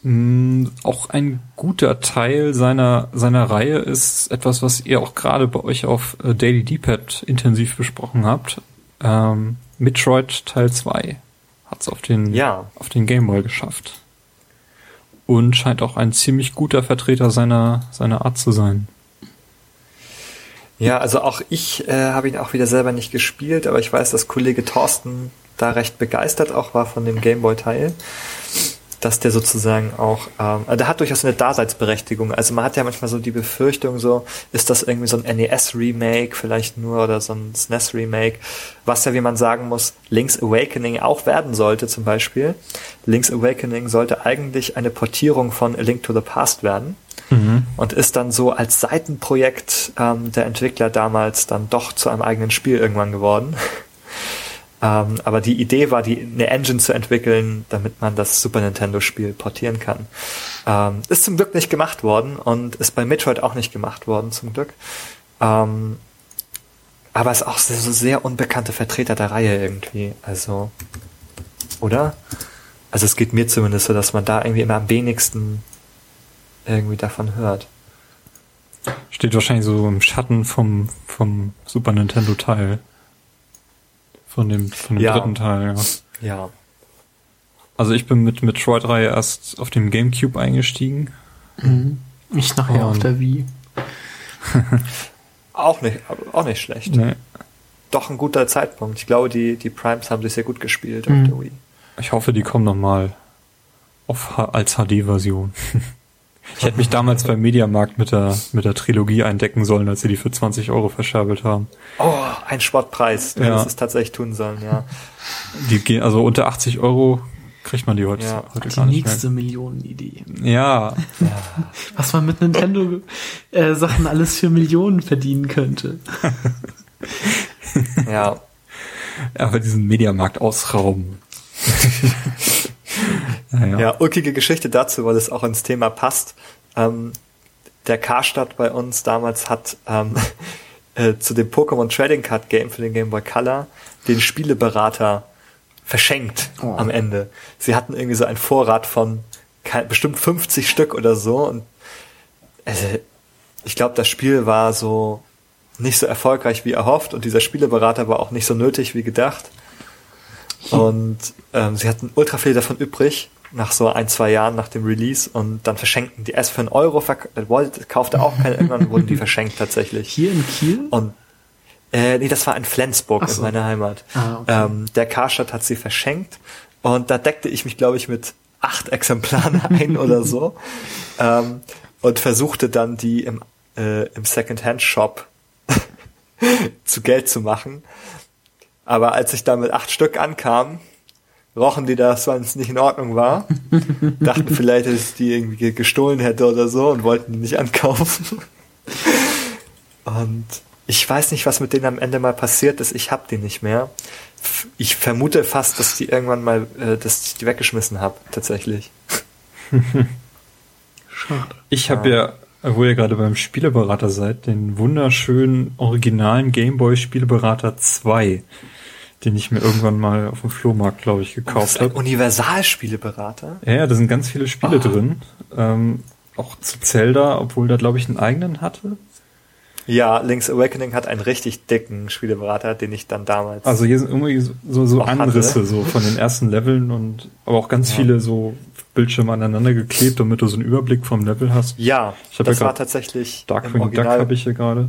mh, auch ein guter Teil seiner, seiner Reihe ist etwas, was ihr auch gerade bei euch auf äh, Daily D-Pad intensiv besprochen habt. Ähm, Metroid Teil 2 hat es auf den, ja. auf den Gameboy geschafft. Und scheint auch ein ziemlich guter Vertreter seiner, seiner Art zu sein. Ja, also auch ich äh, habe ihn auch wieder selber nicht gespielt, aber ich weiß, dass Kollege Thorsten da recht begeistert auch war von dem Gameboy-Teil. Dass der sozusagen auch, ähm, also der hat durchaus eine Daseinsberechtigung. Also man hat ja manchmal so die Befürchtung, so ist das irgendwie so ein NES-Remake vielleicht nur oder so ein SNES-Remake, was ja, wie man sagen muss, Link's Awakening auch werden sollte zum Beispiel. Link's Awakening sollte eigentlich eine Portierung von A Link to the Past werden mhm. und ist dann so als Seitenprojekt ähm, der Entwickler damals dann doch zu einem eigenen Spiel irgendwann geworden. ähm, aber die Idee war, die, eine Engine zu entwickeln, damit man das Super Nintendo-Spiel portieren kann. Ähm, ist zum Glück nicht gemacht worden und ist bei Metroid auch nicht gemacht worden, zum Glück. Ähm, aber ist auch so sehr unbekannte Vertreter der Reihe irgendwie. Also, oder? Also es geht mir zumindest so, dass man da irgendwie immer am wenigsten irgendwie davon hört. Steht wahrscheinlich so im Schatten vom, vom Super Nintendo Teil. Von dem, von dem ja. dritten Teil, ja. Ja. Also ich bin mit Metroid-Reihe erst auf dem Gamecube eingestiegen. Mhm. Ich nachher Und auf der Wii. auch nicht, auch nicht schlecht. Nee. Doch ein guter Zeitpunkt. Ich glaube, die, die Primes haben sich sehr gut gespielt mhm. auf der Wii. Ich hoffe, die kommen nochmal als HD-Version. Ich hätte mich damals beim Mediamarkt mit der, mit der Trilogie eindecken sollen, als sie die für 20 Euro verscherbelt haben. Oh, ein Sportpreis. Du ja. hättest es tatsächlich tun sollen, ja. Die gehen, also unter 80 Euro kriegt man die heute, ja. heute die gar nicht nächste Millionenidee. Ja. Was man mit Nintendo äh, Sachen alles für Millionen verdienen könnte. ja. Aber diesen Mediamarkt ausrauben. Ja, ja. ulkige Geschichte dazu, weil es auch ins Thema passt. Ähm, der Karstadt bei uns damals hat ähm, äh, zu dem Pokémon Trading Card Game für den Game Boy Color den Spieleberater verschenkt oh. am Ende. Sie hatten irgendwie so einen Vorrat von bestimmt 50 Stück oder so und also, ich glaube, das Spiel war so nicht so erfolgreich wie erhofft und dieser Spieleberater war auch nicht so nötig wie gedacht. Und ähm, sie hatten ultra viel davon übrig nach so ein, zwei Jahren nach dem Release und dann verschenkten die erst für einen Euro, wollte, kaufte auch keine, irgendwann wurden die verschenkt tatsächlich. Hier in Kiel? Und äh, nee, das war in Flensburg, so. in meiner Heimat. Ah, okay. ähm, der Karstadt hat sie verschenkt und da deckte ich mich, glaube ich, mit acht Exemplaren ein oder so ähm, und versuchte dann die im, äh, im Second-Hand-Shop zu Geld zu machen. Aber als ich da mit acht Stück ankam, rochen die das, weil es nicht in Ordnung war. Dachten vielleicht, dass ich die irgendwie gestohlen hätte oder so und wollten die nicht ankaufen. Und ich weiß nicht, was mit denen am Ende mal passiert ist. Ich hab die nicht mehr. Ich vermute fast, dass die irgendwann mal, äh, dass ich die weggeschmissen habe, tatsächlich. Schade. Ich habe ja. ja, wo ihr gerade beim Spieleberater seid, den wunderschönen originalen Gameboy Spieleberater 2 den ich mir irgendwann mal auf dem Flohmarkt, glaube ich, gekauft habe. Universalspieleberater? Ja, ja, da sind ganz viele Spiele oh. drin. Ähm, auch zu Zelda, obwohl der, glaube ich, einen eigenen hatte. Ja, Link's Awakening hat einen richtig dicken Spieleberater, den ich dann damals. Also hier sind irgendwie so, so Anrisse so von den ersten Leveln und aber auch ganz ja. viele so Bildschirme aneinander geklebt, damit du so einen Überblick vom Level hast. Ja, ich das ja war tatsächlich. Darkwing Duck habe ich hier gerade.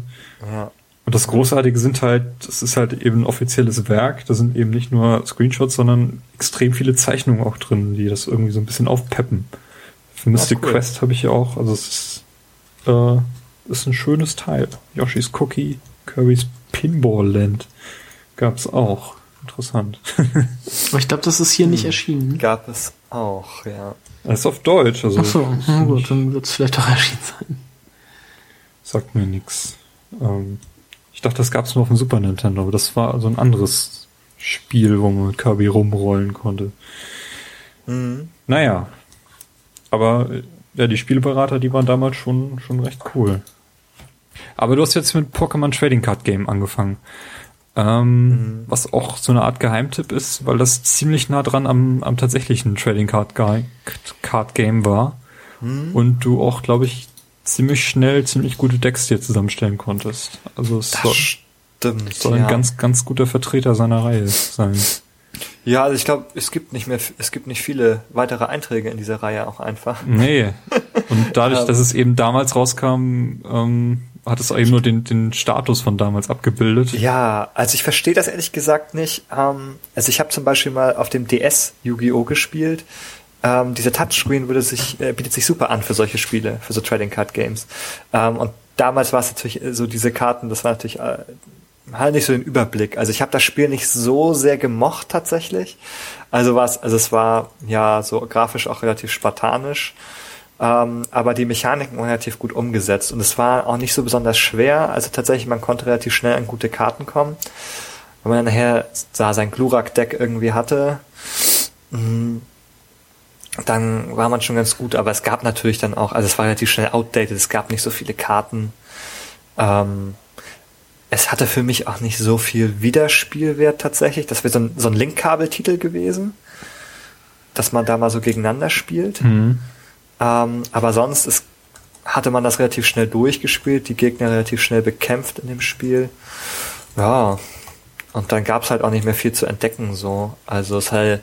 Ja. Und das Großartige sind halt, es ist halt eben ein offizielles Werk. Da sind eben nicht nur Screenshots, sondern extrem viele Zeichnungen auch drin, die das irgendwie so ein bisschen aufpeppen. Für Mystic cool. Quest habe ich ja auch, also es ist, äh, ist ein schönes Teil. Yoshi's Cookie, Kirby's Pinball Land gab's auch. Interessant. Aber ich glaube, das ist hier nicht hm. erschienen. Gab es auch, ja. Das ist auf Deutsch, also. Ach so, na gut, dann wird es vielleicht auch erschienen sein. Sagt mir nichts. Ähm, ich dachte, das gab es nur auf dem Super Nintendo, aber das war so ein anderes Spiel, wo man mit Kirby rumrollen konnte. Mhm. Naja. Aber ja, die Spielberater, die waren damals schon, schon recht cool. Aber du hast jetzt mit Pokémon Trading Card Game angefangen. Ähm, mhm. Was auch so eine Art Geheimtipp ist, weil das ziemlich nah dran am, am tatsächlichen Trading Card, Card Game war. Mhm. Und du auch, glaube ich, ziemlich schnell ziemlich gute Decks dir zusammenstellen konntest. Also es das soll, stimmt, soll ein ja. ganz, ganz guter Vertreter seiner Reihe sein. Ja, also ich glaube, es gibt nicht mehr, es gibt nicht viele weitere Einträge in dieser Reihe auch einfach. Nee. Und dadurch, dass es eben damals rauskam, ähm, hat es eben nur den, den Status von damals abgebildet. Ja, also ich verstehe das ehrlich gesagt nicht. Ähm, also ich habe zum Beispiel mal auf dem DS Yu-Gi-Oh! gespielt ähm, dieser Touchscreen würde sich, äh, bietet sich super an für solche Spiele, für so Trading Card Games. Ähm, und damals war es natürlich äh, so diese Karten, das war natürlich äh, halt nicht so den Überblick. Also ich habe das Spiel nicht so sehr gemocht tatsächlich. Also war es, also es war ja so grafisch auch relativ spartanisch. Ähm, aber die Mechaniken waren relativ gut umgesetzt und es war auch nicht so besonders schwer. Also tatsächlich, man konnte relativ schnell an gute Karten kommen. Wenn man dann nachher da sein Glurak-Deck irgendwie hatte, mh, mm, dann war man schon ganz gut, aber es gab natürlich dann auch, also es war relativ schnell outdated, es gab nicht so viele Karten. Ähm, es hatte für mich auch nicht so viel Wiederspielwert tatsächlich. Das wäre so ein, so ein Link-Kabel-Titel gewesen, dass man da mal so gegeneinander spielt. Mhm. Ähm, aber sonst ist, hatte man das relativ schnell durchgespielt, die Gegner relativ schnell bekämpft in dem Spiel. Ja, und dann gab's halt auch nicht mehr viel zu entdecken so. Also es halt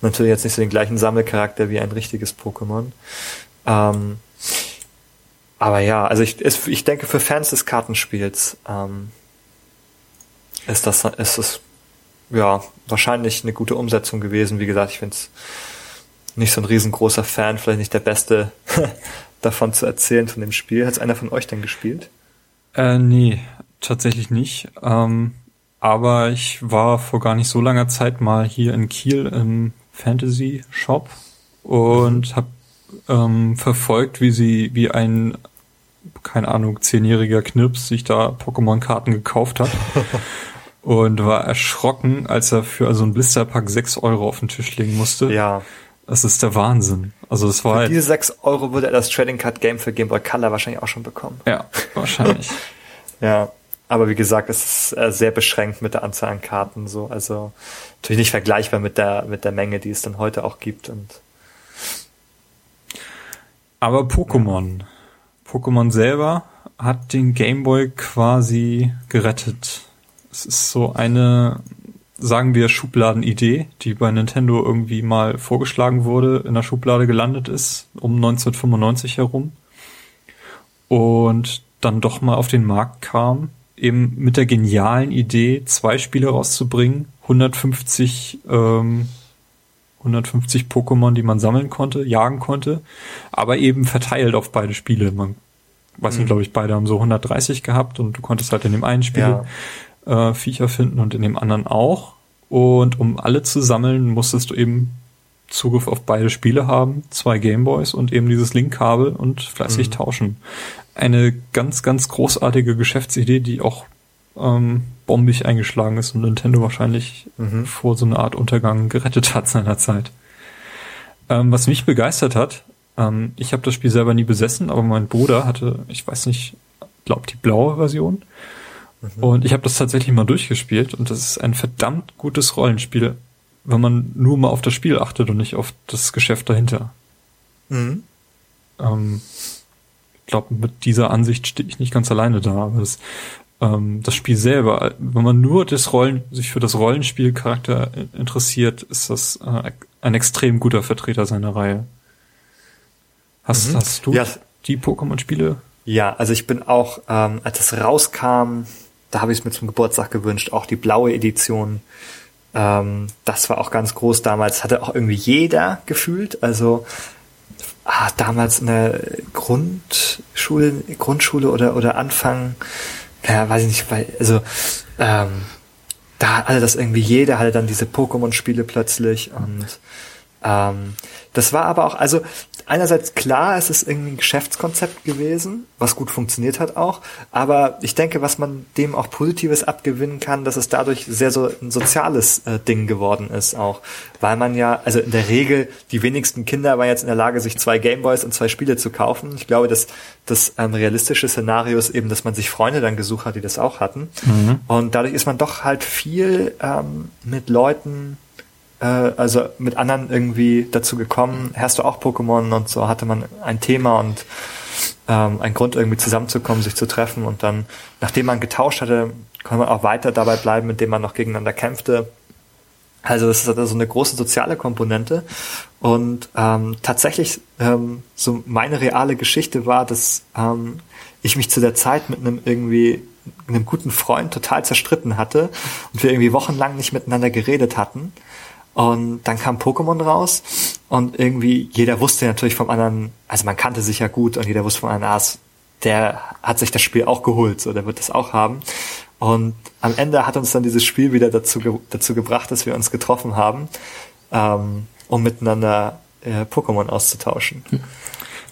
natürlich jetzt nicht so den gleichen Sammelcharakter wie ein richtiges Pokémon. Ähm, aber ja, also ich, es, ich denke, für Fans des Kartenspiels ähm, ist das ist es ja wahrscheinlich eine gute Umsetzung gewesen. Wie gesagt, ich finde es nicht so ein riesengroßer Fan, vielleicht nicht der Beste davon zu erzählen von dem Spiel. Hat es einer von euch denn gespielt? Äh, nee, tatsächlich nicht. Ähm, aber ich war vor gar nicht so langer Zeit mal hier in Kiel im Fantasy Shop und habe ähm, verfolgt, wie sie, wie ein, keine Ahnung, zehnjähriger Knirps sich da Pokémon-Karten gekauft hat. und war erschrocken, als er für also ein Blisterpack sechs Euro auf den Tisch legen musste. Ja. Das ist der Wahnsinn. Also es war. Für diese sechs Euro würde er das Trading Card Game für Game Boy Color wahrscheinlich auch schon bekommen. Ja, wahrscheinlich. ja. Aber wie gesagt, es ist äh, sehr beschränkt mit der Anzahl an Karten so. Also natürlich nicht vergleichbar mit der, mit der Menge, die es dann heute auch gibt. Und Aber Pokémon. Ja. Pokémon selber hat den Gameboy quasi gerettet. Es ist so eine, sagen wir, Schubladenidee, die bei Nintendo irgendwie mal vorgeschlagen wurde, in der Schublade gelandet ist, um 1995 herum. Und dann doch mal auf den Markt kam eben mit der genialen Idee, zwei Spiele rauszubringen, 150, ähm, 150 Pokémon, die man sammeln konnte, jagen konnte, aber eben verteilt auf beide Spiele. Man weiß nicht, mhm. glaube ich, beide haben so 130 gehabt und du konntest halt in dem einen Spiel ja. Äh, Viecher finden und in dem anderen auch. Und um alle zu sammeln, musstest du eben Zugriff auf beide Spiele haben, zwei Gameboys und eben dieses Link-Kabel und fleißig mhm. tauschen. Eine ganz, ganz großartige Geschäftsidee, die auch ähm, bombig eingeschlagen ist und Nintendo wahrscheinlich mhm. vor so einer Art Untergang gerettet hat seinerzeit. Ähm, was mich begeistert hat, ähm, ich habe das Spiel selber nie besessen, aber mein Bruder hatte, ich weiß nicht, glaubt die blaue Version. Mhm. Und ich habe das tatsächlich mal durchgespielt und das ist ein verdammt gutes Rollenspiel, wenn man nur mal auf das Spiel achtet und nicht auf das Geschäft dahinter. Mhm. Ähm, ich glaube, mit dieser Ansicht stehe ich nicht ganz alleine da, aber das, ähm, das Spiel selber, wenn man nur das Rollen, sich für das Rollenspielcharakter interessiert, ist das äh, ein extrem guter Vertreter seiner Reihe. Hast, mhm. hast du ja. die Pokémon-Spiele? Ja, also ich bin auch, ähm, als es rauskam, da habe ich es mir zum Geburtstag gewünscht, auch die blaue Edition. Ähm, das war auch ganz groß damals, hatte auch irgendwie jeder gefühlt. Also ah, damals in der Grundschule, Grundschule oder, oder Anfang, ja, weiß ich nicht, weil, also ähm, da hatte das irgendwie jeder, hatte dann diese Pokémon-Spiele plötzlich und ähm, das war aber auch, also einerseits klar, es ist irgendwie ein Geschäftskonzept gewesen, was gut funktioniert hat auch, aber ich denke, was man dem auch Positives abgewinnen kann, dass es dadurch sehr so ein soziales äh, Ding geworden ist auch, weil man ja, also in der Regel, die wenigsten Kinder waren jetzt in der Lage, sich zwei Gameboys und zwei Spiele zu kaufen. Ich glaube, dass das ähm, realistische Szenario ist eben, dass man sich Freunde dann gesucht hat, die das auch hatten. Mhm. Und dadurch ist man doch halt viel ähm, mit Leuten äh, also mit anderen irgendwie dazu gekommen, hast du auch Pokémon und so hatte man ein Thema und ähm, ein Grund irgendwie zusammenzukommen, sich zu treffen und dann, nachdem man getauscht hatte, konnte man auch weiter dabei bleiben, indem man noch gegeneinander kämpfte. Also das ist also so eine große soziale Komponente und ähm, tatsächlich ähm, so meine reale Geschichte war, dass ähm, ich mich zu der Zeit mit einem irgendwie einem guten Freund total zerstritten hatte und wir irgendwie wochenlang nicht miteinander geredet hatten und dann kam Pokémon raus und irgendwie jeder wusste natürlich vom anderen, also man kannte sich ja gut und jeder wusste vom anderen, ah, der hat sich das Spiel auch geholt, so der wird das auch haben. Und am Ende hat uns dann dieses Spiel wieder dazu, dazu gebracht, dass wir uns getroffen haben, ähm, um miteinander äh, Pokémon auszutauschen.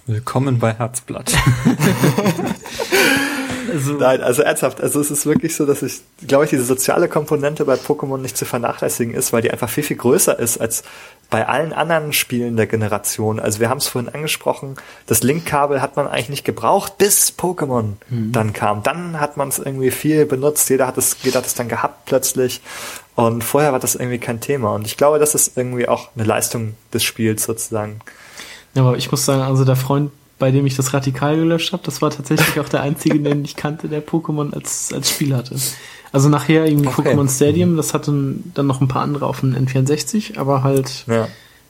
Willkommen bei Herzblatt. Also Nein, also ernsthaft, also es ist wirklich so, dass ich, glaube ich, diese soziale Komponente bei Pokémon nicht zu vernachlässigen ist, weil die einfach viel, viel größer ist als bei allen anderen Spielen der Generation. Also wir haben es vorhin angesprochen, das Link-Kabel hat man eigentlich nicht gebraucht, bis Pokémon mhm. dann kam. Dann hat man es irgendwie viel benutzt, jeder hat es, jeder hat es dann gehabt plötzlich. Und vorher war das irgendwie kein Thema. Und ich glaube, das ist irgendwie auch eine Leistung des Spiels sozusagen. Ja, aber ich muss sagen, also der Freund bei dem ich das radikal gelöscht habe. Das war tatsächlich auch der einzige, den ich kannte, der Pokémon als, als Spiel hatte. Also nachher irgendwie okay. Pokémon Stadium, das hatten dann noch ein paar andere auf dem N64, aber halt ja.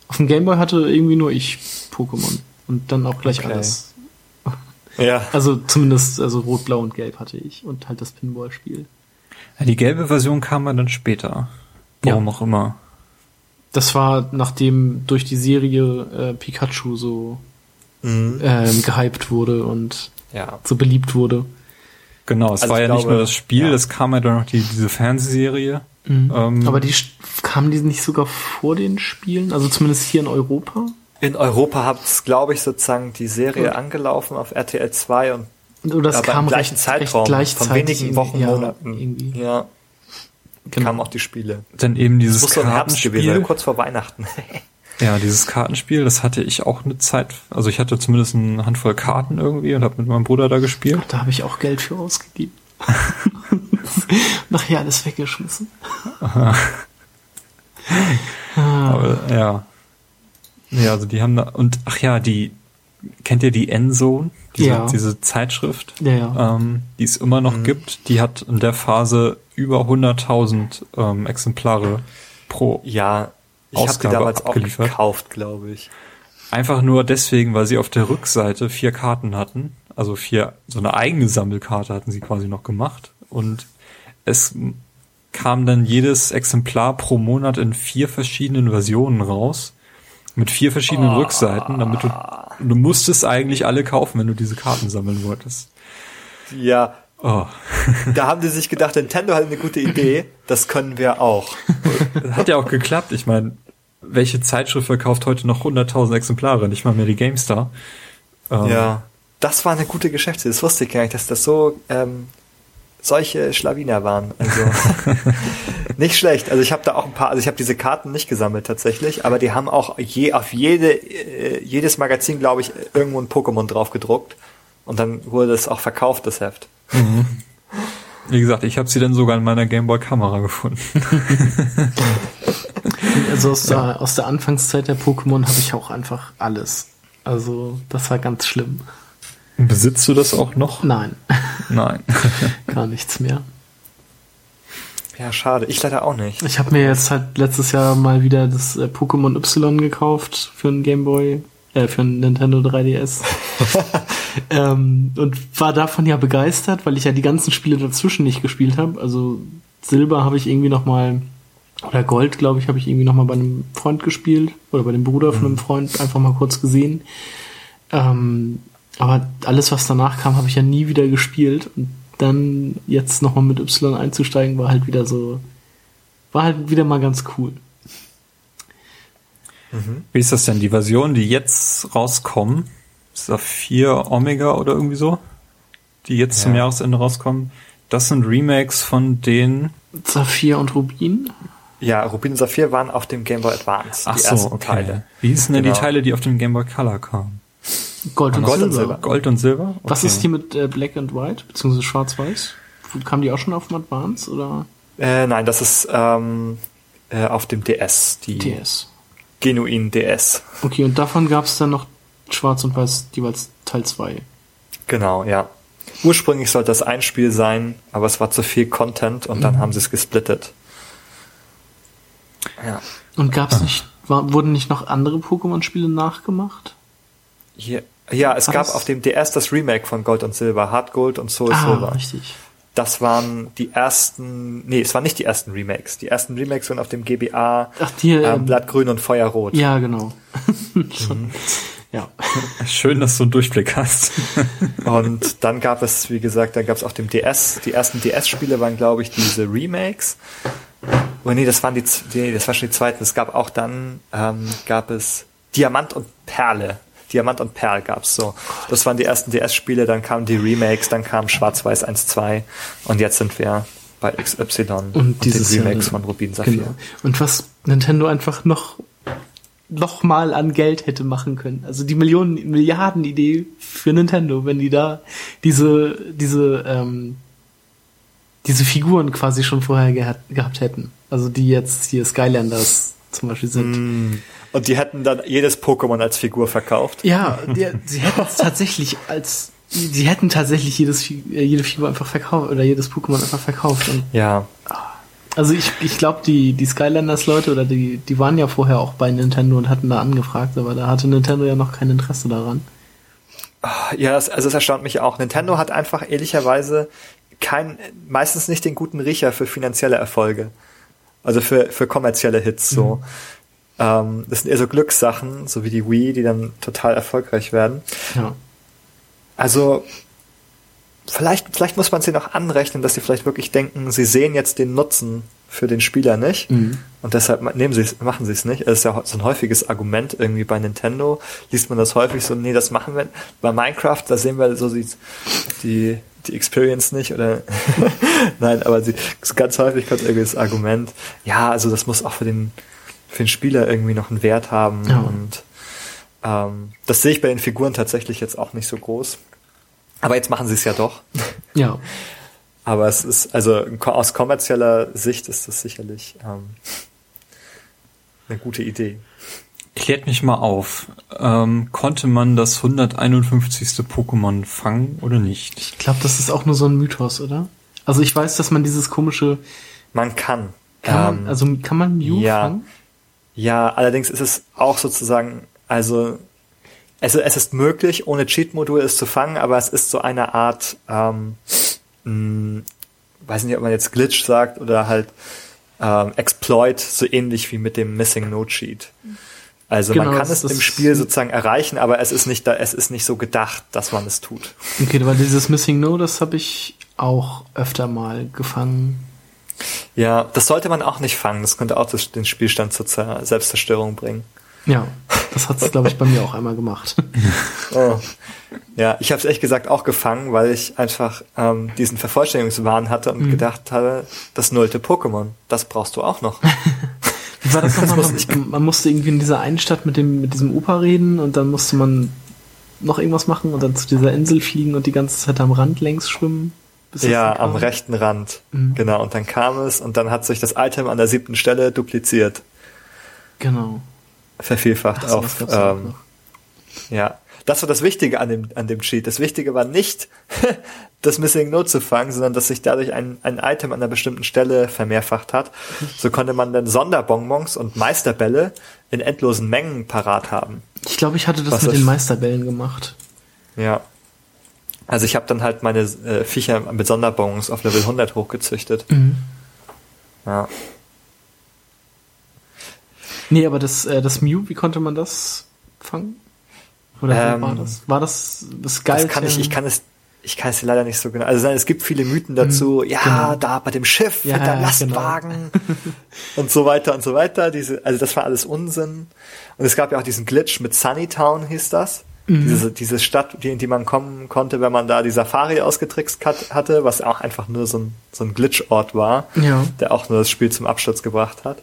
auf dem Gameboy hatte irgendwie nur ich Pokémon. Und dann auch gleich okay. alles. Ja. Also zumindest, also Rot, Blau und Gelb hatte ich und halt das Pinball-Spiel. Ja, die gelbe Version kam dann später. Warum ja. auch immer. Das war nachdem durch die Serie äh, Pikachu so mhm. ähm, gehypt wurde und ja. so beliebt wurde. Genau, es also war ja glaube, nicht nur das Spiel, ja. es kam ja dann noch die, diese Fernsehserie. Mhm. Ähm, Aber die kamen die nicht sogar vor den Spielen? Also zumindest hier in Europa? In Europa hat es, glaube ich, sozusagen die Serie ja. angelaufen auf RTL 2 und Oder das aber kam im gleichen recht, Zeitraum recht von wenigen Wochen, ja, Monaten. Irgendwie. Ja. Genau. Kamen auch die Spiele. Dann eben dieses das muss Kartenspiel. Gewesen, kurz vor Weihnachten. Ja, dieses Kartenspiel, das hatte ich auch eine Zeit. Also ich hatte zumindest eine Handvoll Karten irgendwie und habe mit meinem Bruder da gespielt. Da habe ich auch Geld für ausgegeben. Nachher alles weggeschmissen. Aber, ja. Ja, also die haben da und ach ja, die kennt ihr die Endzone? Diese, ja. diese Zeitschrift, ja, ja. Ähm, die es immer noch mhm. gibt. Die hat in der Phase über 100.000 ähm, Exemplare pro ja, ich habe die damals abgeliefert. auch gekauft, glaube ich. Einfach nur deswegen, weil sie auf der Rückseite vier Karten hatten. Also vier, so eine eigene Sammelkarte hatten sie quasi noch gemacht. Und es kam dann jedes Exemplar pro Monat in vier verschiedenen Versionen raus. Mit vier verschiedenen oh. Rückseiten, damit du Du musstest eigentlich alle kaufen, wenn du diese Karten sammeln wolltest. Ja. Oh. da haben die sich gedacht, Nintendo hat eine gute Idee, das können wir auch. Hat ja auch geklappt. Ich meine, welche Zeitschrift verkauft heute noch 100.000 Exemplare? Nicht mal mehr die GameStar. Ähm, ja, das war eine gute Geschäftsidee. Das wusste ich gar nicht, dass das so ähm, solche Schlawiner waren. Also nicht schlecht. Also ich habe da auch ein paar, also ich habe diese Karten nicht gesammelt tatsächlich, aber die haben auch je auf jede äh, jedes Magazin, glaube ich, irgendwo ein Pokémon drauf gedruckt und dann wurde es auch verkauft, das Heft. Mhm. Wie gesagt, ich habe sie dann sogar in meiner Gameboy-Kamera gefunden. also aus, ja. der, aus der Anfangszeit der Pokémon habe ich auch einfach alles. Also das war ganz schlimm. Besitzt du das auch noch? Nein. Nein. Gar nichts mehr. Ja, schade. Ich leider auch nicht. Ich habe mir jetzt halt letztes Jahr mal wieder das äh, Pokémon Y gekauft für einen Gameboy, äh, für einen Nintendo 3DS. ähm, und war davon ja begeistert, weil ich ja die ganzen Spiele dazwischen nicht gespielt habe. Also Silber habe ich irgendwie noch mal oder Gold, glaube ich, habe ich irgendwie noch mal bei einem Freund gespielt oder bei dem Bruder von einem mhm. Freund einfach mal kurz gesehen. Ähm, aber alles, was danach kam, habe ich ja nie wieder gespielt. Und dann jetzt nochmal mit Y einzusteigen, war halt wieder so, war halt wieder mal ganz cool. Mhm. Wie ist das denn? Die Version, die jetzt rauskommen, Saphir Omega oder irgendwie so, die jetzt ja. zum Jahresende rauskommen, das sind Remakes von den Saphir und Rubin? Ja, Rubin und Saphir waren auf dem Game Boy Advance. Ach so, okay. Teile. Wie hießen denn genau. die Teile, die auf dem Game Boy Color kamen? Gold und, Gold Silber. und Silber. Gold und Silber? Okay. Was ist hier mit äh, Black and White, beziehungsweise Schwarz-Weiß? Kam die auch schon auf dem Advance, oder? Äh, nein, das ist ähm, äh, auf dem DS. Die DS. Genuin DS. Okay, und davon gab es dann noch Schwarz und Weiß jeweils Teil 2. Genau, ja. Ursprünglich sollte das ein Spiel sein, aber es war zu viel Content und mhm. dann haben sie es gesplittet. Ja. Und gab es nicht, war, wurden nicht noch andere Pokémon-Spiele nachgemacht? Hier, ja, es War gab auf dem DS das Remake von Gold und Silber, Hard Gold und Soul ah, Silver. richtig. Das waren die ersten, nee, es waren nicht die ersten Remakes. Die ersten Remakes waren auf dem GBA Ach, die, ähm, ähm, Blattgrün und Feuerrot. Ja, genau. mhm. Ja. Schön, dass du einen Durchblick hast. und dann gab es, wie gesagt, dann gab es auf dem DS, die ersten DS-Spiele waren, glaube ich, diese Remakes. Oh nee, das waren die, nee, das war schon die zweiten. Es gab auch dann, ähm, gab es Diamant und Perle Diamant und Perl gab's so. Das waren die ersten DS-Spiele, dann kamen die Remakes, dann kam Schwarz-Weiß 1-2 und jetzt sind wir bei XY und, und dieses Remakes Jahr, von Rubin Saphir. Genau. Und was Nintendo einfach noch noch mal an Geld hätte machen können. Also die Millionen, Milliarden Idee für Nintendo, wenn die da diese, diese, ähm, diese Figuren quasi schon vorher gehabt, gehabt hätten. Also die jetzt hier Skylanders zum Beispiel sind. Mm. Und die hätten dann jedes Pokémon als Figur verkauft. Ja, die, sie hätten es tatsächlich als sie hätten tatsächlich jedes äh, jede Figur einfach verkauft oder jedes Pokémon einfach verkauft. Und, ja. Also ich, ich glaube, die, die Skylanders-Leute oder die, die waren ja vorher auch bei Nintendo und hatten da angefragt, aber da hatte Nintendo ja noch kein Interesse daran. Ja, das, also es erstaunt mich auch. Nintendo hat einfach ehrlicherweise kein, meistens nicht den guten Riecher für finanzielle Erfolge. Also für, für kommerzielle Hits so. Mhm. Ähm, das sind eher so Glückssachen, so wie die Wii, die dann total erfolgreich werden. Ja. Also vielleicht, vielleicht muss man sie noch anrechnen, dass sie vielleicht wirklich denken, sie sehen jetzt den Nutzen für den Spieler nicht mhm. und deshalb nehmen sie machen sie es nicht. Das ist ja so ein häufiges Argument irgendwie bei Nintendo. Liest man das häufig so, nee, das machen wir. Bei Minecraft, da sehen wir so die, die, die Experience nicht oder nein, aber sie, ganz häufig kommt irgendwie das Argument, ja, also das muss auch für den für den Spieler irgendwie noch einen Wert haben. Ja. Und ähm, das sehe ich bei den Figuren tatsächlich jetzt auch nicht so groß. Aber jetzt machen sie es ja doch. Ja. Aber es ist, also aus kommerzieller Sicht ist das sicherlich ähm, eine gute Idee. Klärt mich mal auf. Ähm, konnte man das 151. Pokémon fangen oder nicht? Ich glaube, das ist auch nur so ein Mythos, oder? Also ich weiß, dass man dieses komische. Man kann. kann ähm, man, also kann man Mew ja, fangen? Ja, allerdings ist es auch sozusagen, also es, es ist möglich, ohne Cheat-Modul es zu fangen, aber es ist so eine Art, ähm, mh, hm, weiß nicht, ob man jetzt Glitch sagt oder halt ähm, Exploit, so ähnlich wie mit dem Missing No Cheat. Also genau, man kann es im Spiel sozusagen erreichen, aber es ist nicht da, es ist nicht so gedacht, dass man es tut. Okay, weil dieses Missing No, das habe ich auch öfter mal gefangen. Ja, das sollte man auch nicht fangen. Das könnte auch den Spielstand zur Selbstzerstörung bringen. Ja, das hat es, glaube ich, bei mir auch einmal gemacht. Oh. Ja, ich habe es echt gesagt auch gefangen, weil ich einfach ähm, diesen Vervollständigungswahn hatte und mhm. gedacht habe, das nullte Pokémon, das brauchst du auch noch. Wie war das nochmal? Man, man musste irgendwie in dieser einen Stadt mit dem mit diesem Opa reden und dann musste man noch irgendwas machen und dann zu dieser Insel fliegen und die ganze Zeit am Rand längs schwimmen. Ja, am rechten Rand. Mhm. Genau. Und dann kam es und dann hat sich das Item an der siebten Stelle dupliziert. Genau. Vervielfacht so, auf. Ähm, ja. Das war das Wichtige an dem, an dem Cheat. Das Wichtige war nicht, das Missing Note zu fangen, sondern dass sich dadurch ein, ein Item an einer bestimmten Stelle vermehrfacht hat. So konnte man dann Sonderbonbons und Meisterbälle in endlosen Mengen parat haben. Ich glaube, ich hatte das Was mit den Meisterbällen gemacht. Ja. Also ich habe dann halt meine äh, Viecher mit Sonderbonbons auf Level 100 hochgezüchtet. Mhm. Ja. Nee, aber das, äh, das Mew, wie konnte man das fangen? Oder ähm, war das? War das das geil? Das kann ich, ich kann es, ich kann es leider nicht so genau. Also es gibt viele Mythen dazu. Mhm, ja, genau. da bei dem Schiff ja, mit der Lastwagen genau. und so weiter und so weiter. Diese, also das war alles Unsinn. Und es gab ja auch diesen Glitch mit Sunnytown hieß das. Mhm. Diese, diese Stadt, in die man kommen konnte, wenn man da die Safari ausgetrickst hatte, was auch einfach nur so ein, so ein Glitch-Ort war, ja. der auch nur das Spiel zum Absturz gebracht hat.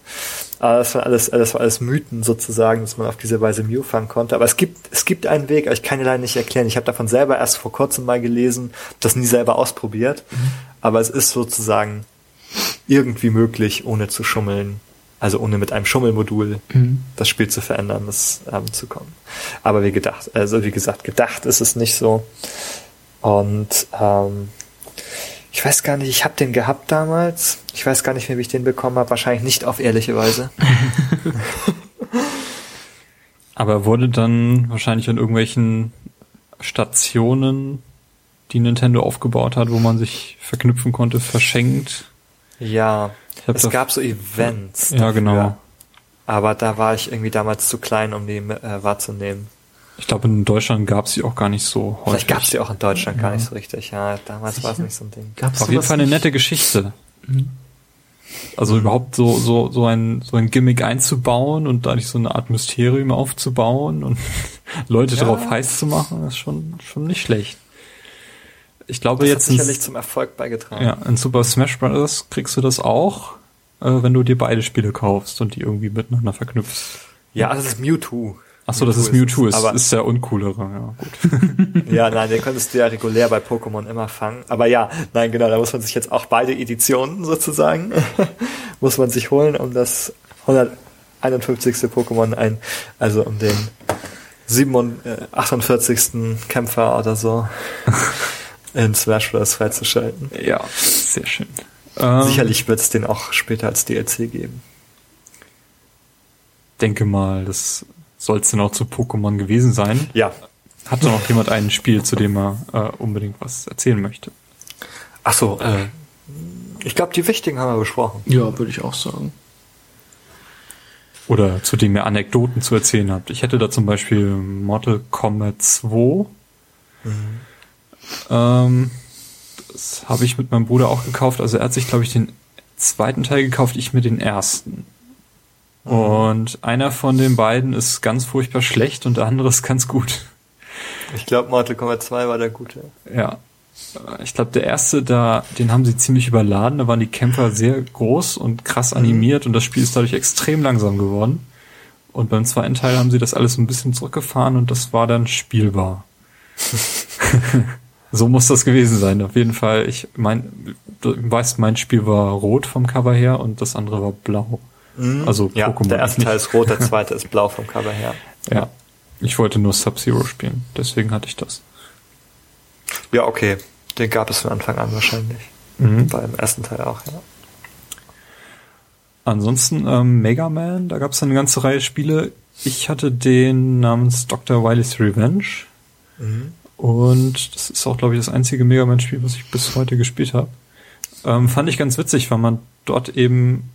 Aber das war alles, das war alles Mythen sozusagen, dass man auf diese Weise Mew fangen konnte. Aber es gibt, es gibt einen Weg, aber ich kann dir leider nicht erklären. Ich habe davon selber erst vor kurzem mal gelesen, das nie selber ausprobiert. Mhm. Aber es ist sozusagen irgendwie möglich, ohne zu schummeln, also ohne mit einem Schummelmodul mhm. das Spiel zu verändern, das ähm, zu kommen. Aber wie gedacht, also wie gesagt, gedacht ist es nicht so. Und ähm, ich weiß gar nicht, ich habe den gehabt damals. Ich weiß gar nicht mehr, wie ich den bekommen habe. Wahrscheinlich nicht auf ehrliche Weise. Aber wurde dann wahrscheinlich an irgendwelchen Stationen, die Nintendo aufgebaut hat, wo man sich verknüpfen konnte, verschenkt. Ja, es gab so Events. Ja, dafür. genau. Aber da war ich irgendwie damals zu klein, um die äh, wahrzunehmen. Ich glaube, in Deutschland gab es sie auch gar nicht so häufig. Vielleicht gab es sie auch in Deutschland ja. gar nicht so richtig. Ja, damals war es nicht so ein Ding. Gab's Auf jeden Fall eine nette Geschichte. Mhm. Also mhm. überhaupt so, so, so ein, so ein Gimmick einzubauen und dadurch so eine Art Mysterium aufzubauen und Leute ja. darauf heiß zu machen, ist schon, schon nicht schlecht. Ich glaube das jetzt. Hat sicherlich zum Erfolg beigetragen. Ja, in Super Smash Bros. kriegst du das auch, äh, wenn du dir beide Spiele kaufst und die irgendwie miteinander verknüpfst. Ja, das ist Mewtwo. Ach so, das ist Mewtwo, ist, aber ist der uncoolere, ja, gut. ja, nein, den könntest du ja regulär bei Pokémon immer fangen. Aber ja, nein, genau, da muss man sich jetzt auch beide Editionen sozusagen, muss man sich holen, um das 151. Pokémon ein, also um den 48. Äh, Kämpfer oder so in Smash Bros. freizuschalten. Ja, sehr schön. Sicherlich wird es den auch später als DLC geben. Denke mal, das soll es denn auch zu Pokémon gewesen sein? Ja. Hat doch noch jemand ein Spiel, zu dem er äh, unbedingt was erzählen möchte? Ach so, äh, ich glaube, die wichtigen haben wir besprochen. Ja, würde ich auch sagen. Oder zu dem ihr Anekdoten zu erzählen habt. Ich hätte da zum Beispiel Mortal Kombat 2. Mhm. Ähm, das habe ich mit meinem Bruder auch gekauft. Also er hat sich, glaube ich, den zweiten Teil gekauft, ich mir den ersten. Und einer von den beiden ist ganz furchtbar schlecht und der andere ist ganz gut. Ich glaube, Mortal Kombat 2 war der gute. Ja. Ich glaube, der erste, da, den haben sie ziemlich überladen. Da waren die Kämpfer sehr groß und krass mhm. animiert und das Spiel ist dadurch extrem langsam geworden. Und beim zweiten Teil haben sie das alles ein bisschen zurückgefahren und das war dann spielbar. so muss das gewesen sein. Auf jeden Fall. Ich mein, du weißt, mein Spiel war rot vom Cover her und das andere war blau. Mhm. Also ja, Pokémon. Der erste Teil ist rot, der zweite ist blau vom Cover her. Ja. Ich wollte nur Sub-Zero spielen, deswegen hatte ich das. Ja, okay. Den gab es von Anfang an wahrscheinlich. Mhm. Beim ersten Teil auch, ja. Ansonsten ähm, Mega Man, da gab es eine ganze Reihe Spiele. Ich hatte den namens Dr. Wily's Revenge. Mhm. Und das ist auch, glaube ich, das einzige Mega Man-Spiel, was ich bis heute gespielt habe. Ähm, fand ich ganz witzig, weil man dort eben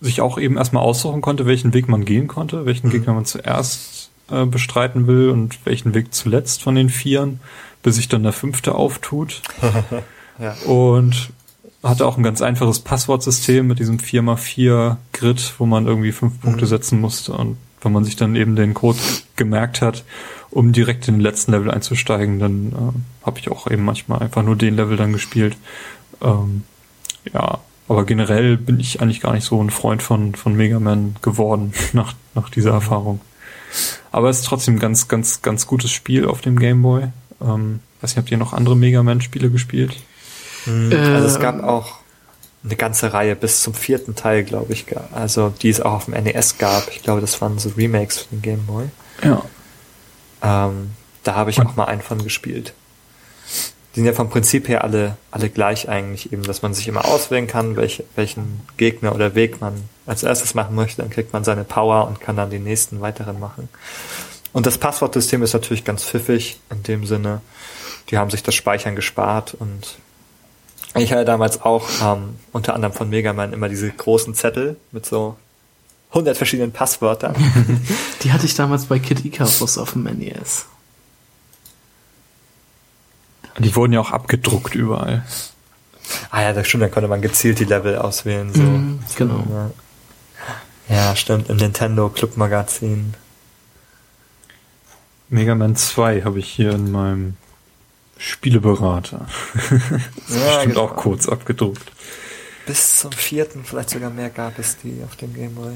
sich auch eben erstmal aussuchen konnte, welchen Weg man gehen konnte, welchen mhm. Gegner man zuerst äh, bestreiten will und welchen Weg zuletzt von den Vieren, bis sich dann der fünfte auftut. ja. Und hatte auch ein ganz einfaches Passwortsystem mit diesem 4x4 Grid, wo man irgendwie fünf Punkte mhm. setzen musste. Und wenn man sich dann eben den Code gemerkt hat, um direkt in den letzten Level einzusteigen, dann äh, habe ich auch eben manchmal einfach nur den Level dann gespielt. Ähm, ja, aber generell bin ich eigentlich gar nicht so ein Freund von, von Mega Man geworden nach, nach dieser Erfahrung. Aber es ist trotzdem ein ganz, ganz, ganz gutes Spiel auf dem Game Boy. Ähm, weiß nicht, habt ihr noch andere Mega Man-Spiele gespielt? Mhm. Also es gab auch eine ganze Reihe bis zum vierten Teil, glaube ich, also die es auch auf dem NES gab. Ich glaube, das waren so Remakes für den Game Boy. Ja. Ähm, da habe ich auch mal einen von gespielt. Die sind ja vom Prinzip her alle, alle gleich eigentlich eben, dass man sich immer auswählen kann, welch, welchen Gegner oder Weg man als erstes machen möchte. Dann kriegt man seine Power und kann dann den nächsten weiteren machen. Und das Passwortsystem ist natürlich ganz pfiffig in dem Sinne. Die haben sich das Speichern gespart und ich hatte damals auch ähm, unter anderem von Mega Man immer diese großen Zettel mit so 100 verschiedenen Passwörtern. Die hatte ich damals bei Kid Icarus auf dem NES. Die wurden ja auch abgedruckt überall. Ah ja, das stimmt, da konnte man gezielt die Level auswählen. So. Mm, genau. Ja. ja, stimmt, im Nintendo Club Magazin. Mega Man 2 habe ich hier in meinem Spieleberater. ja, Bestimmt genau. auch kurz abgedruckt. Bis zum vierten, vielleicht sogar mehr gab es die auf dem Gameboy.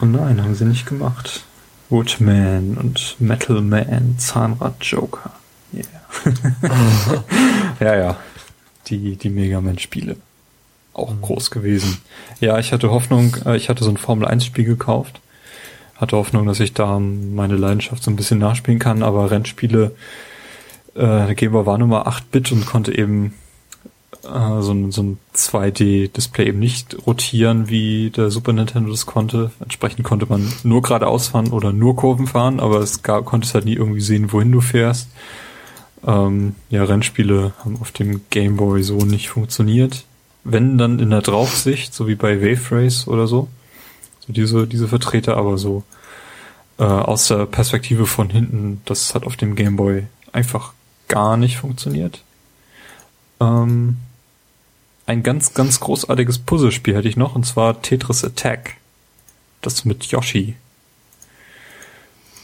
Oh nein, haben sie nicht gemacht. Woodman und Metal Man, Zahnrad Joker. Yeah. ja, ja. Die, die Mega Man-Spiele. Auch mhm. groß gewesen. Ja, ich hatte Hoffnung, äh, ich hatte so ein Formel 1-Spiel gekauft. Hatte Hoffnung, dass ich da meine Leidenschaft so ein bisschen nachspielen kann, aber Rennspiele äh, der Boy war nur mal 8-Bit und konnte eben äh, so, ein, so ein 2D-Display eben nicht rotieren, wie der Super Nintendo das konnte. Entsprechend konnte man nur geradeaus fahren oder nur Kurven fahren, aber es gab, konntest halt nie irgendwie sehen, wohin du fährst. Ähm, ja, Rennspiele haben auf dem Game Boy so nicht funktioniert. Wenn dann in der Draufsicht, so wie bei Wave Race oder so. So diese, diese Vertreter, aber so äh, aus der Perspektive von hinten, das hat auf dem Game Boy einfach gar nicht funktioniert. Ähm, ein ganz, ganz großartiges Puzzlespiel hätte ich noch, und zwar Tetris Attack. Das mit Yoshi.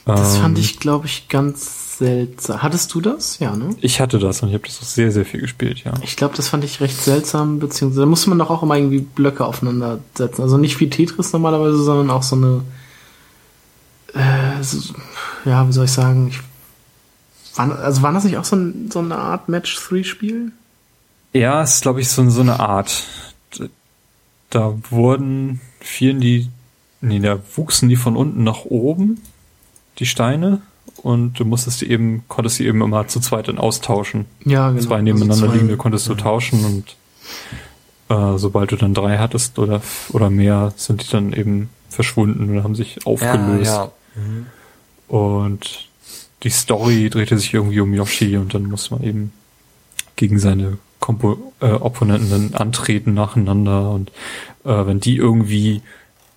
Das ähm, fand ich, glaube ich, ganz seltsam. Hattest du das? Ja, ne? Ich hatte das und ich habe das auch sehr, sehr viel gespielt, ja. Ich glaube, das fand ich recht seltsam, beziehungsweise da musste man doch auch immer irgendwie Blöcke aufeinander setzen. Also nicht wie Tetris normalerweise, sondern auch so eine, äh, so, ja, wie soll ich sagen, ich war, also war das nicht auch so, ein, so eine Art Match-3-Spiel? Ja, es ist, glaube ich, so, so eine Art. Da wurden, fielen die, nee, da wuchsen die von unten nach oben, die Steine, und du musstest die eben, konntest die eben immer zu zweit dann austauschen. Ja, genau. Zwei also nebeneinander also liegende konntest du ja. tauschen und äh, sobald du dann drei hattest oder, oder mehr, sind die dann eben verschwunden und haben sich aufgelöst. Ja, ja. Mhm. Und die Story drehte sich irgendwie um Yoshi und dann muss man eben gegen seine Kompo äh, Opponenten dann antreten nacheinander und äh, wenn die irgendwie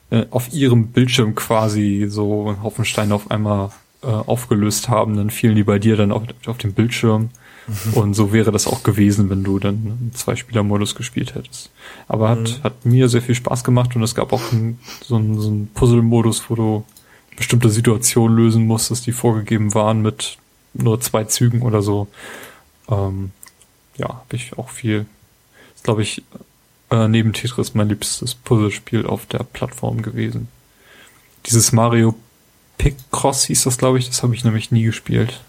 äh, auf ihrem Bildschirm quasi so einen Haufen Steine auf einmal äh, aufgelöst haben, dann fielen die bei dir dann auf, auf dem Bildschirm. Mhm. Und so wäre das auch gewesen, wenn du dann einen Zwei-Spieler-Modus gespielt hättest. Aber hat, mhm. hat mir sehr viel Spaß gemacht und es gab auch ein, so einen, so einen Puzzle-Modus, wo du bestimmte Situationen lösen musstest, die vorgegeben waren mit nur zwei Zügen oder so. Ähm, ja, habe ich auch viel. Ist, glaube ich, äh, neben Tetris mein liebstes Puzzlespiel auf der Plattform gewesen. Dieses Mario Picross hieß das, glaube ich, das habe ich nämlich nie gespielt.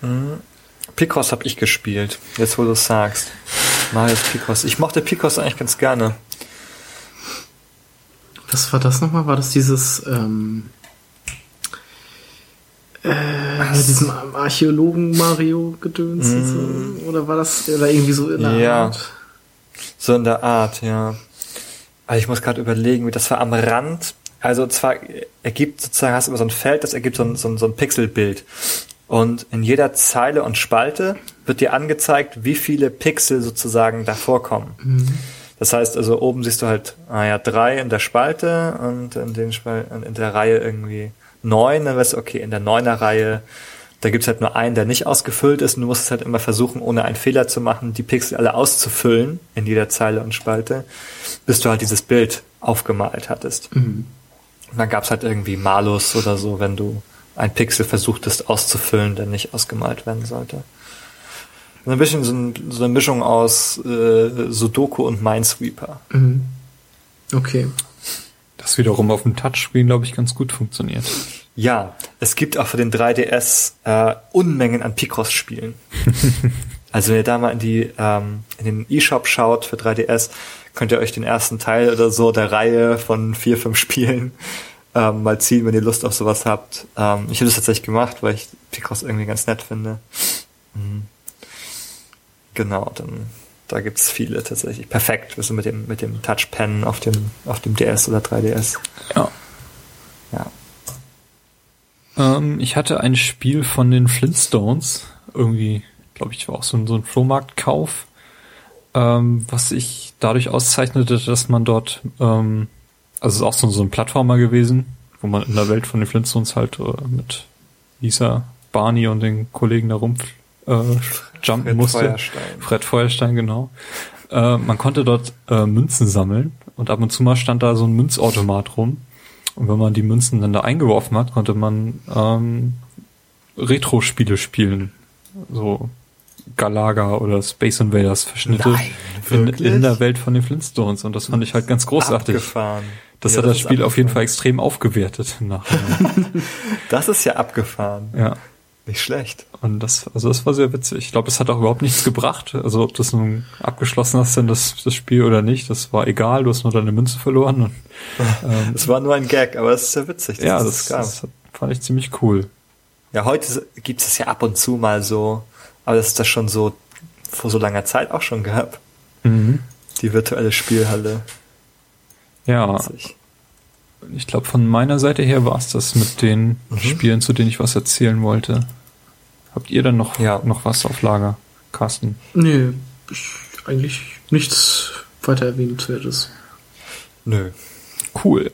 Mhm. Picross habe ich gespielt, jetzt wo du es sagst. Mario Picross. Ich mochte Picross eigentlich ganz gerne. Was war das nochmal? War das dieses ähm, äh, mit diesem Archäologen Mario gedöns? Mm. So, oder war das oder irgendwie so in der ja. Art? So in der Art, ja. Also ich muss gerade überlegen, wie das war am Rand. Also zwar ergibt sozusagen, hast du immer so ein Feld, das ergibt so ein, so ein, so ein Pixelbild. Und in jeder Zeile und Spalte wird dir angezeigt, wie viele Pixel sozusagen da vorkommen. Mhm. Das heißt also, oben siehst du halt, ah ja, drei in der Spalte und in, den Spal in der Reihe irgendwie neun, dann weißt du, okay, in der neuner Reihe, da gibt's halt nur einen, der nicht ausgefüllt ist und du musst es halt immer versuchen, ohne einen Fehler zu machen, die Pixel alle auszufüllen in jeder Zeile und Spalte, bis du halt dieses Bild aufgemalt hattest. Mhm. Und dann gab's halt irgendwie Malus oder so, wenn du ein Pixel versuchtest auszufüllen, der nicht ausgemalt werden sollte. So ein bisschen so, ein, so eine Mischung aus äh, Sudoku und Minesweeper. Mhm. Okay. Das wiederum auf dem Touchscreen, glaube ich, ganz gut funktioniert. Ja, es gibt auch für den 3DS äh, Unmengen an Picross-Spielen. also wenn ihr da mal in die ähm, in den eShop schaut für 3DS, könnt ihr euch den ersten Teil oder so der Reihe von vier, fünf Spielen ähm, mal ziehen, wenn ihr Lust auf sowas habt. Ähm, ich habe das tatsächlich gemacht, weil ich Picross irgendwie ganz nett finde. Mhm. Genau, dann da gibt's viele tatsächlich. Perfekt, also mit dem, mit dem Touchpen auf dem, auf dem DS oder 3DS. Ja. Ja. Ähm, ich hatte ein Spiel von den Flintstones, irgendwie, glaube ich, war auch so ein, so ein Flohmarktkauf, ähm, was sich dadurch auszeichnete, dass man dort, ähm, also es ist auch so, so ein Plattformer gewesen, wo man in der Welt von den Flintstones halt äh, mit Lisa, Barney und den Kollegen da rum äh, jumpen Fred musste. Feuerstein. Fred Feuerstein, genau. Äh, man konnte dort äh, Münzen sammeln und ab und zu mal stand da so ein Münzautomat rum. Und wenn man die Münzen dann da eingeworfen hat, konnte man ähm, Retro-Spiele spielen. So Galaga oder Space Invaders Verschnitte Nein, in, in, der Welt von den Flintstones. Und das fand ich halt ganz großartig. Abgefahren. Das ja, hat das, das Spiel auf jeden Fall extrem aufgewertet. das ist ja abgefahren. Ja. Nicht schlecht. Und das, also das war sehr witzig. Ich glaube, es hat auch überhaupt nichts gebracht. Also ob du es nun abgeschlossen hast, denn das, das Spiel oder nicht, das war egal. Du hast nur deine Münze verloren. Und, ähm, es war nur ein Gag, aber es ist sehr witzig. ja, das, das, das, fand ich ziemlich cool. Ja, heute gibt es ja ab und zu mal so, aber das ist das schon so vor so langer Zeit auch schon gehabt. Mhm. Die virtuelle Spielhalle. Ja. Witzig. Ich glaube, von meiner Seite her war es das mit den mhm. Spielen, zu denen ich was erzählen wollte. Habt ihr dann noch, ja. noch was auf Lager, Carsten? Nee, eigentlich nichts weiter erwähnenswertes. Nö. Cool.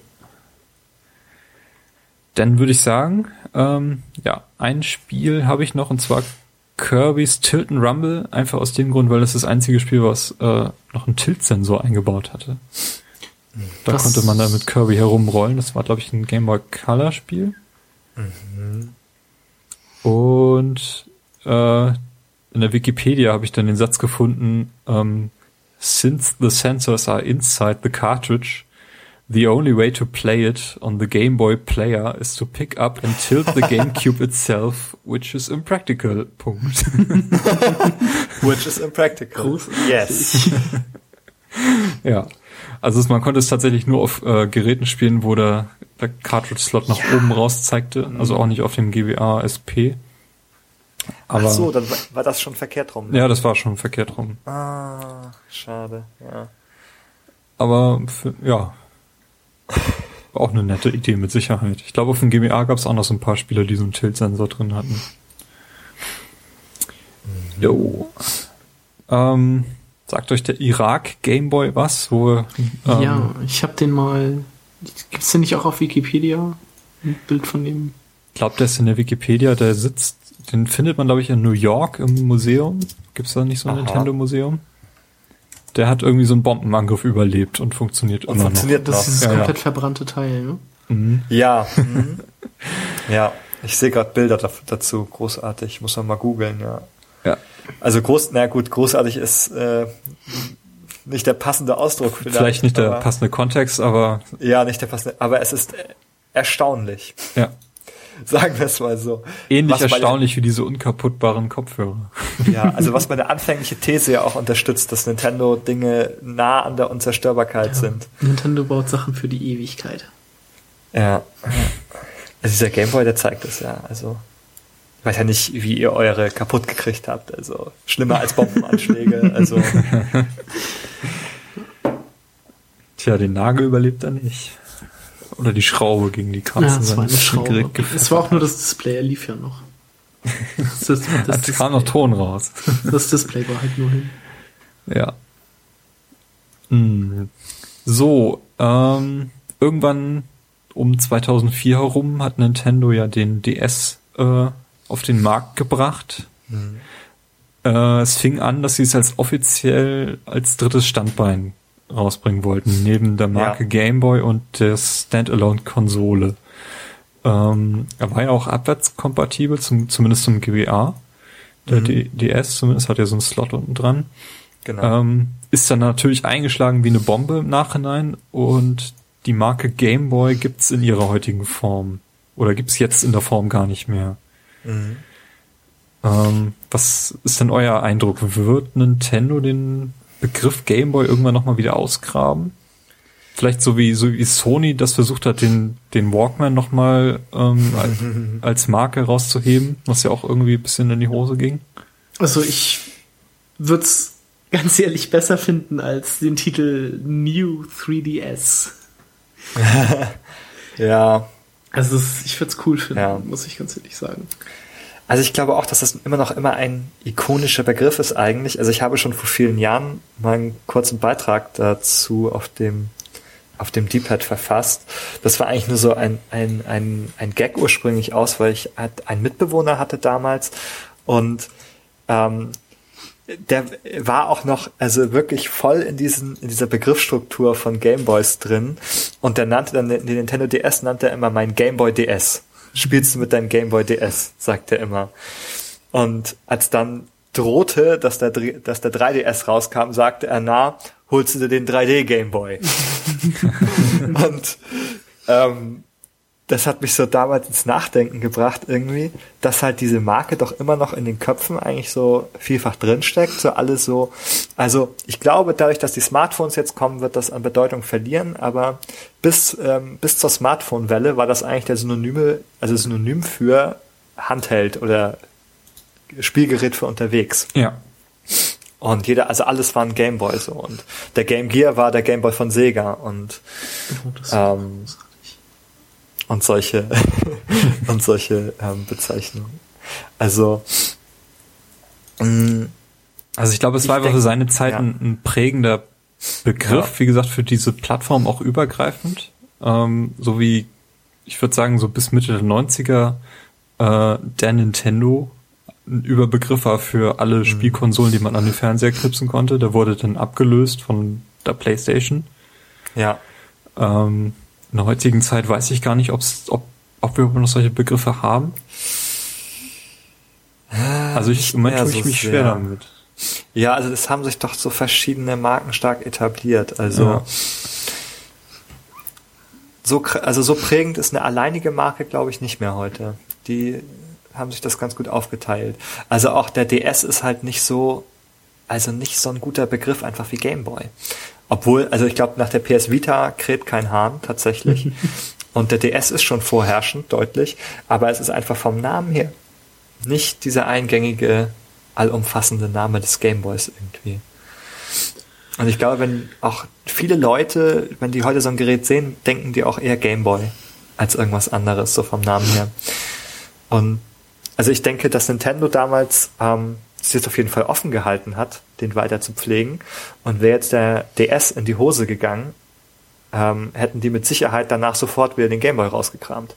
Dann würde ich sagen, ähm, ja, ein Spiel habe ich noch und zwar Kirby's Tilt and Rumble, einfach aus dem Grund, weil das das einzige Spiel, was äh, noch einen Tilt-Sensor eingebaut hatte. Da das konnte man dann mit Kirby herumrollen. Das war, glaube ich, ein Game Boy Color Spiel. Mhm. Und äh, in der Wikipedia habe ich dann den Satz gefunden, ähm, since the sensors are inside the cartridge, the only way to play it on the Game Boy Player is to pick up and tilt the GameCube itself, which is impractical. Punkt. which is impractical. Yes. ja. Also man konnte es tatsächlich nur auf äh, Geräten spielen, wo der, der Cartridge-Slot nach ja. oben raus zeigte, also auch nicht auf dem GBA SP. Aber, Ach so, dann war das schon verkehrt rum. Ne? Ja, das war schon verkehrt rum. Ah, schade, ja. Aber für, ja, auch eine nette Idee mit Sicherheit. Ich glaube, auf dem GBA gab es auch noch so ein paar Spieler, die so einen Tilt-Sensor drin hatten. Mhm. Jo. Ähm, Sagt euch der Irak Gameboy was? Wo, ähm, ja, ich habe den mal. Gibt's den nicht auch auf Wikipedia? Ein Bild von dem? Ich glaube, der ist in der Wikipedia. Der sitzt, den findet man glaube ich in New York im Museum. Gibt's da nicht so ein Nintendo Museum? Der hat irgendwie so einen Bombenangriff überlebt und funktioniert und immer funktioniert noch. Das ist das ja, komplett ja. verbrannte Teil, ne? Mhm. Ja. Mhm. ja, ich sehe gerade Bilder dazu. Großartig. Muss man mal googeln, ja. Ja. Also groß, na gut, großartig ist äh, nicht der passende Ausdruck vielleicht. Vielleicht nicht der passende Kontext, aber. Ja, nicht der passende, aber es ist erstaunlich. Ja. Sagen wir es mal so. Ähnlich was erstaunlich wie diese unkaputtbaren Kopfhörer. Ja, also was meine anfängliche These ja auch unterstützt, dass Nintendo Dinge nah an der Unzerstörbarkeit ja. sind. Nintendo baut Sachen für die Ewigkeit. Ja. Also dieser Gameboy, der zeigt es ja. Also ich weiß ja nicht, wie ihr eure kaputt gekriegt habt. Also schlimmer als Bombenanschläge. also. Tja, den Nagel überlebt er nicht. Oder die Schraube gegen die Katze. Ja, das war eine Schraube. Es war auch nur das Display, er lief ja noch. Das, das, das, das kam noch Ton raus. Das Display war halt nur hin. Ja. Mm. So, ähm, irgendwann um 2004 herum hat Nintendo ja den DS äh, auf den Markt gebracht. Mhm. Äh, es fing an, dass sie es als offiziell als drittes Standbein rausbringen wollten, neben der Marke ja. Game Boy und der Standalone-Konsole. Ähm, er war ja auch abwärtskompatibel, zum, zumindest zum GBA. Der mhm. DS zumindest hat ja so einen Slot unten dran. Genau. Ähm, ist dann natürlich eingeschlagen wie eine Bombe im Nachhinein und die Marke Game Boy gibt's in ihrer heutigen Form. Oder gibt's jetzt in der Form gar nicht mehr. Mhm. Ähm, was ist denn euer Eindruck? Wird Nintendo den Begriff Game Boy irgendwann nochmal wieder ausgraben? Vielleicht so wie, so wie Sony das versucht hat, den, den Walkman nochmal ähm, als, als Marke rauszuheben, was ja auch irgendwie ein bisschen in die Hose ging. Also ich würde es ganz ehrlich besser finden als den Titel New 3DS. ja. Also es, ich würde es cool finden, ja. muss ich ganz ehrlich sagen. Also ich glaube auch, dass das immer noch immer ein ikonischer Begriff ist eigentlich. Also ich habe schon vor vielen Jahren mal einen kurzen Beitrag dazu auf dem auf dem D-Pad verfasst. Das war eigentlich nur so ein, ein, ein, ein Gag ursprünglich aus, weil ich einen Mitbewohner hatte damals und ähm, der war auch noch, also wirklich voll in diesen, in dieser Begriffsstruktur von Gameboys drin. Und der nannte dann den Nintendo DS nannte er immer mein Gameboy DS. Spielst du mit deinem Gameboy DS, sagt er immer. Und als dann drohte, dass der, dass der 3DS rauskam, sagte er, na, holst du dir den 3D Gameboy. und ähm, das hat mich so damals ins Nachdenken gebracht irgendwie, dass halt diese Marke doch immer noch in den Köpfen eigentlich so vielfach drinsteckt, so alles so. Also ich glaube, dadurch, dass die Smartphones jetzt kommen, wird das an Bedeutung verlieren, aber bis, ähm, bis zur Smartphone-Welle war das eigentlich der Synonyme, also Synonym für Handheld oder Spielgerät für unterwegs. Ja. Und jeder, also alles war ein Gameboy so. Und der Game Gear war der Gameboy von Sega und ähm, und solche und solche ähm, Bezeichnungen. Also mh, mm, also ich glaube, es war einfach für seine Zeit ja. ein, ein, prägender Begriff, ja. wie gesagt, für diese Plattform auch übergreifend. Ähm, so wie, ich würde sagen, so bis Mitte der 90er äh, der Nintendo ein Überbegriff war für alle mhm. Spielkonsolen, die man an den Fernseher knipsen konnte. Der wurde dann abgelöst von der Playstation. Ja. Ähm, in der heutigen Zeit weiß ich gar nicht, ob's, ob, ob wir noch solche Begriffe haben. Also ich, im Moment tue ich mich schwer damit. Ja, also es haben sich doch so verschiedene Marken stark etabliert. Also ja. so, also so prägend ist eine alleinige Marke, glaube ich, nicht mehr heute. Die haben sich das ganz gut aufgeteilt. Also auch der DS ist halt nicht so, also nicht so ein guter Begriff einfach wie Gameboy. Obwohl, also ich glaube, nach der PS Vita kräht kein Hahn tatsächlich. Und der DS ist schon vorherrschend, deutlich. Aber es ist einfach vom Namen her nicht dieser eingängige, allumfassende Name des Gameboys irgendwie. Und ich glaube, wenn auch viele Leute, wenn die heute so ein Gerät sehen, denken die auch eher Gameboy als irgendwas anderes, so vom Namen her. Und also ich denke, dass Nintendo damals ähm, es jetzt auf jeden Fall offen gehalten hat, den weiter zu pflegen. Und wäre jetzt der DS in die Hose gegangen, ähm, hätten die mit Sicherheit danach sofort wieder den Gameboy rausgekramt.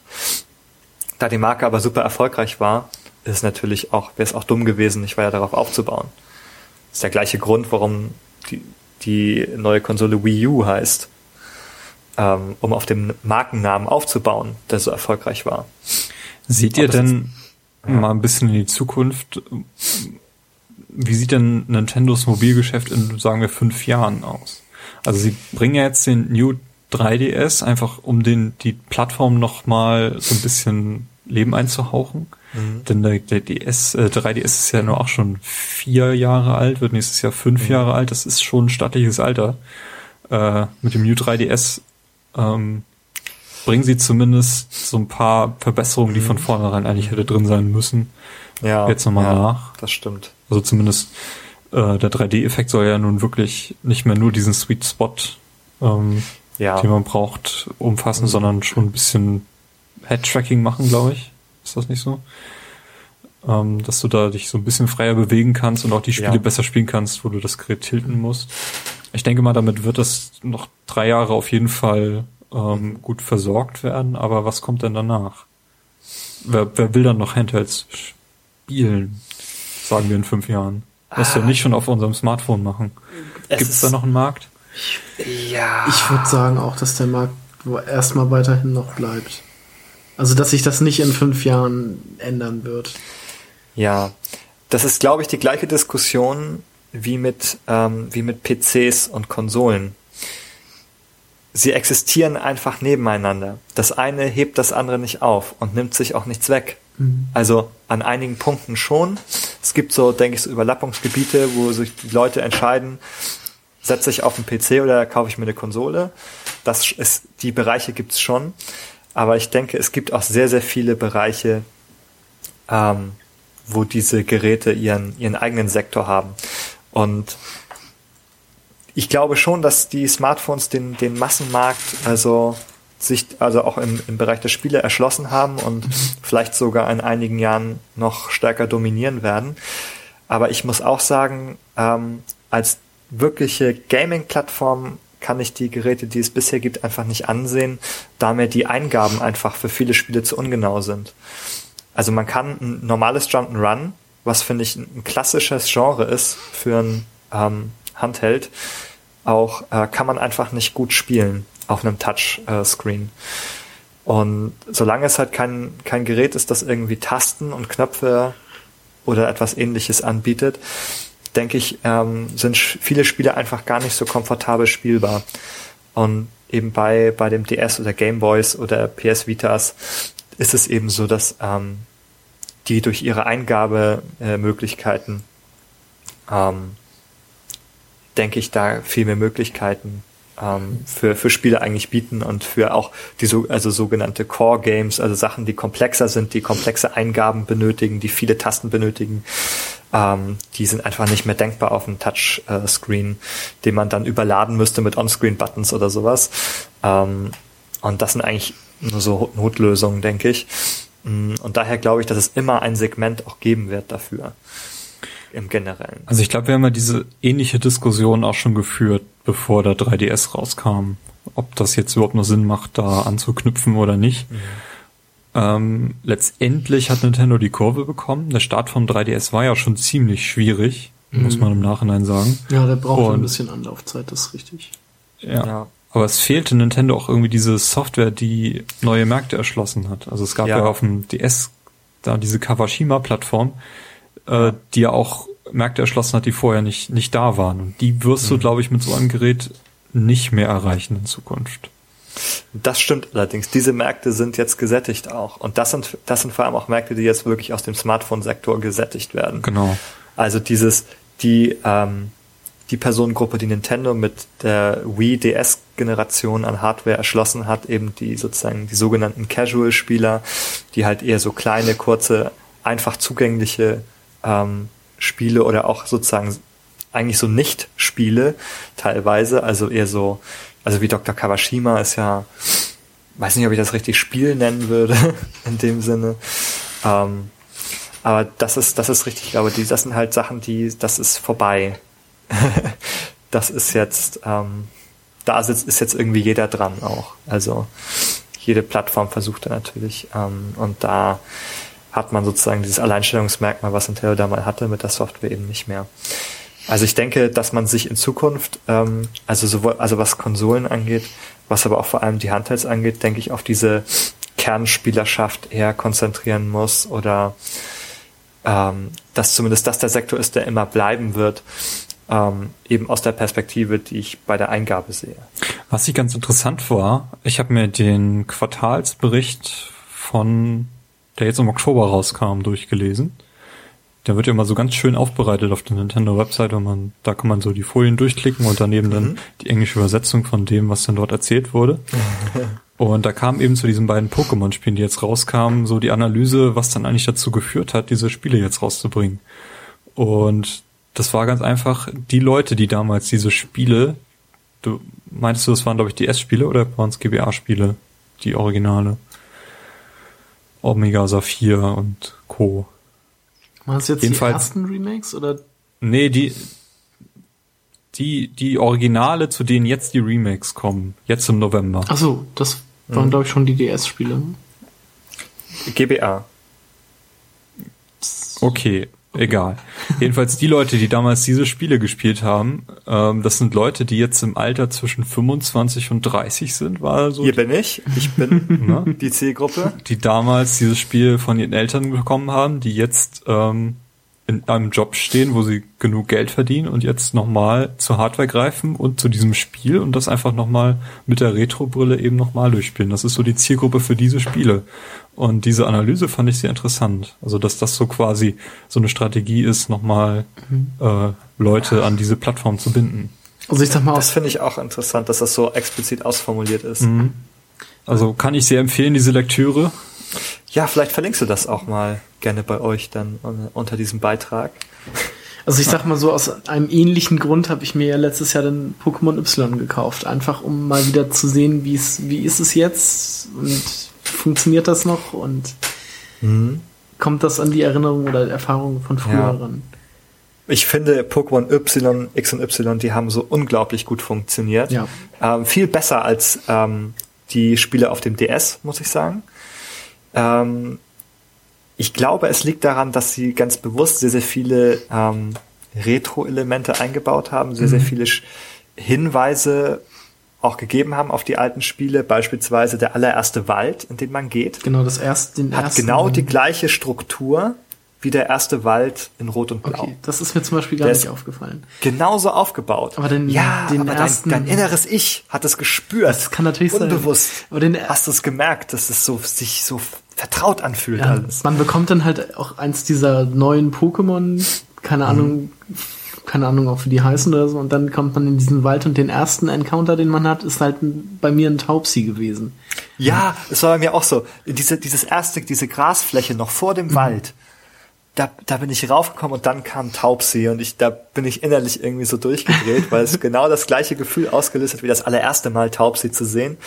Da die Marke aber super erfolgreich war, ist es natürlich auch, wäre es auch dumm gewesen, nicht weiter darauf aufzubauen. Das ist der gleiche Grund, warum die, die neue Konsole Wii U heißt. Ähm, um auf dem Markennamen aufzubauen, der so erfolgreich war. Seht ihr denn mal ein bisschen in die Zukunft? Wie sieht denn Nintendos Mobilgeschäft in, sagen wir, fünf Jahren aus? Also sie bringen ja jetzt den New 3DS einfach, um den, die Plattform nochmal so ein bisschen Leben einzuhauchen. Mhm. Denn der, der DS, äh, 3DS ist ja nur auch schon vier Jahre alt, wird nächstes Jahr fünf mhm. Jahre alt. Das ist schon ein stattliches Alter. Äh, mit dem New 3DS ähm, bringen sie zumindest so ein paar Verbesserungen, die mhm. von vornherein eigentlich hätte drin sein müssen. Ja, jetzt nochmal ja, nach. Das stimmt. Also zumindest äh, der 3D-Effekt soll ja nun wirklich nicht mehr nur diesen Sweet Spot, ähm, ja. den man braucht, umfassen, mhm. sondern schon ein bisschen Head-Tracking machen, glaube ich. Ist das nicht so? Ähm, dass du da dich so ein bisschen freier bewegen kannst und auch die Spiele ja. besser spielen kannst, wo du das Gerät tilten musst. Ich denke mal, damit wird es noch drei Jahre auf jeden Fall ähm, gut versorgt werden, aber was kommt denn danach? Wer, wer will dann noch Handhelds spielen? Sagen wir in fünf Jahren. Was wir nicht schon auf unserem Smartphone machen. Gibt es da noch einen Markt? Ja. Ich würde sagen auch, dass der Markt erstmal weiterhin noch bleibt. Also, dass sich das nicht in fünf Jahren ändern wird. Ja, das ist, glaube ich, die gleiche Diskussion wie mit, ähm, wie mit PCs und Konsolen. Sie existieren einfach nebeneinander. Das eine hebt das andere nicht auf und nimmt sich auch nichts weg. Mhm. Also an einigen Punkten schon. Es gibt so, denke ich, so Überlappungsgebiete, wo sich die Leute entscheiden, setze ich auf den PC oder kaufe ich mir eine Konsole. Das ist, die Bereiche gibt's schon. Aber ich denke, es gibt auch sehr, sehr viele Bereiche, ähm, wo diese Geräte ihren, ihren eigenen Sektor haben. Und ich glaube schon, dass die Smartphones den, den Massenmarkt, also sich also auch im, im Bereich der Spiele erschlossen haben und vielleicht sogar in einigen Jahren noch stärker dominieren werden. Aber ich muss auch sagen, ähm, als wirkliche Gaming-Plattform kann ich die Geräte, die es bisher gibt, einfach nicht ansehen, da mir die Eingaben einfach für viele Spiele zu ungenau sind. Also man kann ein normales Jump'n'Run, was finde ich ein klassisches Genre ist für ein ähm, Handheld, auch äh, kann man einfach nicht gut spielen auf einem Touchscreen. Und solange es halt kein, kein Gerät ist, das irgendwie Tasten und Knöpfe oder etwas ähnliches anbietet, denke ich, ähm, sind viele Spiele einfach gar nicht so komfortabel spielbar. Und eben bei, bei dem DS oder Game Boys oder PS Vitas ist es eben so, dass ähm, die durch ihre Eingabemöglichkeiten, äh, ähm, denke ich, da viel mehr Möglichkeiten ähm, für, für Spiele eigentlich bieten und für auch die so, also sogenannte Core Games, also Sachen, die komplexer sind, die komplexe Eingaben benötigen, die viele Tasten benötigen, ähm, die sind einfach nicht mehr denkbar auf dem Touchscreen, den man dann überladen müsste mit On-Screen-Buttons oder sowas. Ähm, und das sind eigentlich nur so Notlösungen, denke ich. Mm, und daher glaube ich, dass es immer ein Segment auch geben wird dafür im Generellen. Also ich glaube, wir haben ja diese ähnliche Diskussion auch schon geführt, bevor der 3DS rauskam. Ob das jetzt überhaupt noch Sinn macht, da anzuknüpfen oder nicht. Mhm. Ähm, letztendlich hat Nintendo die Kurve bekommen. Der Start vom 3DS war ja schon ziemlich schwierig, mhm. muss man im Nachhinein sagen. Ja, der braucht ein bisschen Anlaufzeit, das ist richtig. Ja. ja. Aber es fehlte Nintendo auch irgendwie diese Software, die neue Märkte erschlossen hat. Also es gab ja, ja auf dem DS da diese Kawashima-Plattform, äh, die ja auch Märkte erschlossen hat, die vorher nicht, nicht da waren. Und die wirst mhm. du, glaube ich, mit so einem Gerät nicht mehr erreichen in Zukunft. Das stimmt allerdings. Diese Märkte sind jetzt gesättigt auch. Und das sind, das sind vor allem auch Märkte, die jetzt wirklich aus dem Smartphone-Sektor gesättigt werden. Genau. Also dieses, die, ähm, die Personengruppe, die Nintendo mit der Wii DS-Generation an Hardware erschlossen hat, eben die sozusagen die sogenannten Casual-Spieler, die halt eher so kleine, kurze, einfach zugängliche ähm, Spiele oder auch sozusagen eigentlich so Nicht-Spiele teilweise, also eher so also wie Dr. Kawashima ist ja, weiß nicht, ob ich das richtig Spiel nennen würde, in dem Sinne. Ähm, aber das ist, das ist richtig, aber die, das sind halt Sachen, die, das ist vorbei. das ist jetzt, ähm, da sitzt, ist jetzt irgendwie jeder dran auch. Also jede Plattform versucht da natürlich. Ähm, und da hat man sozusagen dieses Alleinstellungsmerkmal, was Nintendo da mal hatte, mit der Software eben nicht mehr. Also ich denke, dass man sich in Zukunft, ähm, also sowohl, also was Konsolen angeht, was aber auch vor allem die Handhelds angeht, denke ich, auf diese Kernspielerschaft eher konzentrieren muss oder ähm, dass zumindest das der Sektor ist, der immer bleiben wird, ähm, eben aus der Perspektive, die ich bei der Eingabe sehe. Was ich ganz interessant war, ich habe mir den Quartalsbericht von, der jetzt im Oktober rauskam, durchgelesen. Der wird ja immer so ganz schön aufbereitet auf der Nintendo-Website und man, da kann man so die Folien durchklicken und daneben mhm. dann die englische Übersetzung von dem, was dann dort erzählt wurde. und da kam eben zu diesen beiden Pokémon-Spielen, die jetzt rauskamen, so die Analyse, was dann eigentlich dazu geführt hat, diese Spiele jetzt rauszubringen. Und das war ganz einfach, die Leute, die damals diese Spiele, du meintest du, das waren glaube ich die S-Spiele oder waren es GBA-Spiele, die Originale? Omega Saphir und Co. Waren es jetzt Jedenfalls, die ersten Remakes oder? Nee, die. Die, die Originale, zu denen jetzt die Remakes kommen. Jetzt im November. Ach so, das waren, mhm. glaube ich, schon die DS-Spiele. GBA. Okay, egal. Jedenfalls die Leute, die damals diese Spiele gespielt haben, ähm, das sind Leute, die jetzt im Alter zwischen 25 und 30 sind, war so. Hier bin ich. Ich bin ne? die Zielgruppe. Die damals dieses Spiel von ihren Eltern bekommen haben, die jetzt ähm, in einem Job stehen, wo sie genug Geld verdienen und jetzt nochmal zur Hardware greifen und zu diesem Spiel und das einfach nochmal mit der Retro-Brille eben nochmal durchspielen. Das ist so die Zielgruppe für diese Spiele. Und diese Analyse fand ich sehr interessant. Also, dass das so quasi so eine Strategie ist, nochmal mhm. äh, Leute an diese Plattform zu binden. Also ich sag mal, das finde ich auch interessant, dass das so explizit ausformuliert ist. Mhm. Also kann ich sehr empfehlen, diese Lektüre. Ja, vielleicht verlinkst du das auch mal gerne bei euch dann unter diesem Beitrag. Also ich sag mal so, aus einem ähnlichen Grund habe ich mir ja letztes Jahr den Pokémon Y gekauft. Einfach um mal wieder zu sehen, wie es, wie ist es jetzt und funktioniert das noch und mhm. kommt das an die Erinnerung oder Erfahrungen von früher ja. ran? Ich finde Pokémon Y, X und Y, die haben so unglaublich gut funktioniert. Ja. Ähm, viel besser als ähm, die Spiele auf dem DS, muss ich sagen. Ähm, ich glaube, es liegt daran, dass sie ganz bewusst sehr, sehr viele ähm, Retro-Elemente eingebaut haben, sehr, mhm. sehr viele Hinweise auch gegeben haben auf die alten Spiele, beispielsweise der allererste Wald, in den man geht. Genau, das erste, den hat ersten, genau die gleiche Struktur wie der erste Wald in Rot und Blau. Okay, das ist mir zum Beispiel gar der nicht aufgefallen. Genauso aufgebaut. Aber den, ja, den aber ersten, dein, dein, inneres Ich hat es gespürt. Das kann natürlich unbewusst. sein. Aber den, hast du es gemerkt, dass es so sich so vertraut anfühlt ja, alles. Man bekommt dann halt auch eins dieser neuen Pokémon, keine Ahnung, mhm. keine Ahnung auch wie die heißen oder so, und dann kommt man in diesen Wald und den ersten Encounter, den man hat, ist halt bei mir ein Taubsi gewesen. Ja, es war bei mir auch so. Diese, dieses erste, diese Grasfläche noch vor dem mhm. Wald, da, da bin ich raufgekommen und dann kam Taubsi und ich, da bin ich innerlich irgendwie so durchgedreht, weil es genau das gleiche Gefühl ausgelöst hat, wie das allererste Mal Taubsi zu sehen.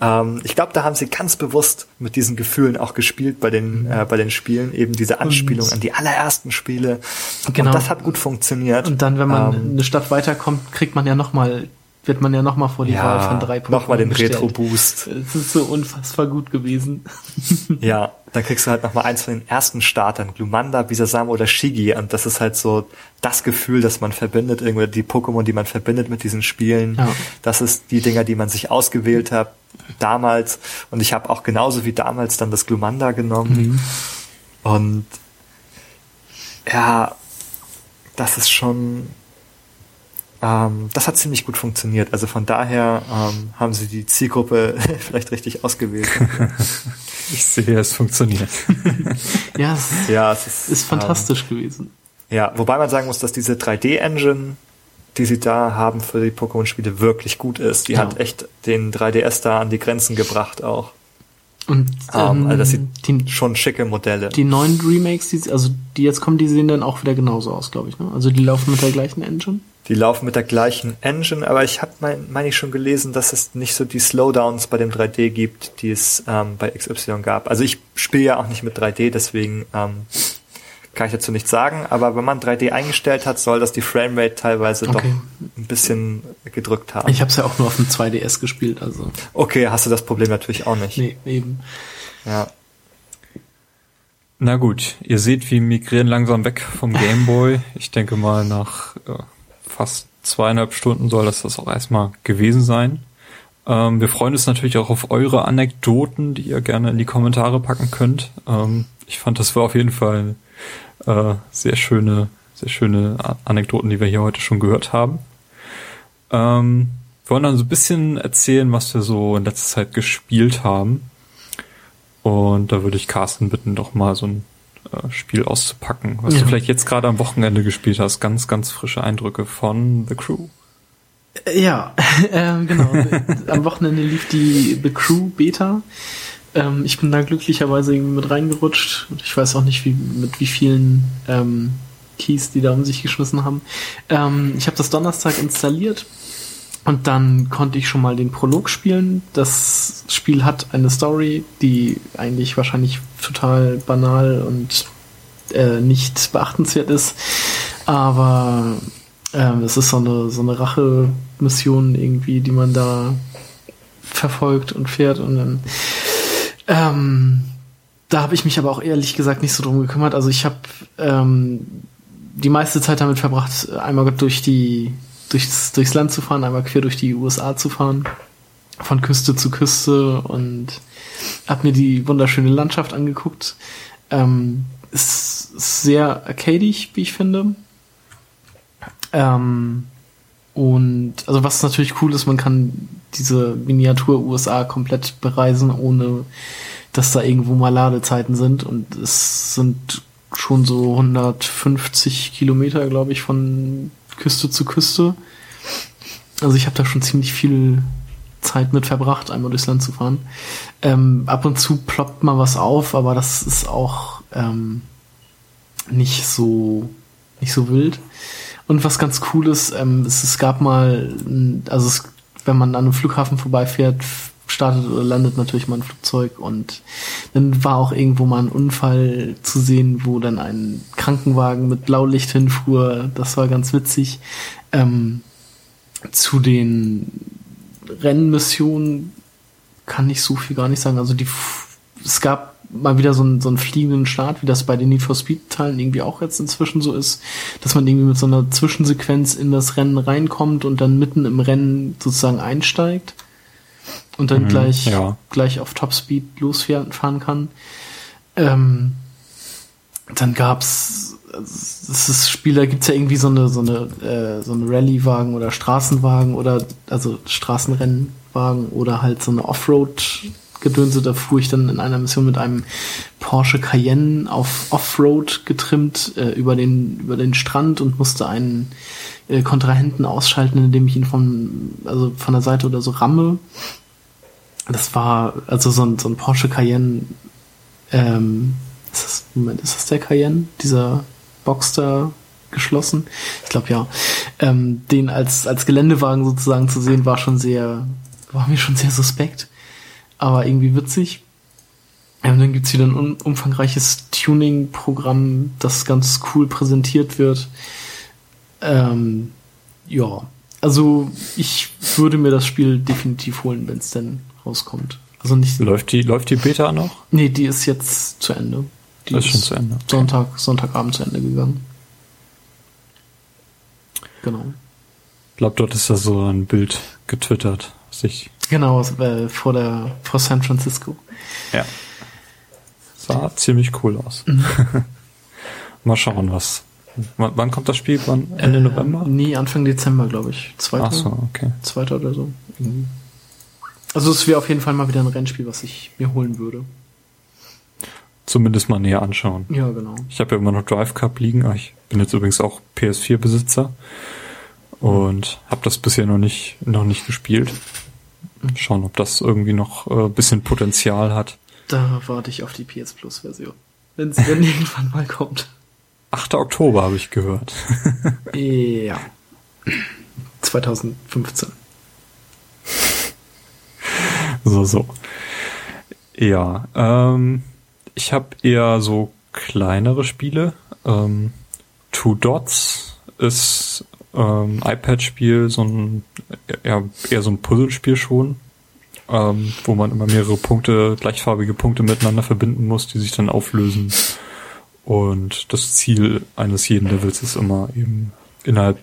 Ähm, ich glaube, da haben sie ganz bewusst mit diesen Gefühlen auch gespielt bei den, mhm. äh, bei den Spielen, eben diese Anspielung und an die allerersten Spiele. Genau. Und das hat gut funktioniert. Und dann, wenn man ähm, eine Stadt weiterkommt, kriegt man ja nochmal wird man ja nochmal vor die ja, Wahl von drei Punkten. Nochmal den Retro-Boost. Es ist so unfassbar gut gewesen. ja, dann kriegst du halt nochmal eins von den ersten Startern, Glumanda, Bisasam oder Shigi. Und das ist halt so das Gefühl, das man verbindet, irgendwie die Pokémon, die man verbindet mit diesen Spielen. Ja. Das ist die Dinger, die man sich ausgewählt hat damals. Und ich habe auch genauso wie damals dann das Glumanda genommen. Mhm. Und ja, das ist schon ähm, das hat ziemlich gut funktioniert. Also von daher ähm, haben sie die Zielgruppe vielleicht richtig ausgewählt. ich sehe, es funktioniert. ja, es, ja, es ist, ist fantastisch ähm, gewesen. Ja, wobei man sagen muss, dass diese 3D-Engine, die sie da haben für die Pokémon-Spiele, wirklich gut ist. Die ja. hat echt den 3DS da an die Grenzen gebracht auch. Und ähm, ähm, also das sind die, schon schicke Modelle. Die neuen Remakes, die, also die jetzt kommen, die sehen dann auch wieder genauso aus, glaube ich. Ne? Also die laufen mit der gleichen Engine. Die laufen mit der gleichen Engine, aber ich habe, mein, meine ich schon gelesen, dass es nicht so die Slowdowns bei dem 3D gibt, die es ähm, bei XY gab. Also ich spiele ja auch nicht mit 3D, deswegen ähm, kann ich dazu nichts sagen. Aber wenn man 3D eingestellt hat, soll das die Framerate teilweise okay. doch ein bisschen gedrückt haben. Ich habe es ja auch nur auf dem 2DS gespielt, also. Okay, hast du das Problem natürlich auch nicht. Nee, eben. Ja. Na gut, ihr seht, wir migrieren langsam weg vom Gameboy. Ich denke mal nach äh, fast zweieinhalb Stunden soll das das auch erstmal gewesen sein. Ähm, wir freuen uns natürlich auch auf eure Anekdoten, die ihr gerne in die Kommentare packen könnt. Ähm, ich fand, das war auf jeden Fall äh, sehr schöne, sehr schöne Anekdoten, die wir hier heute schon gehört haben. Ähm, wir wollen dann so ein bisschen erzählen, was wir so in letzter Zeit gespielt haben. Und da würde ich Carsten bitten, doch mal so ein äh, Spiel auszupacken, was ja. du vielleicht jetzt gerade am Wochenende gespielt hast. Ganz, ganz frische Eindrücke von The Crew. Äh, ja, äh, genau. am Wochenende lief die The Crew Beta. Ähm, ich bin da glücklicherweise irgendwie mit reingerutscht. Ich weiß auch nicht, wie, mit wie vielen ähm, Keys die da um sich geschmissen haben. Ähm, ich habe das Donnerstag installiert und dann konnte ich schon mal den Prolog spielen. Das Spiel hat eine Story, die eigentlich wahrscheinlich total banal und äh, nicht beachtenswert ist. Aber Ähm, das ist so eine, so eine Rache-Mission irgendwie, die man da verfolgt und fährt und dann ähm, da habe ich mich aber auch ehrlich gesagt nicht so drum gekümmert. Also ich habe ähm, die meiste Zeit damit verbracht, einmal durch die durchs, durchs Land zu fahren, einmal quer durch die USA zu fahren, von Küste zu Küste und habe mir die wunderschöne Landschaft angeguckt. Ähm, ist sehr arcadig, wie ich finde. Ähm, und also was natürlich cool ist, man kann diese Miniatur USA komplett bereisen, ohne dass da irgendwo mal Ladezeiten sind. Und es sind schon so 150 Kilometer, glaube ich, von Küste zu Küste. Also ich habe da schon ziemlich viel Zeit mit verbracht, einmal durchs Land zu fahren. Ähm, ab und zu ploppt mal was auf, aber das ist auch ähm, nicht so nicht so wild. Und was ganz cool ist, ähm, es, es gab mal, also es, wenn man an einem Flughafen vorbeifährt, startet oder landet natürlich mal ein Flugzeug und dann war auch irgendwo mal ein Unfall zu sehen, wo dann ein Krankenwagen mit Blaulicht hinfuhr. Das war ganz witzig. Ähm, zu den Rennmissionen kann ich so viel gar nicht sagen. Also die, es gab mal wieder so einen, so einen fliegenden Start, wie das bei den Need for Speed Teilen irgendwie auch jetzt inzwischen so ist, dass man irgendwie mit so einer Zwischensequenz in das Rennen reinkommt und dann mitten im Rennen sozusagen einsteigt und dann mhm, gleich, ja. gleich auf Topspeed losfahren kann. Ähm, dann gab's, das Spiel, da gibt's ja irgendwie so eine, so eine, äh, so eine Rallye-Wagen oder Straßenwagen oder, also Straßenrennwagen oder halt so eine Offroad Gedönse, da fuhr ich dann in einer Mission mit einem Porsche Cayenne auf Offroad getrimmt äh, über den über den Strand und musste einen äh, Kontrahenten ausschalten, indem ich ihn von also von der Seite oder so ramme das war also so ein, so ein Porsche Cayenne. Ähm, ist das, Moment, ist das der Cayenne? Dieser Boxster geschlossen? Ich glaube ja. Ähm, den als, als Geländewagen sozusagen zu sehen, war schon sehr, war mir schon sehr suspekt. Aber irgendwie witzig. Ähm, dann gibt's wieder ein un umfangreiches Tuning-Programm, das ganz cool präsentiert wird. Ähm, ja, also ich würde mir das Spiel definitiv holen, wenn es denn rauskommt. Also nicht. Läuft die, läuft die Beta noch? Nee, die ist jetzt zu Ende. Die ist, ist schon zu Ende. Sonntag, Sonntagabend zu Ende gegangen. Genau. Ich glaube, dort ist da so ein Bild getwittert. Sich. Genau, äh, vor der, vor San Francisco. Ja. Sah ziemlich cool aus. Mhm. Mal schauen, was. W wann kommt das Spiel? Wann? Ende äh, November? Nee, Anfang Dezember, glaube ich. Zweiter. Ach so, okay. Zweiter oder so. Mhm. Also es wäre auf jeden Fall mal wieder ein Rennspiel, was ich mir holen würde. Zumindest mal näher anschauen. Ja, genau. Ich habe ja immer noch Drive Cup liegen. Ich bin jetzt übrigens auch PS4-Besitzer und habe das bisher noch nicht noch nicht gespielt. Schauen, ob das irgendwie noch äh, bisschen Potenzial hat. Da warte ich auf die PS Plus Version, wenn es irgendwann mal kommt. 8. Oktober habe ich gehört. ja. 2015. So, so. Ja, ähm, ich habe eher so kleinere Spiele. Ähm, Two Dots ist ähm, iPad-Spiel, so ein eher, eher so ein Puzzlespiel schon, ähm, wo man immer mehrere Punkte, gleichfarbige Punkte miteinander verbinden muss, die sich dann auflösen. Und das Ziel eines jeden Levels ist immer eben innerhalb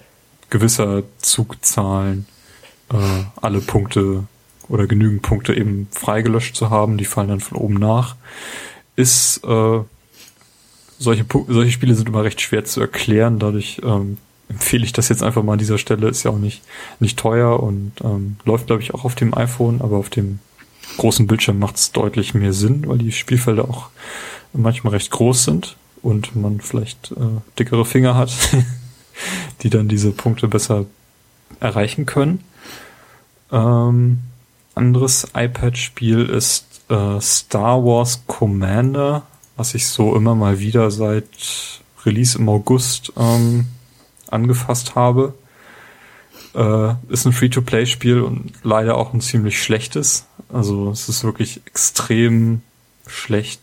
gewisser Zugzahlen äh, alle Punkte oder genügend Punkte eben freigelöscht zu haben, die fallen dann von oben nach, ist äh, solche, solche Spiele sind immer recht schwer zu erklären, dadurch ähm, empfehle ich das jetzt einfach mal an dieser Stelle, ist ja auch nicht, nicht teuer und ähm, läuft, glaube ich, auch auf dem iPhone, aber auf dem großen Bildschirm macht es deutlich mehr Sinn, weil die Spielfelder auch manchmal recht groß sind und man vielleicht äh, dickere Finger hat, die dann diese Punkte besser erreichen können. Ähm, anderes iPad-Spiel ist äh, Star Wars Commander, was ich so immer mal wieder seit Release im August ähm, angefasst habe. Äh, ist ein Free-to-Play-Spiel und leider auch ein ziemlich schlechtes. Also es ist wirklich extrem schlecht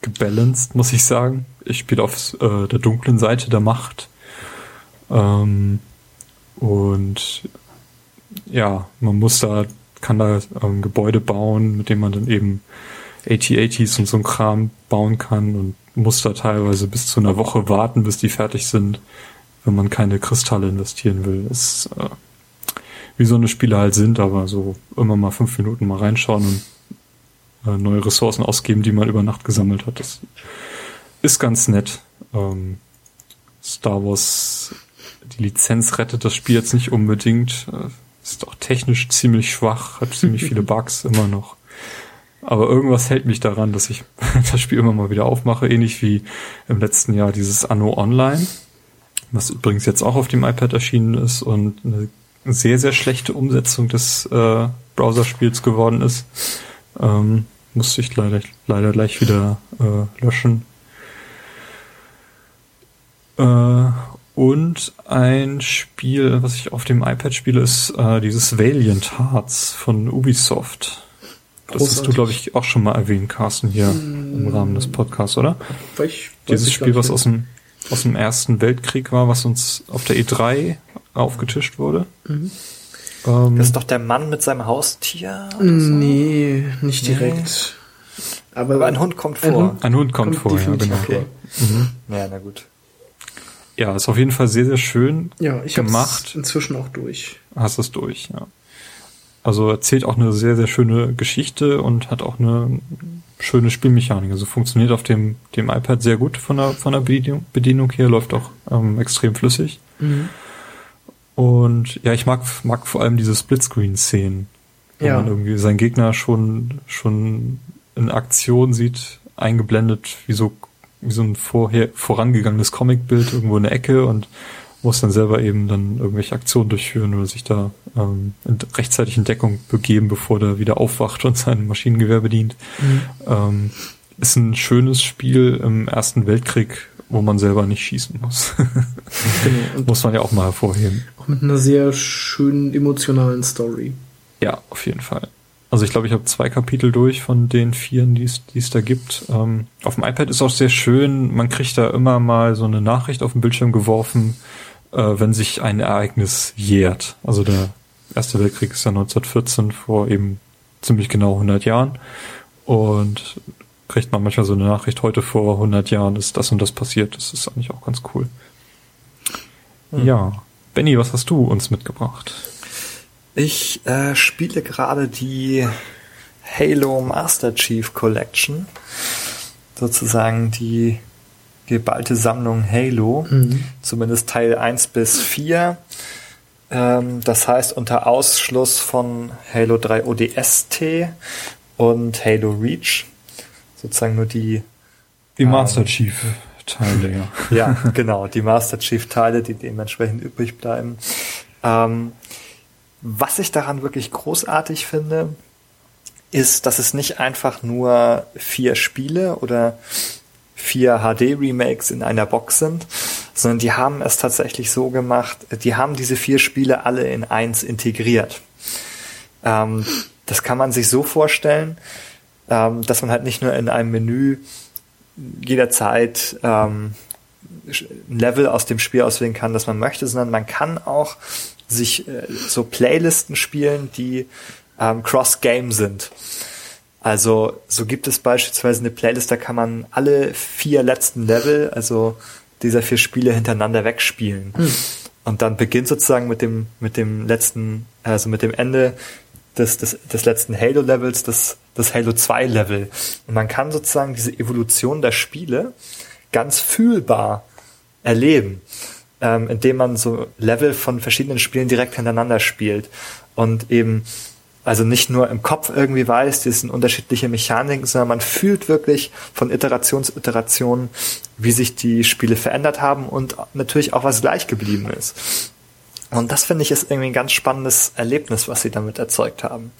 gebalanced, muss ich sagen. Ich spiele auf äh, der dunklen Seite der Macht. Ähm, Und ja, man muss da, kann da ähm, Gebäude bauen, mit dem man dann eben AT-ATs und so ein Kram bauen kann und muss da teilweise bis zu einer Woche warten, bis die fertig sind, wenn man keine Kristalle investieren will. Ist, äh, wie so eine Spiele halt sind, aber so immer mal fünf Minuten mal reinschauen und äh, neue Ressourcen ausgeben, die man über Nacht gesammelt hat. Das ist ganz nett. Ähm, Star Wars, die Lizenz rettet das Spiel jetzt nicht unbedingt. Äh, ist auch technisch ziemlich schwach, hat ziemlich viele Bugs immer noch. Aber irgendwas hält mich daran, dass ich das Spiel immer mal wieder aufmache, ähnlich wie im letzten Jahr dieses Anno Online, was übrigens jetzt auch auf dem iPad erschienen ist und eine sehr, sehr schlechte Umsetzung des äh, Browserspiels geworden ist. Ähm, musste ich leider, leider gleich wieder äh, löschen. Äh, und ein Spiel, was ich auf dem iPad spiele, ist äh, dieses Valiant Hearts von Ubisoft. Das hast du, glaube ich, auch schon mal erwähnt, Carsten, hier mm. im Rahmen des Podcasts, oder? Ich, Dieses Spiel, was aus dem, aus dem Ersten Weltkrieg war, was uns auf der E3 aufgetischt wurde. Mhm. Ähm, das ist doch der Mann mit seinem Haustier? So? Nee, nicht direkt. Nee. Aber, Aber, ein Hund kommt vor. Ein Hund, ein Hund kommt, kommt, vor, ja, genau. Okay. Mhm. Ja, na gut. Ja, ist auf jeden Fall sehr, sehr schön ja, ich gemacht. inzwischen auch durch. Hast es durch, ja. Also erzählt auch eine sehr, sehr schöne Geschichte und hat auch eine schöne Spielmechanik. Also funktioniert auf dem, dem iPad sehr gut von der, von der Bedienung, Bedienung her, läuft auch ähm, extrem flüssig. Mhm. Und ja, ich mag, mag vor allem diese Splitscreen-Szenen, wo ja. man irgendwie seinen Gegner schon, schon in Aktion sieht, eingeblendet, wie so, wie so ein vorher, vorangegangenes Comicbild irgendwo in der Ecke und muss dann selber eben dann irgendwelche Aktionen durchführen oder sich da ähm, in, rechtzeitig in Deckung begeben, bevor der wieder aufwacht und sein Maschinengewehr bedient. Mhm. Ähm, ist ein schönes Spiel im Ersten Weltkrieg, wo man selber nicht schießen muss. genau. muss man ja auch mal hervorheben. Auch mit einer sehr schönen emotionalen Story. Ja, auf jeden Fall. Also ich glaube, ich habe zwei Kapitel durch von den vieren, die es da gibt. Ähm, auf dem iPad ist auch sehr schön, man kriegt da immer mal so eine Nachricht auf den Bildschirm geworfen, wenn sich ein Ereignis jährt. Also der Erste Weltkrieg ist ja 1914 vor eben ziemlich genau 100 Jahren. Und kriegt man manchmal so eine Nachricht, heute vor 100 Jahren ist das und das passiert. Das ist eigentlich auch ganz cool. Hm. Ja. Benny, was hast du uns mitgebracht? Ich äh, spiele gerade die Halo Master Chief Collection. Sozusagen die geballte Sammlung Halo. Mhm. Zumindest Teil 1 bis 4. Ähm, das heißt unter Ausschluss von Halo 3 ODST und Halo Reach sozusagen nur die die ähm, Master Chief Teile, ja. ja, genau, die Master Chief Teile, die dementsprechend übrig bleiben. Ähm, was ich daran wirklich großartig finde, ist, dass es nicht einfach nur vier Spiele oder vier HD-Remakes in einer Box sind, sondern die haben es tatsächlich so gemacht, die haben diese vier Spiele alle in eins integriert. Ähm, das kann man sich so vorstellen, ähm, dass man halt nicht nur in einem Menü jederzeit ähm, ein Level aus dem Spiel auswählen kann, das man möchte, sondern man kann auch sich äh, so Playlisten spielen, die ähm, cross-game sind. Also so gibt es beispielsweise eine Playlist, da kann man alle vier letzten Level, also dieser vier Spiele hintereinander wegspielen. Mhm. Und dann beginnt sozusagen mit dem, mit dem letzten, also mit dem Ende des, des, des letzten Halo-Levels, das, das Halo 2-Level. Und man kann sozusagen diese Evolution der Spiele ganz fühlbar erleben, ähm, indem man so Level von verschiedenen Spielen direkt hintereinander spielt und eben also nicht nur im Kopf irgendwie weiß, das sind unterschiedliche Mechaniken, sondern man fühlt wirklich von Iteration zu Iteration, wie sich die Spiele verändert haben und natürlich auch was gleich geblieben ist. Und das finde ich ist irgendwie ein ganz spannendes Erlebnis, was sie damit erzeugt haben.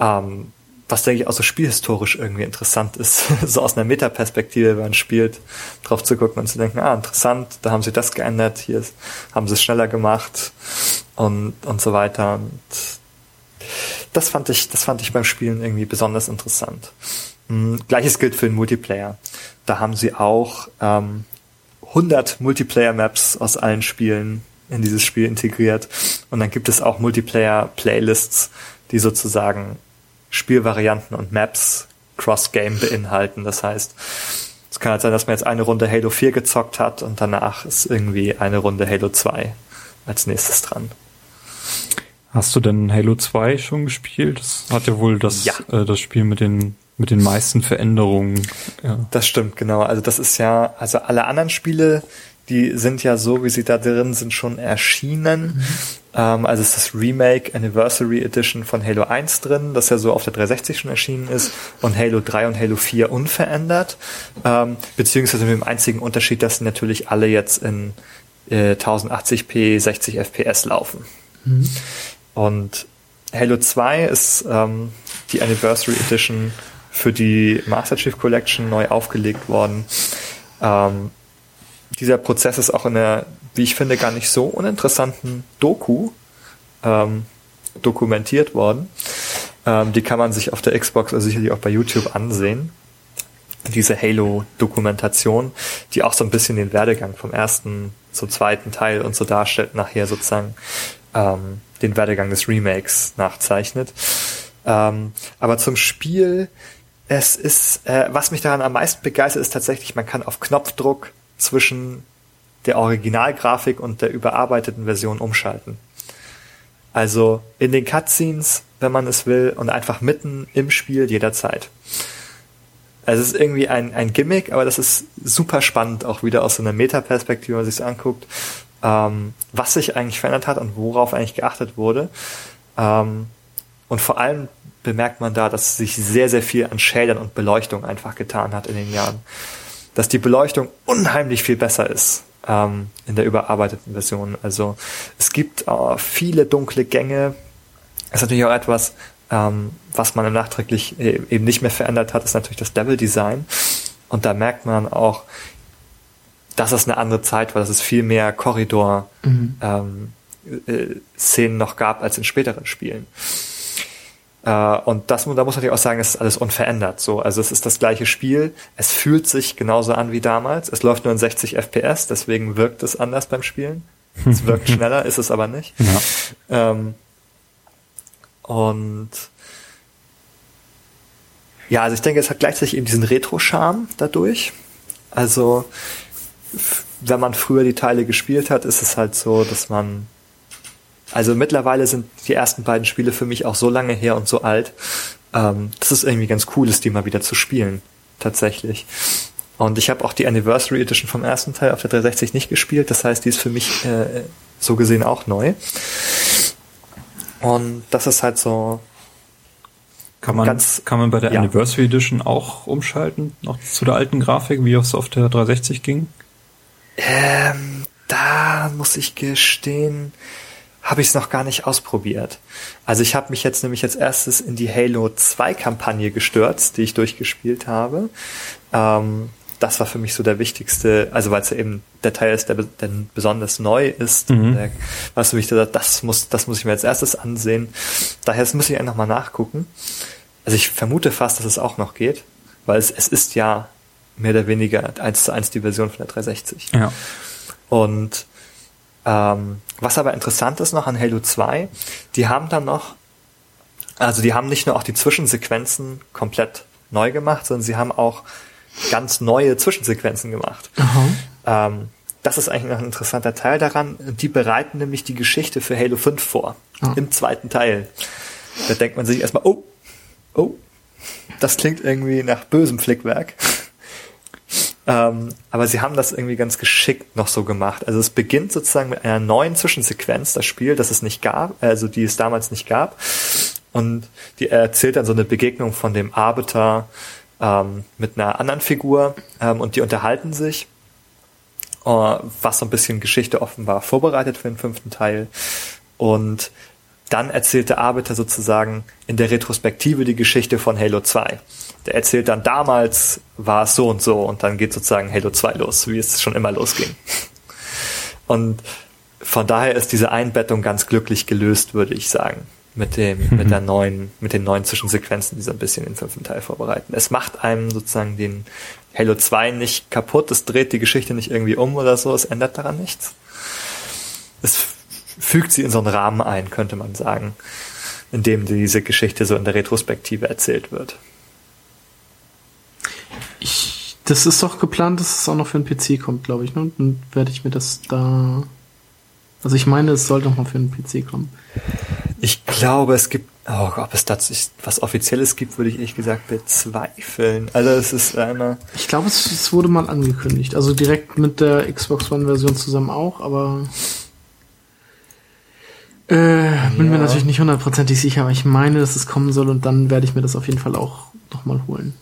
Ähm, was denke ich auch so spielhistorisch irgendwie interessant ist, so aus einer Metaperspektive, wenn man spielt, drauf zu gucken und zu denken, ah, interessant, da haben sie das geändert, hier haben sie es schneller gemacht und, und so weiter. Und das fand ich, das fand ich beim Spielen irgendwie besonders interessant. Mhm, Gleiches gilt für den Multiplayer. Da haben sie auch ähm, 100 Multiplayer-Maps aus allen Spielen in dieses Spiel integriert. Und dann gibt es auch Multiplayer-Playlists, die sozusagen Spielvarianten und Maps Cross-Game beinhalten. Das heißt, es kann halt sein, dass man jetzt eine Runde Halo 4 gezockt hat und danach ist irgendwie eine Runde Halo 2 als nächstes dran. Hast du denn Halo 2 schon gespielt? Das hat ja wohl das, ja. Äh, das Spiel mit den mit den meisten Veränderungen. Ja. Das stimmt, genau. Also das ist ja, also alle anderen Spiele, die sind ja so, wie sie da drin sind, schon erschienen. Mhm. Ähm, also ist das Remake Anniversary Edition von Halo 1 drin, das ja so auf der 360 schon erschienen ist, und Halo 3 und Halo 4 unverändert. Ähm, beziehungsweise mit dem einzigen Unterschied, dass sie natürlich alle jetzt in äh, 1080p 60 FPS laufen. Mhm. Und Halo 2 ist ähm, die Anniversary Edition für die Master Chief Collection neu aufgelegt worden. Ähm, dieser Prozess ist auch in einer, wie ich finde, gar nicht so uninteressanten Doku ähm, dokumentiert worden. Ähm, die kann man sich auf der Xbox, also sicherlich auch bei YouTube ansehen. Diese Halo-Dokumentation, die auch so ein bisschen den Werdegang vom ersten zum zweiten Teil und so darstellt, nachher sozusagen ähm, den Werdegang des Remakes nachzeichnet. Ähm, aber zum Spiel, es ist, äh, was mich daran am meisten begeistert, ist tatsächlich, man kann auf Knopfdruck zwischen der Originalgrafik und der überarbeiteten Version umschalten. Also in den Cutscenes, wenn man es will, und einfach mitten im Spiel jederzeit. Also es ist irgendwie ein, ein Gimmick, aber das ist super spannend, auch wieder aus so einer Metaperspektive, wenn man sich anguckt, ähm, was sich eigentlich verändert hat und worauf eigentlich geachtet wurde. Ähm, und vor allem bemerkt man da, dass sich sehr, sehr viel an Schädern und Beleuchtung einfach getan hat in den Jahren. Dass die Beleuchtung unheimlich viel besser ist ähm, in der überarbeiteten Version. Also es gibt äh, viele dunkle Gänge. Das ist natürlich auch etwas, ähm, was man nachträglich e-, eben nicht mehr verändert hat, ist natürlich das Level-Design. Und da merkt man auch, dass es eine andere Zeit war, dass es viel mehr Korridor mhm. ähm, äh, Szenen noch gab als in späteren Spielen. Äh, und das, da muss man natürlich auch sagen, es ist alles unverändert. So, also es ist das gleiche Spiel. Es fühlt sich genauso an wie damals. Es läuft nur in 60 FPS, deswegen wirkt es anders beim Spielen. Es wirkt schneller, ist es aber nicht. Ja. Ähm, und ja, also ich denke, es hat gleichzeitig eben diesen Retro-Charme dadurch. Also wenn man früher die Teile gespielt hat, ist es halt so, dass man also mittlerweile sind die ersten beiden Spiele für mich auch so lange her und so alt, ähm, dass es irgendwie ganz cool ist, die mal wieder zu spielen. Tatsächlich. Und ich habe auch die Anniversary Edition vom ersten Teil auf der 360 nicht gespielt. Das heißt, die ist für mich äh, so gesehen auch neu. Und das ist halt so. Kann man, ganz, kann man bei der ja. Anniversary Edition auch umschalten, noch zu der alten Grafik, wie es auf der 360 ging? Ähm, da muss ich gestehen, habe ich es noch gar nicht ausprobiert. Also ich habe mich jetzt nämlich als erstes in die Halo 2 Kampagne gestürzt, die ich durchgespielt habe. Ähm, das war für mich so der wichtigste, also weil es ja eben der Teil ist, der, der besonders neu ist. Mhm. Der, was für mich gesagt, das muss, das muss ich mir als erstes ansehen. Daher muss ich einfach mal nachgucken. Also ich vermute fast, dass es auch noch geht, weil es, es ist ja mehr oder weniger eins zu eins die Version von der 360. Ja. Und ähm, was aber interessant ist noch an Halo 2, die haben dann noch, also die haben nicht nur auch die Zwischensequenzen komplett neu gemacht, sondern sie haben auch ganz neue Zwischensequenzen gemacht. Ähm, das ist eigentlich noch ein interessanter Teil daran. Die bereiten nämlich die Geschichte für Halo 5 vor. Oh. Im zweiten Teil. Da denkt man sich erstmal, oh, oh, das klingt irgendwie nach bösem Flickwerk. Ähm, aber sie haben das irgendwie ganz geschickt noch so gemacht. Also es beginnt sozusagen mit einer neuen Zwischensequenz, das Spiel, das es nicht gab, also die es damals nicht gab. Und die erzählt dann so eine Begegnung von dem Arbiter ähm, mit einer anderen Figur ähm, und die unterhalten sich, äh, was so ein bisschen Geschichte offenbar vorbereitet für den fünften Teil. Und dann erzählt der Arbeiter sozusagen in der Retrospektive die Geschichte von Halo 2 der erzählt dann, damals war es so und so und dann geht sozusagen Halo 2 los, wie es schon immer losging. Und von daher ist diese Einbettung ganz glücklich gelöst, würde ich sagen, mit dem, mhm. mit der neuen, mit den neuen Zwischensequenzen, die so ein bisschen den fünften Teil vorbereiten. Es macht einem sozusagen den Halo 2 nicht kaputt, es dreht die Geschichte nicht irgendwie um oder so, es ändert daran nichts. es fügt sie in so einen Rahmen ein, könnte man sagen, in dem diese Geschichte so in der Retrospektive erzählt wird. Ich, das ist doch geplant, dass es auch noch für den PC kommt, glaube ich. Ne? Dann werde ich mir das da. Also ich meine, es sollte noch mal für den PC kommen. Ich glaube, es gibt, oh, ob es dazu was Offizielles gibt, würde ich ehrlich gesagt bezweifeln. Also es ist einmal. Ich glaube, es, es wurde mal angekündigt. Also direkt mit der Xbox One-Version zusammen auch, aber äh, bin ja. mir natürlich nicht hundertprozentig sicher, aber ich meine, dass es kommen soll und dann werde ich mir das auf jeden Fall auch nochmal holen.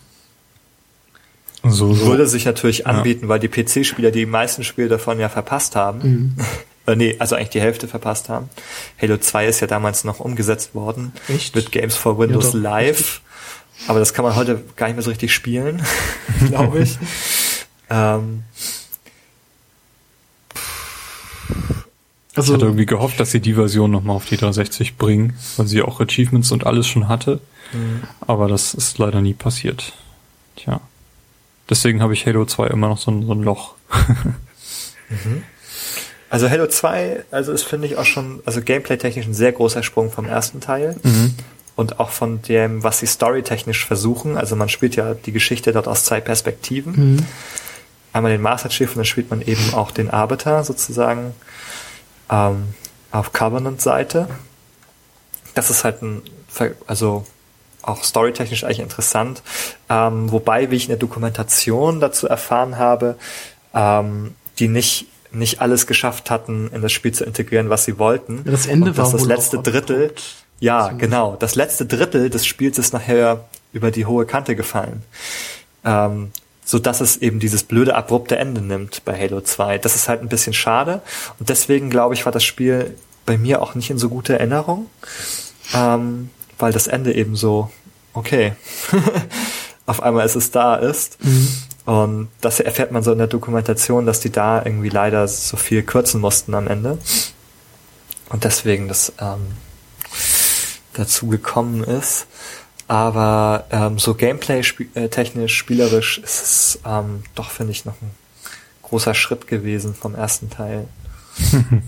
So, so. Würde sich natürlich anbieten, ja. weil die PC-Spieler die meisten Spiele davon ja verpasst haben. Mhm. äh, nee, also eigentlich die Hälfte verpasst haben. Halo 2 ist ja damals noch umgesetzt worden. Echt? Mit Games for Windows ja, Live. Aber das kann man heute gar nicht mehr so richtig spielen, glaube ich. ähm, also, ich hatte irgendwie gehofft, dass sie die Version nochmal auf die 360 bringen, weil sie auch Achievements und alles schon hatte. Mhm. Aber das ist leider nie passiert. Tja. Deswegen habe ich Halo 2 immer noch so ein, so ein Loch. mhm. Also Halo 2, also ist finde ich auch schon, also gameplay-technisch ein sehr großer Sprung vom ersten Teil. Mhm. Und auch von dem, was sie storytechnisch versuchen. Also man spielt ja die Geschichte dort aus zwei Perspektiven. Mhm. Einmal den Master Chief und dann spielt man eben auch den Arbiter sozusagen ähm, auf Covenant-Seite. Das ist halt ein, also auch storytechnisch eigentlich interessant. Ähm, wobei, wie ich in der Dokumentation dazu erfahren habe, ähm, die nicht nicht alles geschafft hatten, in das Spiel zu integrieren, was sie wollten. Das Ende und war das letzte Drittel. Ja, genau. Das letzte Drittel des Spiels ist nachher über die hohe Kante gefallen. Ähm, so dass es eben dieses blöde abrupte Ende nimmt bei Halo 2. Das ist halt ein bisschen schade und deswegen glaube ich war das Spiel bei mir auch nicht in so guter Erinnerung. Ähm, weil das Ende eben so, okay, auf einmal ist es da ist. Mhm. Und das erfährt man so in der Dokumentation, dass die da irgendwie leider so viel kürzen mussten am Ende. Und deswegen das ähm, dazu gekommen ist. Aber ähm, so Gameplay-technisch, -spiel spielerisch ist es ähm, doch, finde ich, noch ein großer Schritt gewesen vom ersten Teil.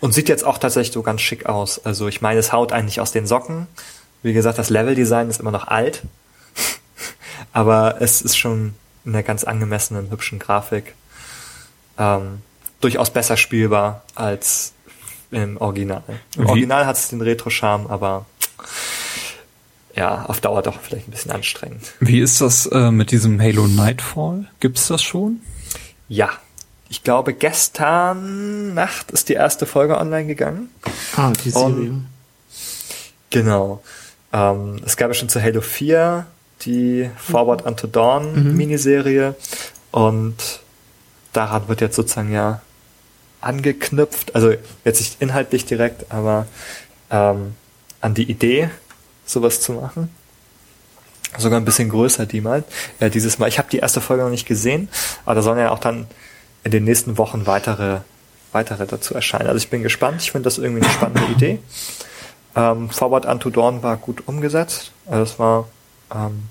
Und sieht jetzt auch tatsächlich so ganz schick aus. Also ich meine, es haut eigentlich aus den Socken. Wie gesagt, das Leveldesign ist immer noch alt. Aber es ist schon in einer ganz angemessenen, hübschen Grafik ähm, durchaus besser spielbar als im Original. Im Wie? Original hat es den Retro-Charme, aber ja, auf Dauer doch vielleicht ein bisschen anstrengend. Wie ist das äh, mit diesem Halo Nightfall? Gibt's das schon? Ja, ich glaube, gestern Nacht ist die erste Folge online gegangen. Ah, die Serie. Und, genau. Ähm, es gab ja schon zu Halo 4 die Forward Unto Dawn mhm. Miniserie und daran wird jetzt sozusagen ja angeknüpft, also jetzt nicht inhaltlich direkt, aber ähm, an die Idee, sowas zu machen. Sogar ein bisschen größer die mal, äh, dieses Mal. Ich habe die erste Folge noch nicht gesehen, aber da sollen ja auch dann in den nächsten Wochen weitere, weitere dazu erscheinen. Also ich bin gespannt. Ich finde das irgendwie eine spannende Idee. Ähm, Forward Unto Dawn war gut umgesetzt. Also es war, ähm,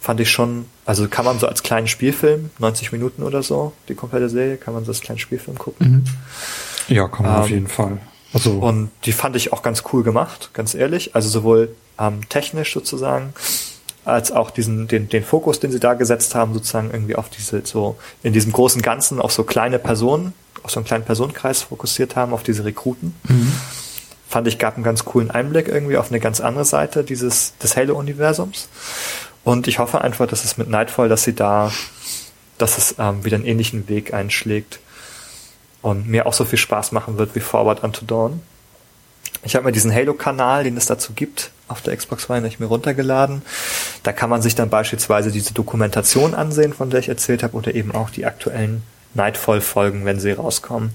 fand ich schon, also kann man so als kleinen Spielfilm, 90 Minuten oder so, die komplette Serie, kann man so als kleinen Spielfilm gucken. Mhm. Ja, kann man ähm, auf jeden Fall. Also. Und die fand ich auch ganz cool gemacht, ganz ehrlich. Also sowohl ähm, technisch sozusagen, als auch diesen, den, den Fokus, den sie da gesetzt haben, sozusagen irgendwie auf diese, so, in diesem großen Ganzen auf so kleine Personen, auf so einen kleinen Personenkreis fokussiert haben, auf diese Rekruten. Mhm. Fand ich, gab einen ganz coolen Einblick irgendwie auf eine ganz andere Seite dieses, des Halo-Universums. Und ich hoffe einfach, dass es mit Nightfall, dass sie da, dass es ähm, wieder einen ähnlichen Weg einschlägt und mir auch so viel Spaß machen wird wie Forward Unto Dawn. Ich habe mir diesen Halo-Kanal, den es dazu gibt, auf der Xbox One, ich mir runtergeladen. Da kann man sich dann beispielsweise diese Dokumentation ansehen, von der ich erzählt habe, oder eben auch die aktuellen Nightfall-Folgen, wenn sie rauskommen.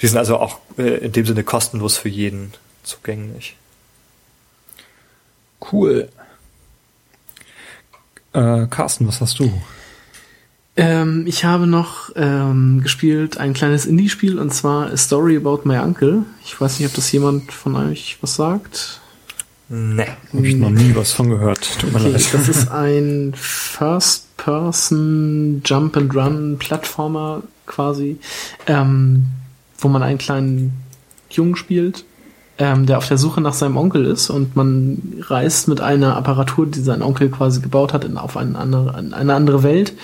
Die sind also auch äh, in dem Sinne kostenlos für jeden zugänglich. Cool. Äh, Carsten, was hast du? Ähm, ich habe noch ähm, gespielt ein kleines Indie-Spiel und zwar A Story About My Uncle. Ich weiß nicht, ob das jemand von euch was sagt. Nee. Habe ich noch nie was von gehört. Tut mir Okay, leid. das ist ein First-Person Jump-and-Run-Plattformer quasi, ähm, wo man einen kleinen Jungen spielt, ähm, der auf der Suche nach seinem Onkel ist und man reist mit einer Apparatur, die sein Onkel quasi gebaut hat, in, auf eine andere, in eine andere Welt,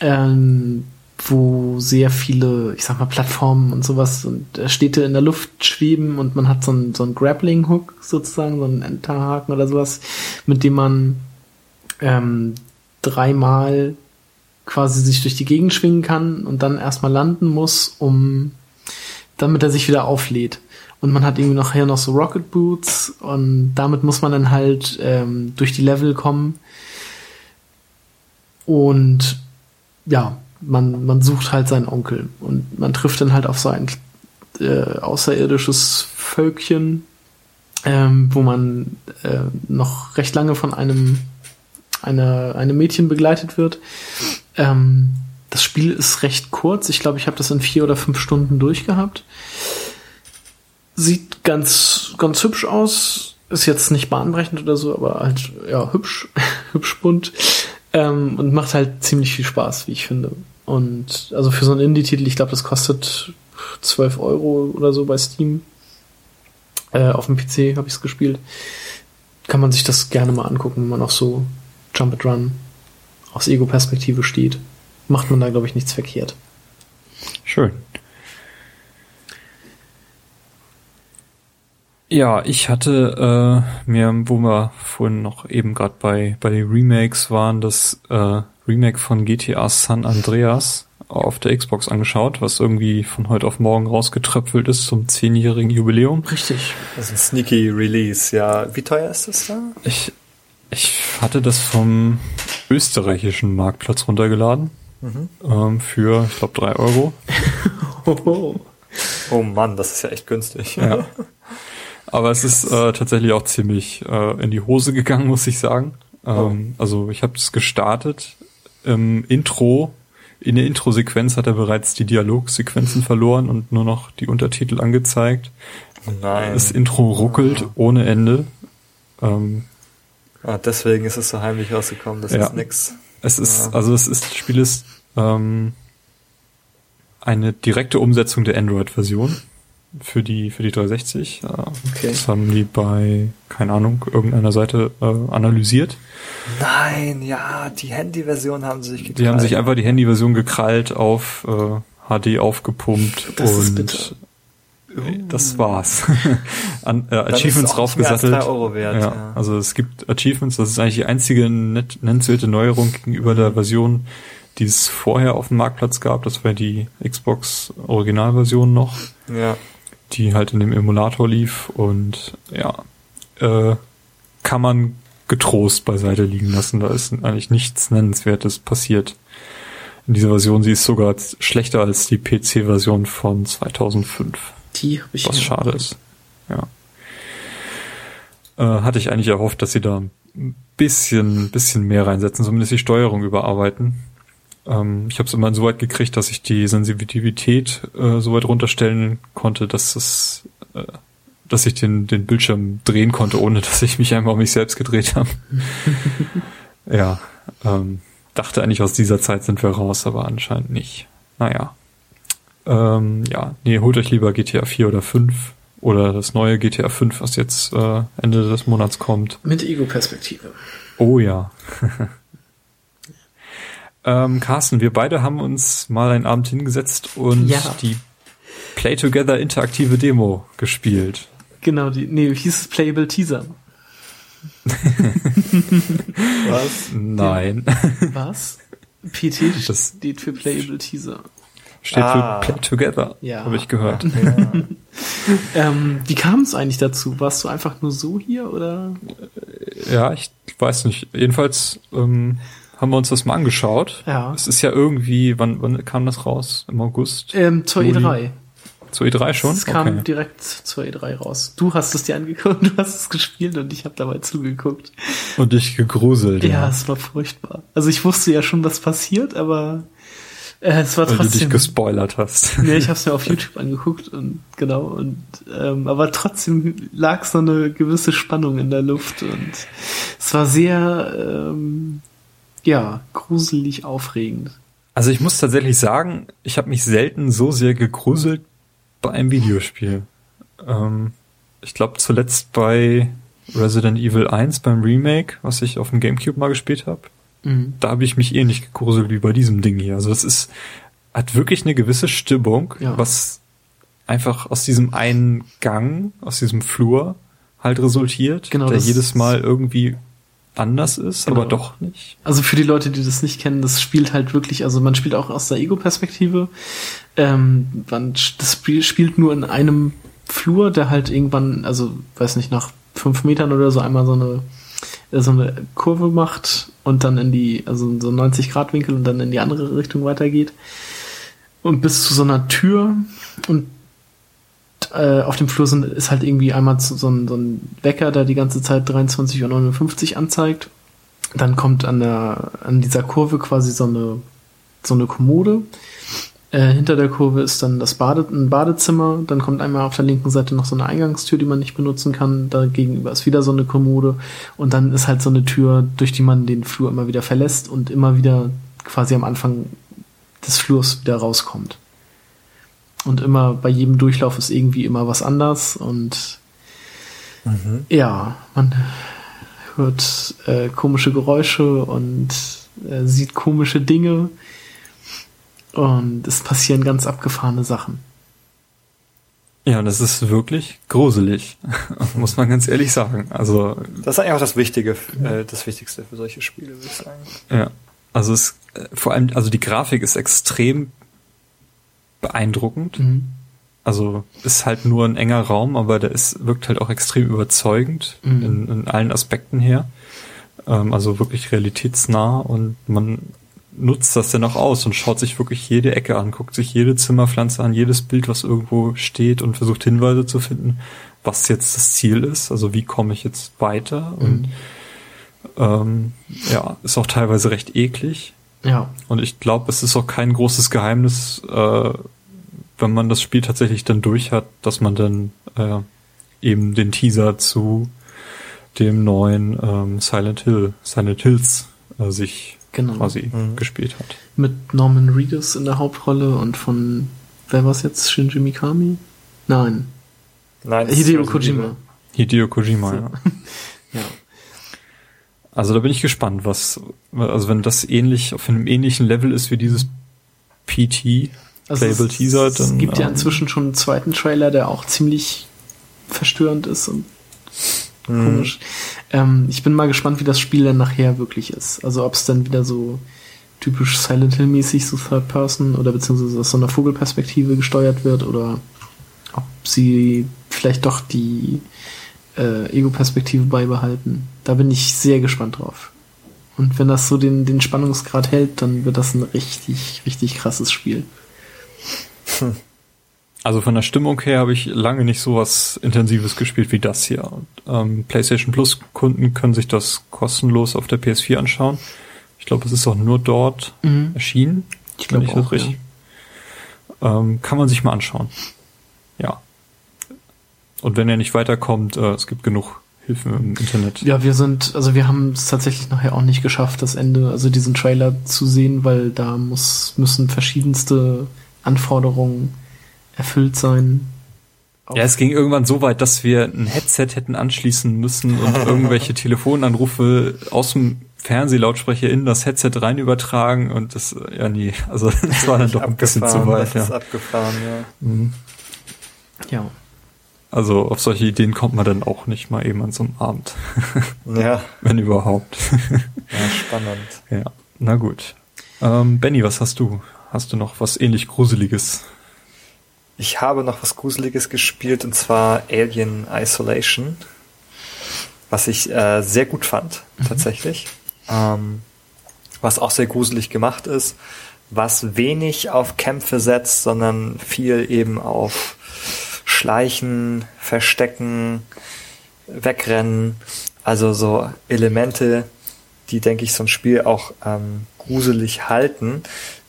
ähm, wo sehr viele, ich sag mal, Plattformen und sowas und äh, Städte in der Luft schweben und man hat so einen, so einen Grappling-Hook sozusagen, so einen Enterhaken oder sowas, mit dem man ähm, dreimal quasi sich durch die Gegend schwingen kann und dann erstmal landen muss, um damit er sich wieder auflädt. Und man hat irgendwie nachher noch so Rocket Boots und damit muss man dann halt ähm, durch die Level kommen. Und ja, man, man sucht halt seinen Onkel und man trifft dann halt auf so ein äh, außerirdisches Völkchen, ähm, wo man äh, noch recht lange von einem eine, einem Mädchen begleitet wird. Ähm, das Spiel ist recht kurz. Ich glaube, ich habe das in vier oder fünf Stunden durchgehabt. Sieht ganz, ganz hübsch aus. Ist jetzt nicht bahnbrechend oder so, aber halt, ja, hübsch, hübsch bunt. Ähm, und macht halt ziemlich viel Spaß, wie ich finde. Und also für so einen Indie-Titel, ich glaube, das kostet 12 Euro oder so bei Steam. Äh, auf dem PC habe ich es gespielt. Kann man sich das gerne mal angucken, wenn man auch so Jump and Run aus Ego-Perspektive steht. Macht man da, glaube ich, nichts verkehrt. Schön. Ja, ich hatte äh, mir, wo wir vorhin noch eben gerade bei, bei den Remakes waren, das äh, Remake von GTA San Andreas auf der Xbox angeschaut, was irgendwie von heute auf morgen rausgetröpfelt ist zum zehnjährigen Jubiläum. Richtig. Das ist ein sneaky Release, ja. Wie teuer ist das da? Ich, ich hatte das vom österreichischen Marktplatz runtergeladen ähm, für, ich glaube, drei Euro. Hoho. Oh Mann, das ist ja echt günstig. Ja. Aber es ist äh, tatsächlich auch ziemlich äh, in die Hose gegangen, muss ich sagen. Ähm, Also ich habe es gestartet. Im Intro, in der Intro-Sequenz hat er bereits die Dialogsequenzen verloren und nur noch die Untertitel angezeigt. Nein. Das Intro ruckelt ohne Ende. Ähm, Ah, deswegen ist es so heimlich rausgekommen. Das Ja. ist nix. es ist, Ja. also es ist, das Spiel ist ähm, eine direkte Umsetzung der Android-Version für die für die 360. Äh, Okay. Das haben die bei, keine Ahnung, irgendeiner Seite äh, analysiert. Nein, ja, die Handy-Version haben sie sich gekrallt. Die haben sich einfach die Handyversion gekrallt, auf äh, HD aufgepumpt Das und bitter. das war's. An, äh, Achievements draufgesattelt. wert, ja, ja. Also es gibt Achievements, das ist eigentlich die einzige net, nennenswerte Neuerung gegenüber der Version, die es vorher auf dem Marktplatz gab. Das wäre die Xbox Originalversion noch, Ja. die halt in dem Emulator lief und ja, äh, kann man getrost beiseite liegen lassen. Da ist eigentlich nichts Nennenswertes passiert. In dieser Version, sie ist sogar schlechter als die PC-Version von 2005. Die habe ich Was schade ist. Ja. Äh, hatte ich eigentlich erhofft, dass sie da ein bisschen, bisschen mehr reinsetzen, zumindest die Steuerung überarbeiten. Ähm, ich habe es immer so weit gekriegt, dass ich die Sensitivität äh, so weit runterstellen konnte, dass es, äh, dass ich den, den Bildschirm drehen konnte, ohne dass ich mich einmal um mich selbst gedreht habe. ja, ähm, dachte eigentlich aus dieser Zeit sind wir raus, aber anscheinend nicht. Naja. Ähm, ja, nee, holt euch lieber GTA 4 oder 5 oder das neue GTA 5, was jetzt äh, Ende des Monats kommt. Mit Ego-Perspektive. Oh ja. ähm, Carsten, wir beide haben uns mal einen Abend hingesetzt und Ja. die Play Together interaktive Demo gespielt. Genau, die, nee, hieß es Playable Teaser. Was? Nein. Was? PT Das- steht für Playable Teaser. Steht Ah. für Play Together, Ja. habe ich gehört. Ja. Ähm, wie kam es eigentlich dazu? Warst du einfach nur so hier oder? Ja, ich weiß nicht. Jedenfalls ähm, haben wir uns das mal angeschaut. Ja. Es ist ja irgendwie, wann, wann kam das raus? Im August? Ähm, zur Juli? E3. Zur E3 schon? Es kam Okay. direkt zur E3 raus. Du hast es dir angeguckt, du hast es gespielt und ich habe dabei zugeguckt. Und dich gegruselt. Ja, es war furchtbar. Also ich wusste ja schon, was passiert, aber Äh, es war weil trotzdem. du dich gespoilert hast. nee, ich habe es mir auf YouTube angeguckt und genau und ähm, aber trotzdem lag so eine gewisse Spannung in der Luft und es war sehr ähm, ja gruselig aufregend. Also ich muss tatsächlich sagen, ich habe mich selten so sehr gegruselt bei einem Videospiel. Ähm, ich glaube zuletzt bei Resident Evil 1 beim Remake, was ich auf dem GameCube mal gespielt habe. Mhm. Da habe ich mich ähnlich gegruselt wie bei diesem Ding hier. Also das ist hat wirklich eine gewisse Stimmung, Ja. was einfach aus diesem einen Gang, aus diesem Flur halt resultiert, Genau, der jedes Mal irgendwie anders ist, Genau. aber doch nicht. Also für die Leute, die das nicht kennen, das spielt halt wirklich, also man spielt auch aus der Ego-Perspektive. Ähm, man, das Spiel spielt nur in einem Flur, der halt irgendwann, also weiß nicht, nach fünf Metern oder so einmal so eine so eine Kurve macht und dann in die, also so 90 Grad Winkel und dann in die andere Richtung weitergeht. Und bis zu so einer Tür und äh, auf dem Flur sind, ist halt irgendwie einmal so, so, ein, so ein Wecker, der die ganze Zeit 23.59 Uhr anzeigt. Dann kommt an der, an dieser Kurve quasi so eine, so eine Kommode. Äh, hinter der Kurve ist dann das Bade, ein Badezimmer. Dann kommt einmal auf der linken Seite noch so eine Eingangstür, die man nicht benutzen kann. Da gegenüber ist wieder so eine Kommode. Und dann ist halt so eine Tür, durch die man den Flur immer wieder verlässt und immer wieder quasi am Anfang des Flurs wieder rauskommt. Und immer bei jedem Durchlauf ist irgendwie immer was anders und ja, man hört äh, komische Geräusche und äh, sieht komische Dinge und es passieren ganz abgefahrene Sachen. Ja, das ist wirklich gruselig, muss man ganz ehrlich sagen. Also Das ist eigentlich auch das Wichtige, äh, das Wichtigste für solche Spiele, würde ich sagen. Ja, also es äh, vor allem, also die Grafik ist extrem beeindruckend. Also ist halt nur ein enger Raum, aber der ist wirkt halt auch extrem überzeugend Mhm. in, in allen Aspekten her. Ähm, also wirklich realitätsnah und man nutzt das dann auch aus und schaut sich wirklich jede Ecke an, guckt sich jede Zimmerpflanze an, jedes Bild, was irgendwo steht und versucht Hinweise zu finden, was jetzt das Ziel ist, also wie komme ich jetzt weiter und ähm, ja, ist auch teilweise recht eklig. Ja, Und ich glaube, es ist auch kein großes Geheimnis, äh, wenn man das Spiel tatsächlich dann durch hat, dass man dann äh, eben den Teaser zu dem neuen ähm, Silent Hill, Silent Hills äh, sich Genau. quasi Mhm. gespielt hat. mit Norman Reedus in der Hauptrolle und von, wer war's jetzt, Shinji Mikami? Nein, Nein, das Hideo Kojima. Hideo Kojima, So. ja. Ja. Also da bin ich gespannt, was, also wenn das ähnlich, auf einem ähnlichen Level ist wie dieses PT, Also Playable es, Teaser, es dann, gibt ja ähm, inzwischen schon einen zweiten Trailer, der auch ziemlich verstörend ist und Mhm. komisch. Ähm, ich bin mal gespannt, wie das Spiel dann nachher wirklich ist. Also ob es dann wieder so typisch Silent Hill mäßig so Third Person oder beziehungsweise aus so einer Vogelperspektive gesteuert wird oder ob sie vielleicht doch die äh, Ego-Perspektive beibehalten. Da bin ich sehr gespannt drauf. Und wenn das so den, den Spannungsgrad hält, dann wird das ein richtig, richtig krasses Spiel. Also von der Stimmung her habe ich lange nicht so was Intensives gespielt wie das hier. Und, ähm, PlayStation Plus Kunden können sich das kostenlos auf der PS4 anschauen. Ich glaube, es ist auch nur dort Mhm. erschienen. Ich glaube das auch, richtig- Ähm, kann man sich mal anschauen. Ja. Und wenn er nicht weiterkommt, äh, es gibt genug Hilfen im Internet. Ja, wir sind, also wir haben es tatsächlich nachher auch nicht geschafft, das Ende, also diesen Trailer zu sehen, weil da muss, müssen verschiedenste Anforderungen erfüllt sein. Ja, es ging irgendwann so weit, dass wir ein Headset hätten anschließen müssen und irgendwelche Telefonanrufe aus dem Fernsehlautsprecher in das Headset rein übertragen und das, ja nie, also das war dann doch ein bisschen zu weit, Das ist ja. abgefahren, ja. Mhm. ja. Also auf solche Ideen kommt man dann auch nicht mal eben an so einem Abend, Ja, wenn überhaupt. ja spannend. ja, na gut. Ähm, Benny, was hast du? Hast du noch was ähnlich Gruseliges? Ich habe noch was Gruseliges gespielt und zwar Alien Isolation, was ich äh, sehr gut fand, tatsächlich. Ähm, was auch sehr gruselig gemacht ist, was wenig auf Kämpfe setzt, sondern viel eben auf Schleichen, Verstecken, Wegrennen. Also so Elemente, die, denke ich, so ein Spiel auch ähm, gruselig halten.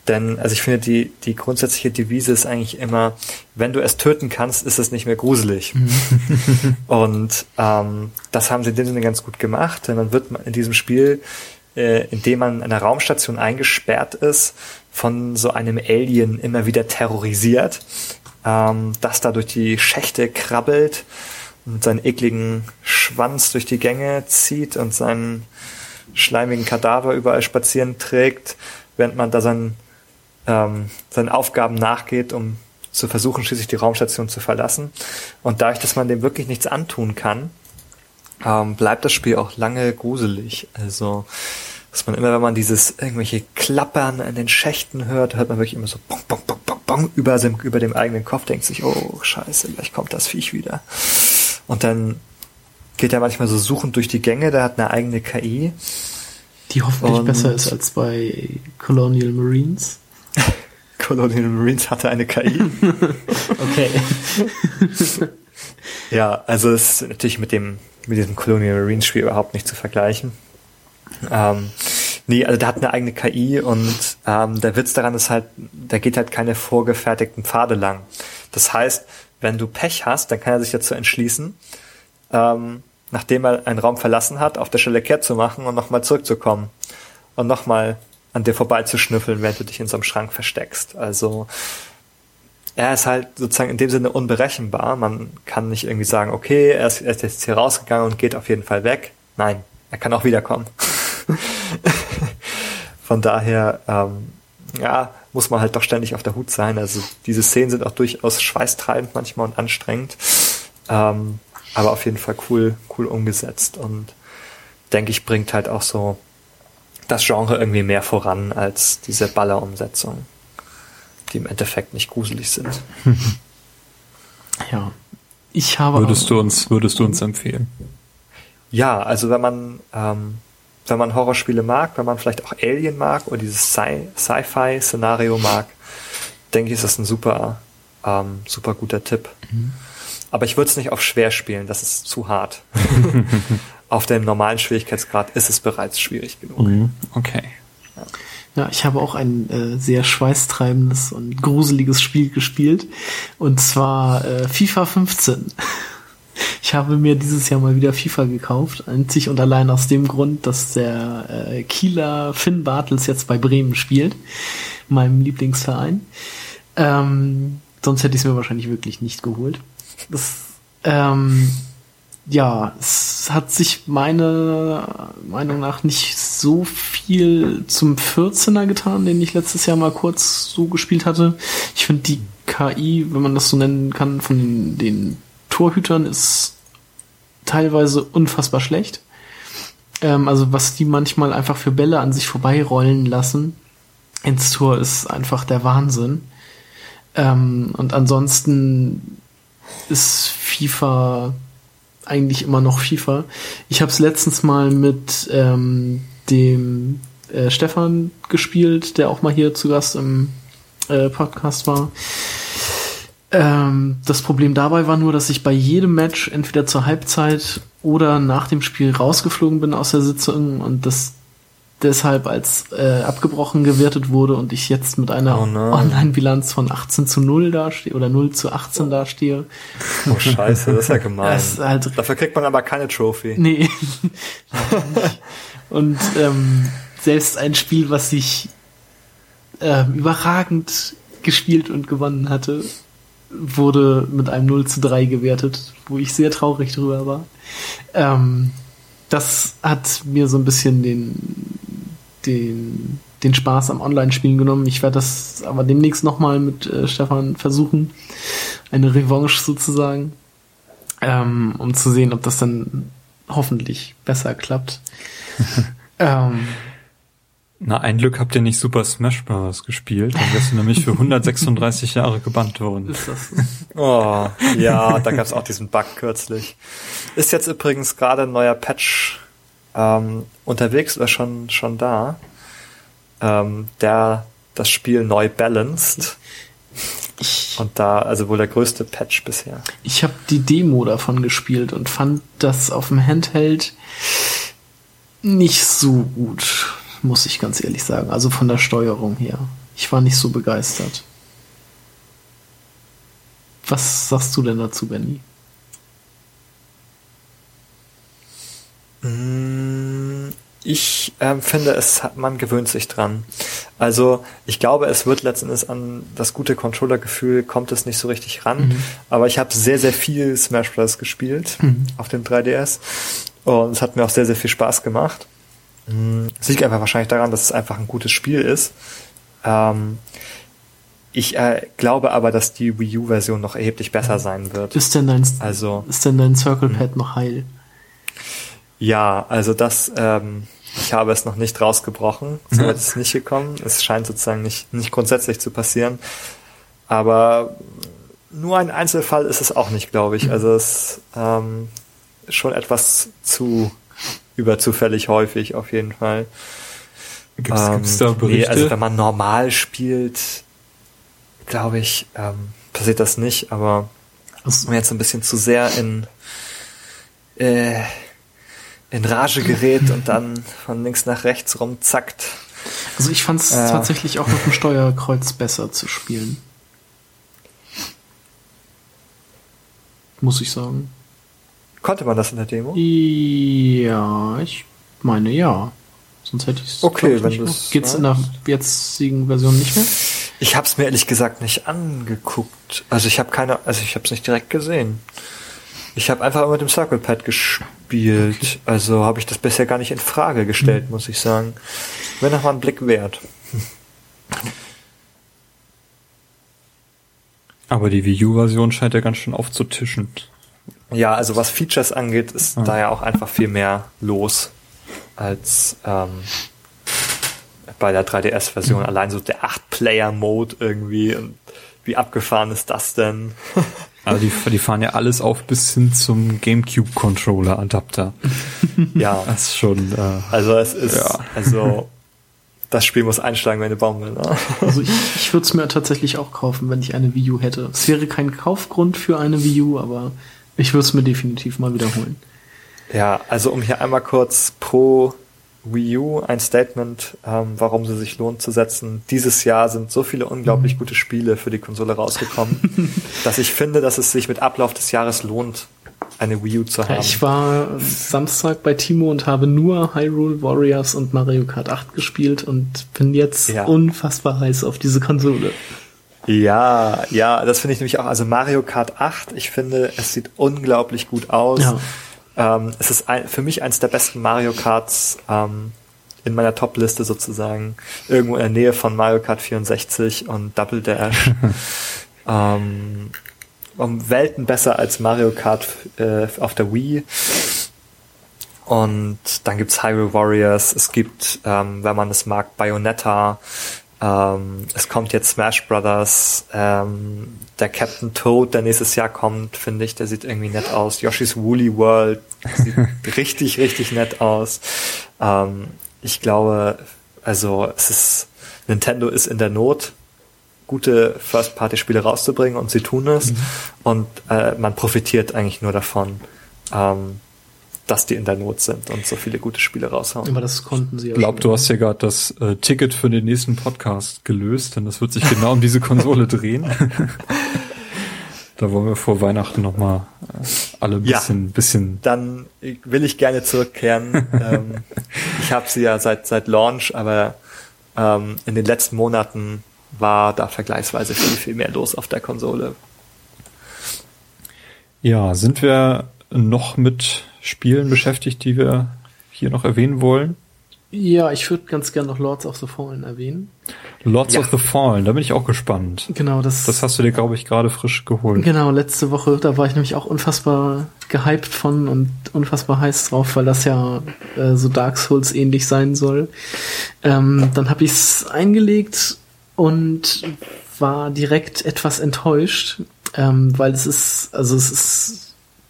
Denn, also ich finde, die, die grundsätzliche Devise ist eigentlich immer, wenn du es töten kannst, ist es nicht mehr gruselig. Mhm. und ähm, das haben sie in dem Sinne ganz gut gemacht, denn man wird in diesem Spiel, äh, indem man in einer Raumstation eingesperrt ist, von so einem Alien immer wieder terrorisiert, ähm, das da durch die Schächte krabbelt und seinen ekligen Schwanz durch die Gänge zieht und seinen schleimigen Kadaver überall spazieren trägt, während man da seinen ähm, seinen Aufgaben nachgeht, um zu versuchen, schließlich die Raumstation zu verlassen. Und dadurch, dass man dem wirklich nichts antun kann, ähm, bleibt das Spiel auch lange gruselig. Also, dass man immer, wenn man dieses irgendwelche Klappern an den Schächten hört, hört man wirklich immer so bong, bong, bong, bong, bong über, dem, über dem eigenen Kopf, denkt sich, oh, scheiße, gleich kommt das Viech wieder. Und dann geht er manchmal so suchend durch die Gänge, der hat eine eigene KI. Die hoffentlich Und besser ist als bei Colonial Marines. Colonial Marines hatte eine KI. okay. ja, also es ist natürlich mit dem mit diesem Colonial Marines Spiel überhaupt nicht zu vergleichen. Ähm, nee, also der hat eine eigene KI und ähm, der Witz daran ist halt, da geht halt keine vorgefertigten Pfade lang. Das heißt, wenn du Pech hast, dann kann er sich dazu entschließen, ähm, nachdem er einen Raum verlassen hat, auf der Stelle kehrt zu machen und nochmal zurückzukommen und nochmal an dir vorbeizuschnüffeln, während du dich in so einem Schrank versteckst. Also er ist halt sozusagen in dem Sinne unberechenbar. Man kann nicht irgendwie sagen, okay, er ist, er ist jetzt hier rausgegangen und geht auf jeden Fall weg. Nein, er kann auch wiederkommen. Von daher, ähm, ja, muss man halt doch ständig auf der Hut sein. Also diese Szenen sind auch durchaus schweißtreibend manchmal und anstrengend. Ähm, aber auf jeden Fall cool, cool umgesetzt und denke ich, bringt halt auch so das Genre irgendwie mehr voran als diese Ballerumsetzungen, die im Endeffekt nicht gruselig sind. ja. Ich habe. Würdest du uns, würdest du uns empfehlen? Ja, also wenn man, ähm, wenn man Horrorspiele mag, wenn man vielleicht auch Alien mag oder dieses Sci-Fi-Szenario mag, denke ich, ist das ein super, ähm, super guter Tipp. Mhm. Aber ich würde es nicht auf schwer spielen, das ist zu hart. auf dem normalen Schwierigkeitsgrad ist es bereits schwierig genug. Mhm. Okay. Ja. ja. ich habe auch ein äh, sehr schweißtreibendes und gruseliges Spiel gespielt. Und zwar äh, FIFA 15. Ich habe mir dieses Jahr mal wieder FIFA gekauft, einzig und allein aus dem Grund, dass der äh, Kieler Finn Bartels jetzt bei Bremen spielt, meinem Lieblingsverein. Ähm, sonst hätte ich es mir wahrscheinlich wirklich nicht geholt. Das ähm, ja, es hat sich meiner Meinung nach nicht so viel zum 14er getan, den ich letztes Jahr mal kurz so gespielt hatte. Ich finde die KI, wenn man das so nennen kann, von den, den Torhütern ist teilweise unfassbar schlecht. Ähm, also was die manchmal einfach für Bälle an sich vorbeirollen lassen ins Tor ist einfach der Wahnsinn. Ähm, und ansonsten ist FIFA eigentlich immer noch FIFA. Ich habe es letztens mal mit ähm, dem äh, Stefan gespielt, der auch mal hier zu Gast im äh, Podcast war. Ähm, das Problem dabei war nur, dass ich bei jedem Match entweder zur Halbzeit oder nach dem Spiel rausgeflogen bin aus der Sitzung und das deshalb als äh, abgebrochen gewertet wurde und ich jetzt mit einer oh Online-Bilanz von 18 zu 0 dastehe oder 0 zu 18 dastehe. Oh scheiße, das ist ja gemein. Ist halt Dafür kriegt man aber keine Trophy. Nee. und ähm, selbst ein Spiel, was ich äh, überragend gespielt und gewonnen hatte, wurde mit einem 0 zu 3 gewertet, wo ich sehr traurig drüber war. Ähm, das hat mir so ein bisschen den den, den Spaß am Online-Spielen genommen. Ich werde das aber demnächst nochmal mit äh, Stefan versuchen. Eine Revanche sozusagen. Ähm, um zu sehen, ob das dann hoffentlich besser klappt. ähm, Na, ein Glück habt ihr nicht Super Smash Bros. gespielt, dann wirst du nämlich für 136 Jahre gebannt worden. Ist das so? Oh, ja, da gab es auch diesen Bug kürzlich. Ist jetzt übrigens gerade ein neuer Patch ähm, unterwegs oder schon, schon da, ähm, der das Spiel neu balanced. Ich, und da, also wohl der größte Patch bisher. Ich habe die Demo davon gespielt und fand das auf dem Handheld nicht so gut, muss ich ganz ehrlich sagen. Also von der Steuerung her. Ich war nicht so begeistert. Was sagst du denn dazu, Benny? Ich ähm, finde, es hat, man gewöhnt sich dran. Also ich glaube, es wird letztendlich an das gute Controller-Gefühl kommt es nicht so richtig ran. Mhm. Aber ich habe sehr, sehr viel Smash Bros. gespielt mhm. auf dem 3DS und es hat mir auch sehr, sehr viel Spaß gemacht. Mm, es liegt einfach wahrscheinlich daran, dass es einfach ein gutes Spiel ist. Ähm, ich äh, glaube aber, dass die Wii U-Version noch erheblich besser sein wird. Ist denn dein, also, ist denn dein Circle Pad hm. noch heil? Ja, also das, ähm, ich habe es noch nicht rausgebrochen. So weit ist es nicht gekommen. Es scheint sozusagen nicht, nicht grundsätzlich zu passieren. Aber nur ein Einzelfall ist es auch nicht, glaube ich. Also es ähm, ist schon etwas zu überzufällig häufig auf jeden Fall. Gibt's, ähm, gibt's da Berichte? Nee, also wenn man normal spielt, glaube ich, ähm, passiert das nicht, aber wenn man jetzt ein bisschen zu sehr in, äh, in Rage gerät und dann von links nach rechts rumzackt. Also ich fand es äh, tatsächlich auch mit dem Steuerkreuz besser zu spielen. Muss ich sagen. Konnte man das in der Demo? Ja, ich meine ja. Sonst hätte ich es Okay, wenn das Geht's in der jetzigen Version nicht mehr? Ich habe es mir ehrlich gesagt nicht angeguckt. Also ich habe keine, also ich habe es nicht direkt gesehen. Ich habe einfach mit dem Circle Pad gespielt. Okay. Also habe ich das bisher gar nicht in Frage gestellt, mhm. muss ich sagen. Wäre noch mal ein Blick wert. Aber die Wii U-Version scheint ja ganz schön aufzutischen. Ja, also was Features angeht, ist ah. da ja auch einfach viel mehr los als ähm, bei der 3DS-Version. Mhm. Allein so der 8-Player-Mode irgendwie. Und wie abgefahren ist das denn? Also die, die fahren ja alles auf bis hin zum GameCube-Controller-Adapter. ja. Das ist schon. Äh, also es ist, ja. also das Spiel muss einschlagen wenn eine Baum will. Ne? Also ich, ich würde es mir tatsächlich auch kaufen, wenn ich eine Wii U hätte. Es wäre kein Kaufgrund für eine Wii U, aber ich würde es mir definitiv mal wiederholen. Ja, also um hier einmal kurz pro Wii U ein Statement, ähm, warum sie sich lohnt zu setzen. Dieses Jahr sind so viele unglaublich mhm. gute Spiele für die Konsole rausgekommen, dass ich finde, dass es sich mit Ablauf des Jahres lohnt, eine Wii U zu haben. Ich war Samstag bei Timo und habe nur Hyrule Warriors und Mario Kart 8 gespielt und bin jetzt ja. unfassbar heiß auf diese Konsole. Ja, ja, das finde ich nämlich auch. Also Mario Kart 8, ich finde, es sieht unglaublich gut aus. Ja. Ähm, es ist ein, für mich eines der besten Mario Karts ähm, in meiner Top-Liste sozusagen. Irgendwo in der Nähe von Mario Kart 64 und Double Dash. ähm, um Welten besser als Mario Kart äh, auf der Wii. Und dann gibt's Hyrule Warriors, es gibt, ähm, wenn man es mag, Bayonetta, ähm, es kommt jetzt Smash Brothers, ähm, der Captain Toad, der nächstes Jahr kommt, finde ich, der sieht irgendwie nett aus. Yoshi's Woolly World sieht richtig, richtig nett aus. Ähm, ich glaube, also es ist, Nintendo ist in der Not, gute First-Party-Spiele rauszubringen und sie tun es. Mhm. Und äh, man profitiert eigentlich nur davon. Ähm, dass die in der Not sind und so viele gute Spiele raushauen. Aber das konnten sie ja. Ich glaube, du hast ja gerade das äh, Ticket für den nächsten Podcast gelöst, denn das wird sich genau um diese Konsole drehen. da wollen wir vor Weihnachten nochmal äh, alle ein bisschen, ja, bisschen. Dann will ich gerne zurückkehren. ähm, ich habe sie ja seit seit Launch, aber ähm, in den letzten Monaten war da vergleichsweise viel, viel mehr los auf der Konsole. Ja, sind wir noch mit Spielen beschäftigt, die wir hier noch erwähnen wollen? Ja, ich würde ganz gerne noch Lords of the Fallen erwähnen. Lords ja. of the Fallen, da bin ich auch gespannt. Genau, das. Das hast du dir, glaube ich, gerade frisch geholt. Genau, letzte Woche, da war ich nämlich auch unfassbar gehypt von und unfassbar heiß drauf, weil das ja äh, so Dark Souls ähnlich sein soll. Ähm, dann habe ich es eingelegt und war direkt etwas enttäuscht, ähm, weil es ist, also es ist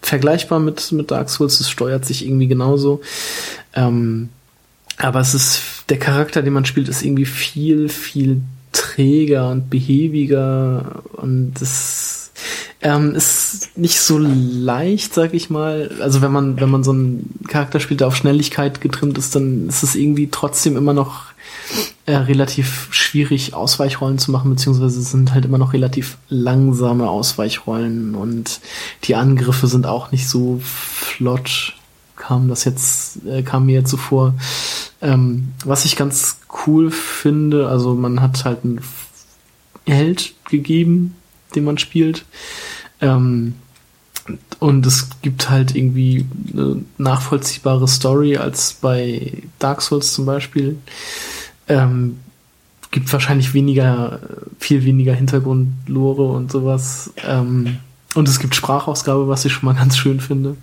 vergleichbar mit, mit Dark Souls, es steuert sich irgendwie genauso. Ähm, aber es ist, der Charakter, den man spielt, ist irgendwie viel, viel träger und behäbiger und es ähm, ist nicht so leicht, sag ich mal. Also wenn man, wenn man so einen Charakter spielt, der auf Schnelligkeit getrimmt ist, dann ist es irgendwie trotzdem immer noch äh, relativ schwierig, Ausweichrollen zu machen, beziehungsweise sind halt immer noch relativ langsame Ausweichrollen und die Angriffe sind auch nicht so flott. Kam das jetzt, äh, kam mir jetzt so vor. Ähm, was ich ganz cool finde, also man hat halt einen Held gegeben, den man spielt. Ähm, und es gibt halt irgendwie eine nachvollziehbare Story als bei Dark Souls zum Beispiel. Ähm, gibt wahrscheinlich weniger, viel weniger Hintergrundlore und sowas. Ähm, und es gibt Sprachausgabe, was ich schon mal ganz schön finde.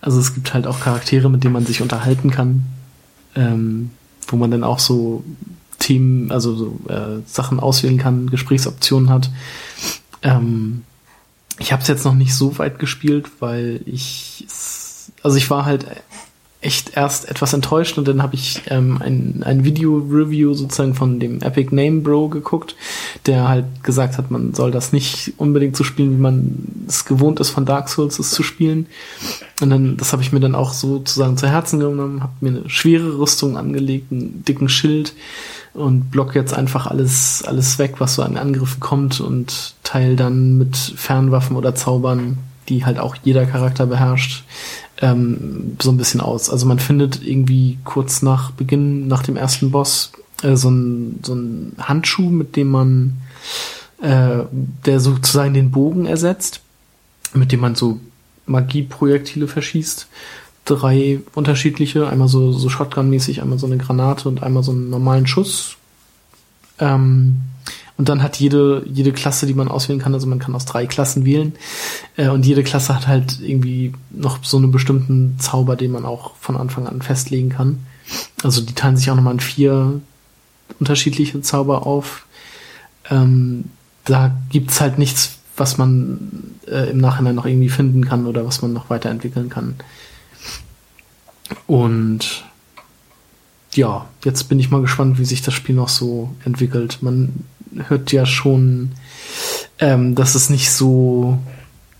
Also es gibt halt auch Charaktere, mit denen man sich unterhalten kann, ähm, wo man dann auch so Themen, also so, äh, Sachen auswählen kann, Gesprächsoptionen hat. Ähm, ich habe es jetzt noch nicht so weit gespielt, weil ich, also ich war halt echt erst etwas enttäuscht und dann habe ich ähm, ein, ein Video-Review sozusagen von dem Epic Name Bro geguckt, der halt gesagt hat, man soll das nicht unbedingt so spielen, wie man es gewohnt ist von Dark Souls es zu spielen. Und dann, das habe ich mir dann auch sozusagen zu Herzen genommen, habe mir eine schwere Rüstung angelegt, einen dicken Schild und block jetzt einfach alles, alles weg, was so an Angriffen kommt und teil dann mit Fernwaffen oder Zaubern, die halt auch jeder Charakter beherrscht, ähm, so ein bisschen aus. Also man findet irgendwie kurz nach Beginn, nach dem ersten Boss, äh, so ein so Handschuh, mit dem man, äh, der sozusagen den Bogen ersetzt, mit dem man so Magieprojektile verschießt. Drei unterschiedliche, einmal so, so Shotgun-mäßig, einmal so eine Granate und einmal so einen normalen Schuss. Ähm, und dann hat jede, jede Klasse, die man auswählen kann, also man kann aus drei Klassen wählen. Äh, und jede Klasse hat halt irgendwie noch so einen bestimmten Zauber, den man auch von Anfang an festlegen kann. Also die teilen sich auch nochmal in vier unterschiedliche Zauber auf. Ähm, da gibt's halt nichts, was man äh, im Nachhinein noch irgendwie finden kann oder was man noch weiterentwickeln kann. Und ja, jetzt bin ich mal gespannt, wie sich das Spiel noch so entwickelt. Man hört ja schon, ähm, dass es nicht so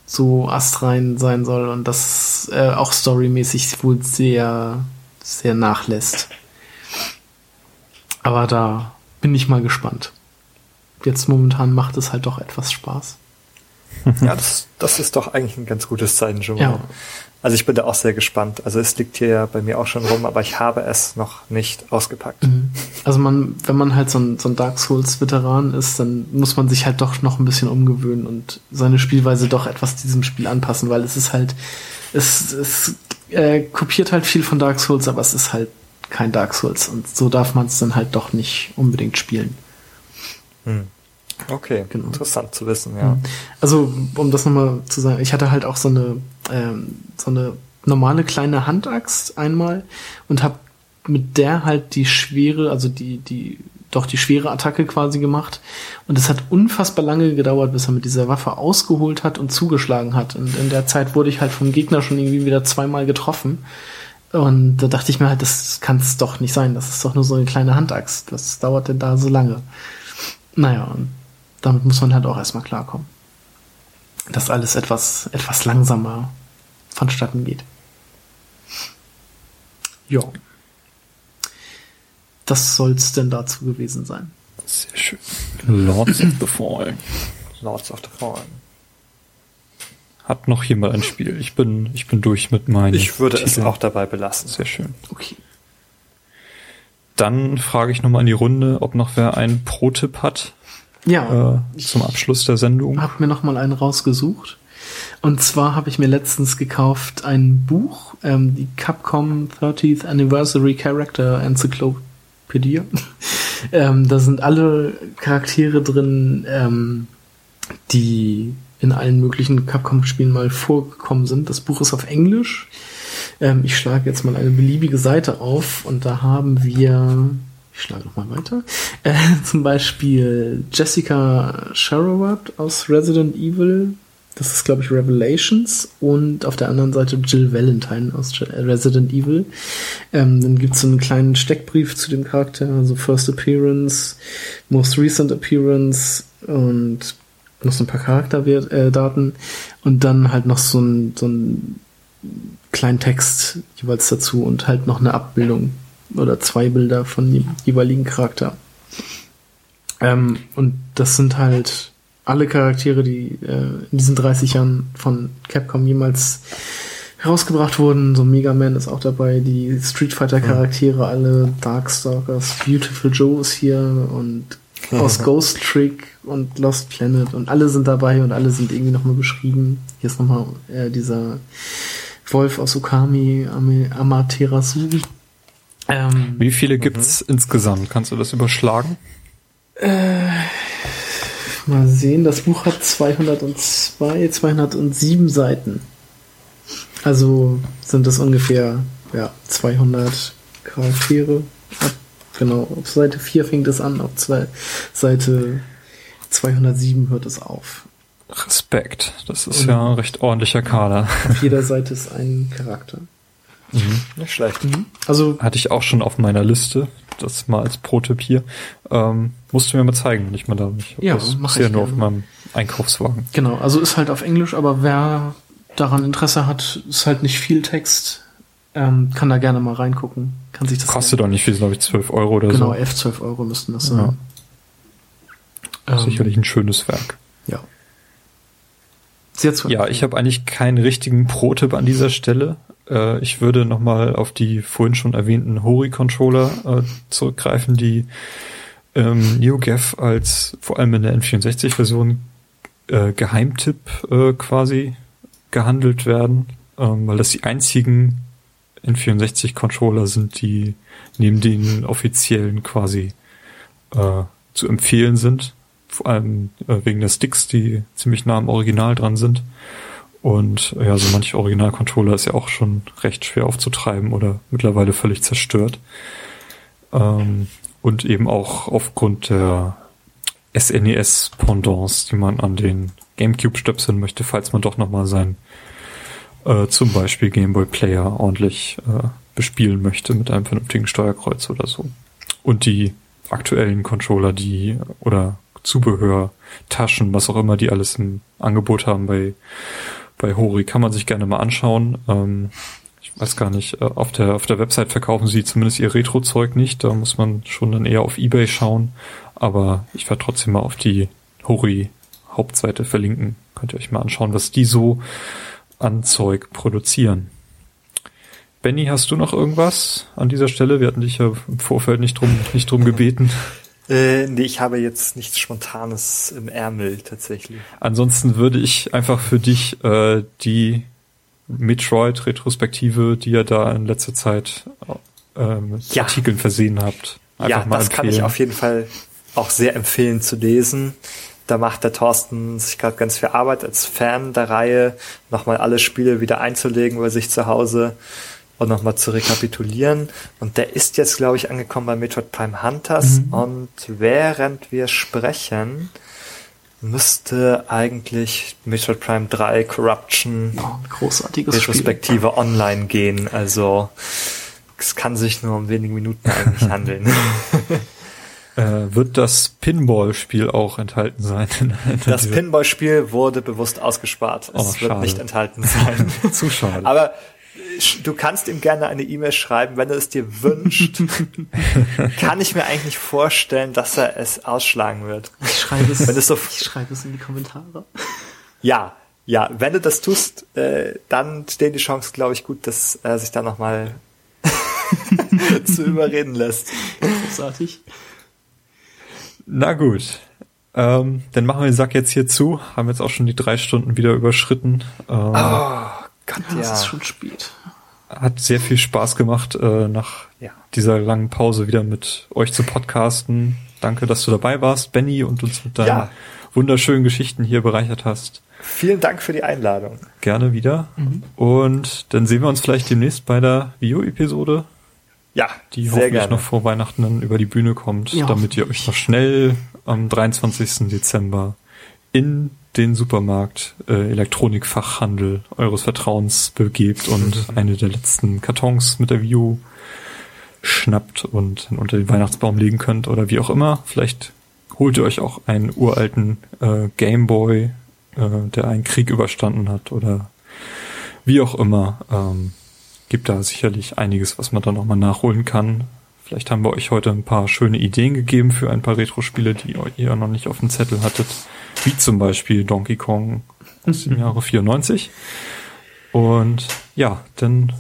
so astrein sein soll und das äh, auch storymäßig wohl sehr sehr nachlässt. Aber da bin ich mal gespannt. Jetzt momentan macht es halt doch etwas Spaß. Ja, das, das ist doch eigentlich ein ganz gutes Zeichen schon mal. Ja. Also ich bin da auch sehr gespannt. Also es liegt hier ja bei mir auch schon rum, aber ich habe es noch nicht ausgepackt. Mhm. Also man, wenn man halt so ein, so ein Dark Souls-Veteran ist, dann muss man sich halt doch noch ein bisschen umgewöhnen und seine Spielweise doch etwas diesem Spiel anpassen, weil es ist halt, es, es äh, kopiert halt viel von Dark Souls, aber es ist halt kein Dark Souls und so darf man es dann halt doch nicht unbedingt spielen. Hm. Okay, genau. interessant zu wissen, ja. Mhm. Also, um das nochmal zu sagen, ich hatte halt auch so eine, ähm, so eine normale kleine Handaxt einmal und habe mit der halt die schwere, also die, die, doch die schwere Attacke quasi gemacht. Und es hat unfassbar lange gedauert, bis er mit dieser Waffe ausgeholt hat und zugeschlagen hat. Und in der Zeit wurde ich halt vom Gegner schon irgendwie wieder zweimal getroffen. Und da dachte ich mir halt, das kann es doch nicht sein. Das ist doch nur so eine kleine Handaxt. Was dauert denn da so lange? Naja, und damit muss man halt auch erstmal klarkommen. Dass alles etwas, etwas langsamer vonstatten geht. Ja. Das soll's denn dazu gewesen sein. Sehr schön. Lords of the Fallen. Lords of the Fallen. Hat noch jemand ein Spiel? Ich bin, ich bin durch mit meinen. Ich würde Titeln. es auch dabei belassen. Sehr schön. Okay. Dann frage ich nochmal in die Runde, ob noch wer einen Pro-Tipp hat ja. Äh, zum Abschluss der Sendung. Ich habe mir noch mal einen rausgesucht. Und zwar habe ich mir letztens gekauft ein Buch, ähm, die Capcom 30th Anniversary Character Encyclopedia. Ähm, da sind alle Charaktere drin, ähm, die in allen möglichen Capcom-Spielen mal vorgekommen sind. Das Buch ist auf Englisch. Ähm, ich schlage jetzt mal eine beliebige Seite auf und da haben wir ich schlage nochmal weiter. Äh, zum Beispiel Jessica Sherrod aus Resident Evil. Das ist, glaube ich, Revelations. Und auf der anderen Seite Jill Valentine aus Resident Evil. Ähm, dann gibt es so einen kleinen Steckbrief zu dem Charakter. Also First Appearance, Most Recent Appearance und noch so ein paar Charakterdaten. Und dann halt noch so ein, so ein kleinen Text jeweils dazu und halt noch eine Abbildung oder zwei Bilder von dem jeweiligen Charakter. Ähm, und das sind halt alle Charaktere, die äh, in diesen 30 Jahren von Capcom jemals herausgebracht wurden. So Mega Man ist auch dabei, die Street Fighter Charaktere, alle Darkstalkers, Beautiful Joe ist hier und aus Ghost Trick und Lost Planet und alle sind dabei und alle sind irgendwie nochmal beschrieben. Hier ist nochmal äh, dieser Wolf aus Okami, Ame- Amaterasu. Ähm, Wie viele gibt's insgesamt? Kannst du das überschlagen? Mal sehen, das Buch hat 202, 207 Seiten. Also sind das ungefähr ja, 200 Charaktere. Ab, genau, auf Seite 4 fängt es an, auf zwei, Seite 207 hört es auf. Respekt. Das ist ja ein recht ordentlicher Kader. Auf jeder Seite ist ein Charakter. Nicht schlecht. Also Hatte ich auch schon auf meiner Liste. Das mal als Pro-Tipp hier. Ähm, musst du mir mal zeigen, wenn ich mal da hab Ja, das mach ich nur gerne. auf meinem Einkaufswagen. Genau, also ist halt auf Englisch, aber wer daran Interesse hat, ist halt nicht viel Text, ähm, kann da gerne mal reingucken. Kann sich das Kostet doch nicht viel, glaube ich, 12 Euro oder Genau, so. 11, 12 Euro müssten das sein. Ähm, Sicherlich ein schönes Werk. Ja. Sehr Ja, ich habe eigentlich keinen richtigen Pro-Tipp an dieser Stelle. Äh, ich würde nochmal auf die vorhin schon erwähnten Hori-Controller äh, zurückgreifen, die ähm, NeoGAF als vor allem in der N64-Version äh, Geheimtipp äh, quasi gehandelt werden, ähm, weil das die einzigen N64-Controller sind, die neben den offiziellen quasi äh, zu empfehlen sind. Vor allem äh, wegen der Sticks, die ziemlich nah am Original dran sind. Und ja, so manch Original-Controller ist ja auch schon recht schwer aufzutreiben oder mittlerweile völlig zerstört. Ähm, und eben auch aufgrund der SNES-Pendants, die man an den GameCube stöpseln möchte, falls man doch nochmal sein äh, zum Beispiel Gameboy Player ordentlich äh, bespielen möchte mit einem vernünftigen Steuerkreuz oder so. Und die aktuellen Controller, die oder Zubehör, Taschen, was auch immer die alles im Angebot haben bei bei Hori, kann man sich gerne mal anschauen. Ähm, ich weiß gar nicht, äh, auf der auf der Website verkaufen sie zumindest ihr Retro-Zeug nicht. Da muss man schon dann eher auf eBay schauen. Aber ich werde trotzdem mal auf die Hori Hauptseite verlinken. Könnt ihr euch mal anschauen, was die so an Zeug produzieren. Benny, hast du noch irgendwas an dieser Stelle? Wir hatten dich ja im Vorfeld nicht drum, nicht drum gebeten. Äh, nee, ich habe jetzt nichts Spontanes im Ärmel tatsächlich. Ansonsten würde ich einfach für dich äh, die Metroid-Retrospektive, die ihr da in letzter Zeit äh, mit Ja. Artikeln versehen habt, einfach ja, mal das kann ich auf jeden Fall auch sehr empfehlen zu lesen. Da macht der Thorsten sich gerade ganz viel Arbeit als Fan der Reihe, nochmal alle Spiele wieder einzulegen bei sich zu Hause und nochmal zu rekapitulieren. Und der ist jetzt, glaube ich, angekommen bei Metroid Prime Hunters. Und während wir sprechen, müsste eigentlich Metroid Prime 3 Corruption Oh, ein großartiges Spiel. Retrospektive online gehen. Also es kann sich nur um wenige Minuten eigentlich handeln. Äh, wird das Pinball-Spiel auch enthalten sein? Das Pinball-Spiel wurde bewusst ausgespart. Es Oh, wird schade. nicht enthalten sein. Zu schade. Aber du kannst ihm gerne eine E-Mail schreiben, wenn er es dir wünscht. kann ich mir eigentlich nicht vorstellen, dass er es ausschlagen wird. Ich schreibe es, Wenn es so- ich schreibe es in die Kommentare. Ja, ja, wenn du das tust, äh, dann stehen die Chancen, glaube ich, gut, dass er sich da nochmal zu überreden lässt. Großartig. Na gut. Ähm, dann machen wir den Sack jetzt hier zu. Haben jetzt auch schon die drei Stunden wieder überschritten. Ähm, Oh Gott, Ja, es ist schon spät. Hat sehr viel Spaß gemacht, äh, nach Ja. dieser langen Pause wieder mit euch zu podcasten. Danke, dass du dabei warst, Benny, und uns mit deinen Ja. wunderschönen Geschichten hier bereichert hast. Vielen Dank für die Einladung. Gerne wieder. Mhm. Und dann sehen wir uns vielleicht demnächst bei der Vio-Episode, Ja, die sehr hoffentlich gerne. noch vor Weihnachten dann über die Bühne kommt, Ja, damit ihr euch noch schnell am 23. Dezember in den Supermarkt äh, Elektronikfachhandel eures Vertrauens begebt und eine der letzten Kartons mit der View schnappt und unter den Weihnachtsbaum legen könnt oder wie auch immer. Vielleicht holt ihr euch auch einen uralten äh, Gameboy, äh, der einen Krieg überstanden hat oder wie auch immer. Ähm, gibt da sicherlich einiges, was man dann nochmal nachholen kann. Vielleicht haben wir euch heute ein paar schöne Ideen gegeben für ein paar Retro-Spiele, die ihr noch nicht auf dem Zettel hattet. Wie zum Beispiel Donkey Kong aus dem Jahre 94. Und ja, dann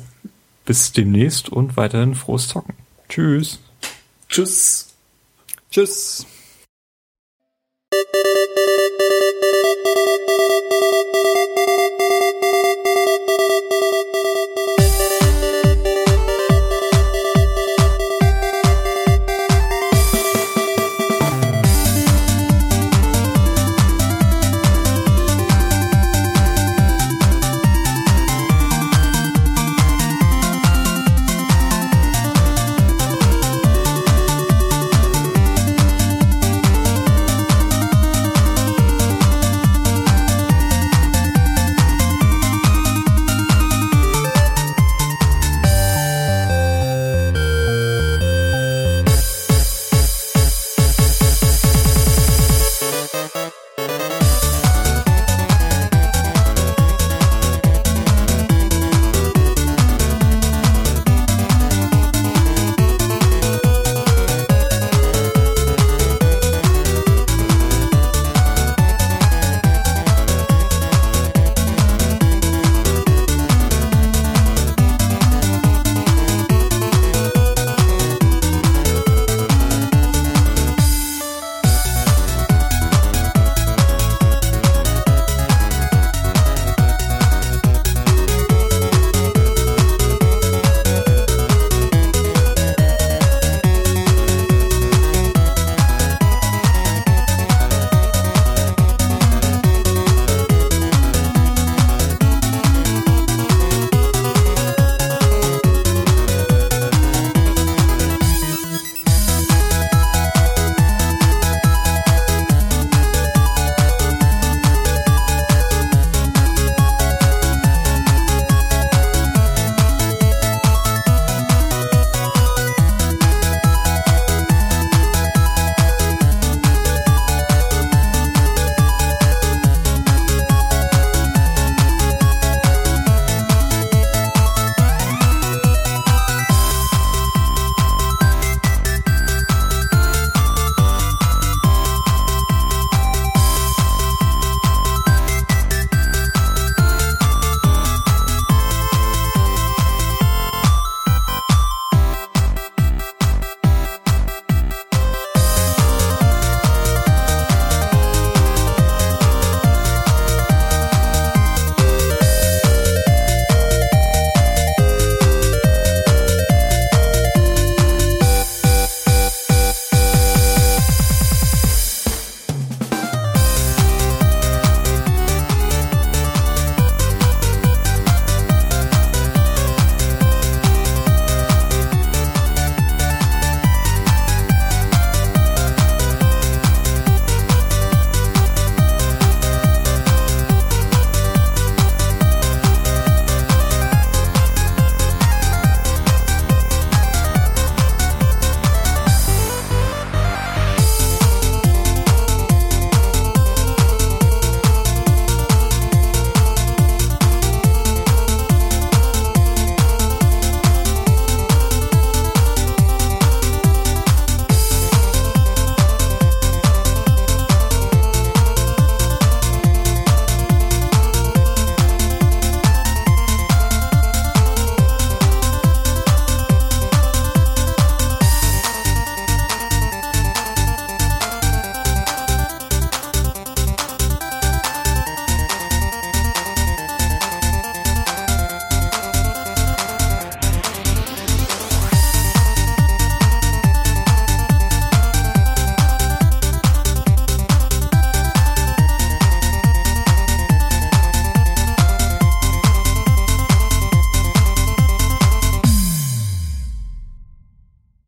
bis demnächst und weiterhin frohes Zocken. Tschüss. Tschüss. Tschüss. Thank you.